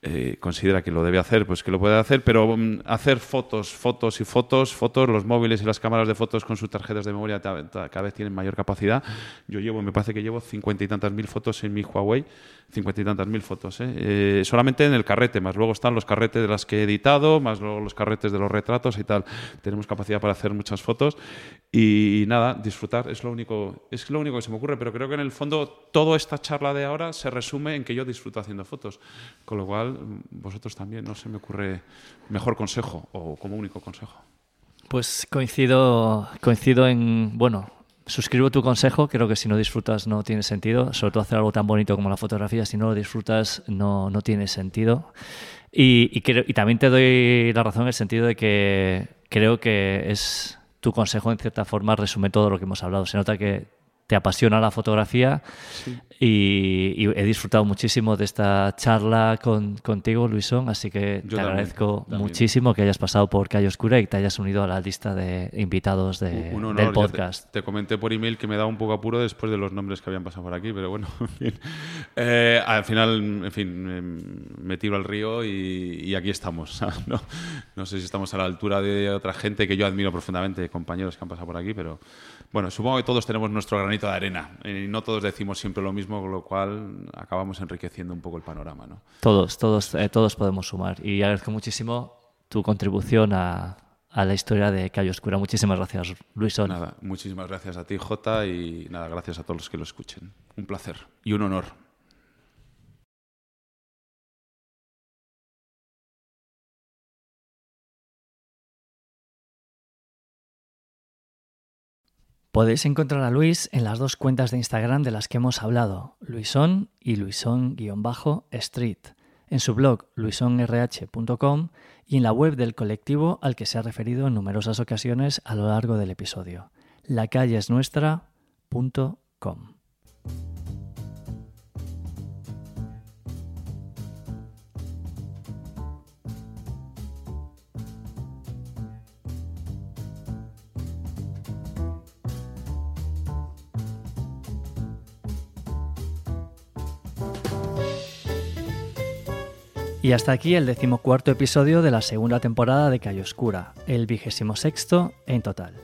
eh, considera que lo debe hacer, pues que lo puede hacer. Pero em, hacer fotos, fotos y fotos, fotos, los móviles y las cámaras de fotos con sus tarjetas de memoria cada vez tienen mayor capacidad. Yo llevo, me parece que llevo cincuenta y tantas mil fotos en mi Huawei, cincuenta y tantas mil fotos, ¿eh? Eh, solamente en el carrete, más luego están los carretes de las que he editado, más luego los carretes de los retratos y tal. Tenemos capacidad para hacer muchas fotos y, nada, disfrutar es lo único, es lo único que se me ocurre, pero creo que en el fondo toda esta charla de ahora se resume en que yo disfruto haciendo fotos, con lo cual vosotros también, no se me ocurre mejor consejo o como único consejo. Pues coincido, coincido en, bueno, suscribo tu consejo, creo que si no disfrutas no tiene sentido, sobre todo hacer algo tan bonito como la fotografía, si no lo disfrutas no, no tiene sentido. Y, y, también te doy la razón en el sentido de que creo que es tu consejo en cierta forma resume todo lo que hemos hablado. Se nota que te apasiona la fotografía y, he disfrutado muchísimo de esta charla con, contigo, Luisón, así que te agradezco muchísimo que hayas pasado por Calle Oscura y te hayas unido a la lista de invitados de, del podcast. Te, comenté por email que me da un poco apuro después de los nombres que habían pasado por aquí, pero bueno, eh, al final, en fin, me tiro al río y, aquí estamos. ¿no? no sé si estamos a la altura de otra gente que yo admiro profundamente, compañeros que han pasado por aquí, pero bueno, supongo que todos tenemos nuestro granito de arena y no todos decimos siempre lo mismo, con lo cual acabamos enriqueciendo un poco el panorama. ¿no? Todos, todos, eh, todos podemos sumar y agradezco muchísimo tu contribución a, a la historia de Calle Oscura. Muchísimas gracias, Luisón. Nada, muchísimas gracias a ti, Jota, y nada, gracias a todos los que lo escuchen. Un placer y un honor. Podéis encontrar a Luis en las dos cuentas de Instagram de las que hemos hablado, Luisón y Luisón-street, en su blog luisonrh.com y en la web del colectivo al que se ha referido en numerosas ocasiones a lo largo del episodio, lacallesnuestra.com. Y hasta aquí el decimocuarto episodio de la segunda temporada de Calle Oscura, el vigésimo sexto en total.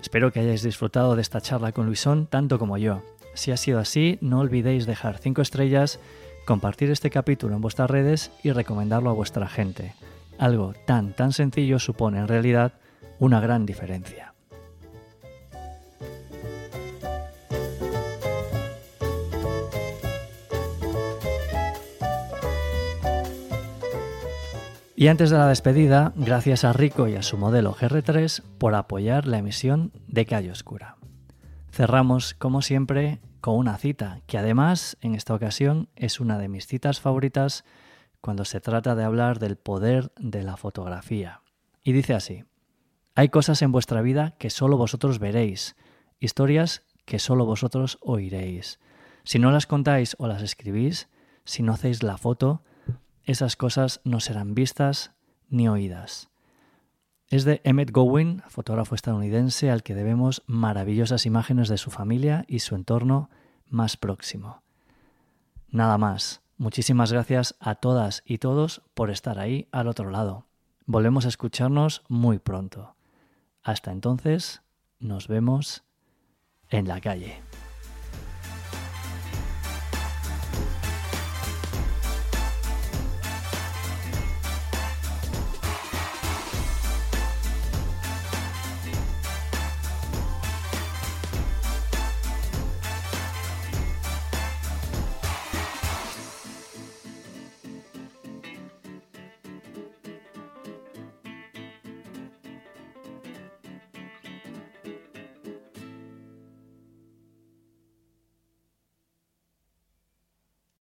Espero que hayáis disfrutado de esta charla con Luisón tanto como yo. Si ha sido así, no olvidéis dejar 5 estrellas, compartir este capítulo en vuestras redes y recomendarlo a vuestra gente. Algo tan tan sencillo supone en realidad una gran diferencia. Y antes de la despedida, gracias a Rico y a su modelo GR3 por apoyar la emisión de Calle Oscura. Cerramos, como siempre, con una cita, que además, en esta ocasión, es una de mis citas favoritas cuando se trata de hablar del poder de la fotografía. Y dice así, hay cosas en vuestra vida que solo vosotros veréis, historias que solo vosotros oiréis. Si no las contáis o las escribís, si no hacéis la foto, esas cosas no serán vistas ni oídas. Es de Emmett Gowen, fotógrafo estadounidense al que debemos maravillosas imágenes de su familia y su entorno más próximo. Nada más. Muchísimas gracias a todas y todos por estar ahí al otro lado. Volvemos a escucharnos muy pronto. Hasta entonces, nos vemos en la calle.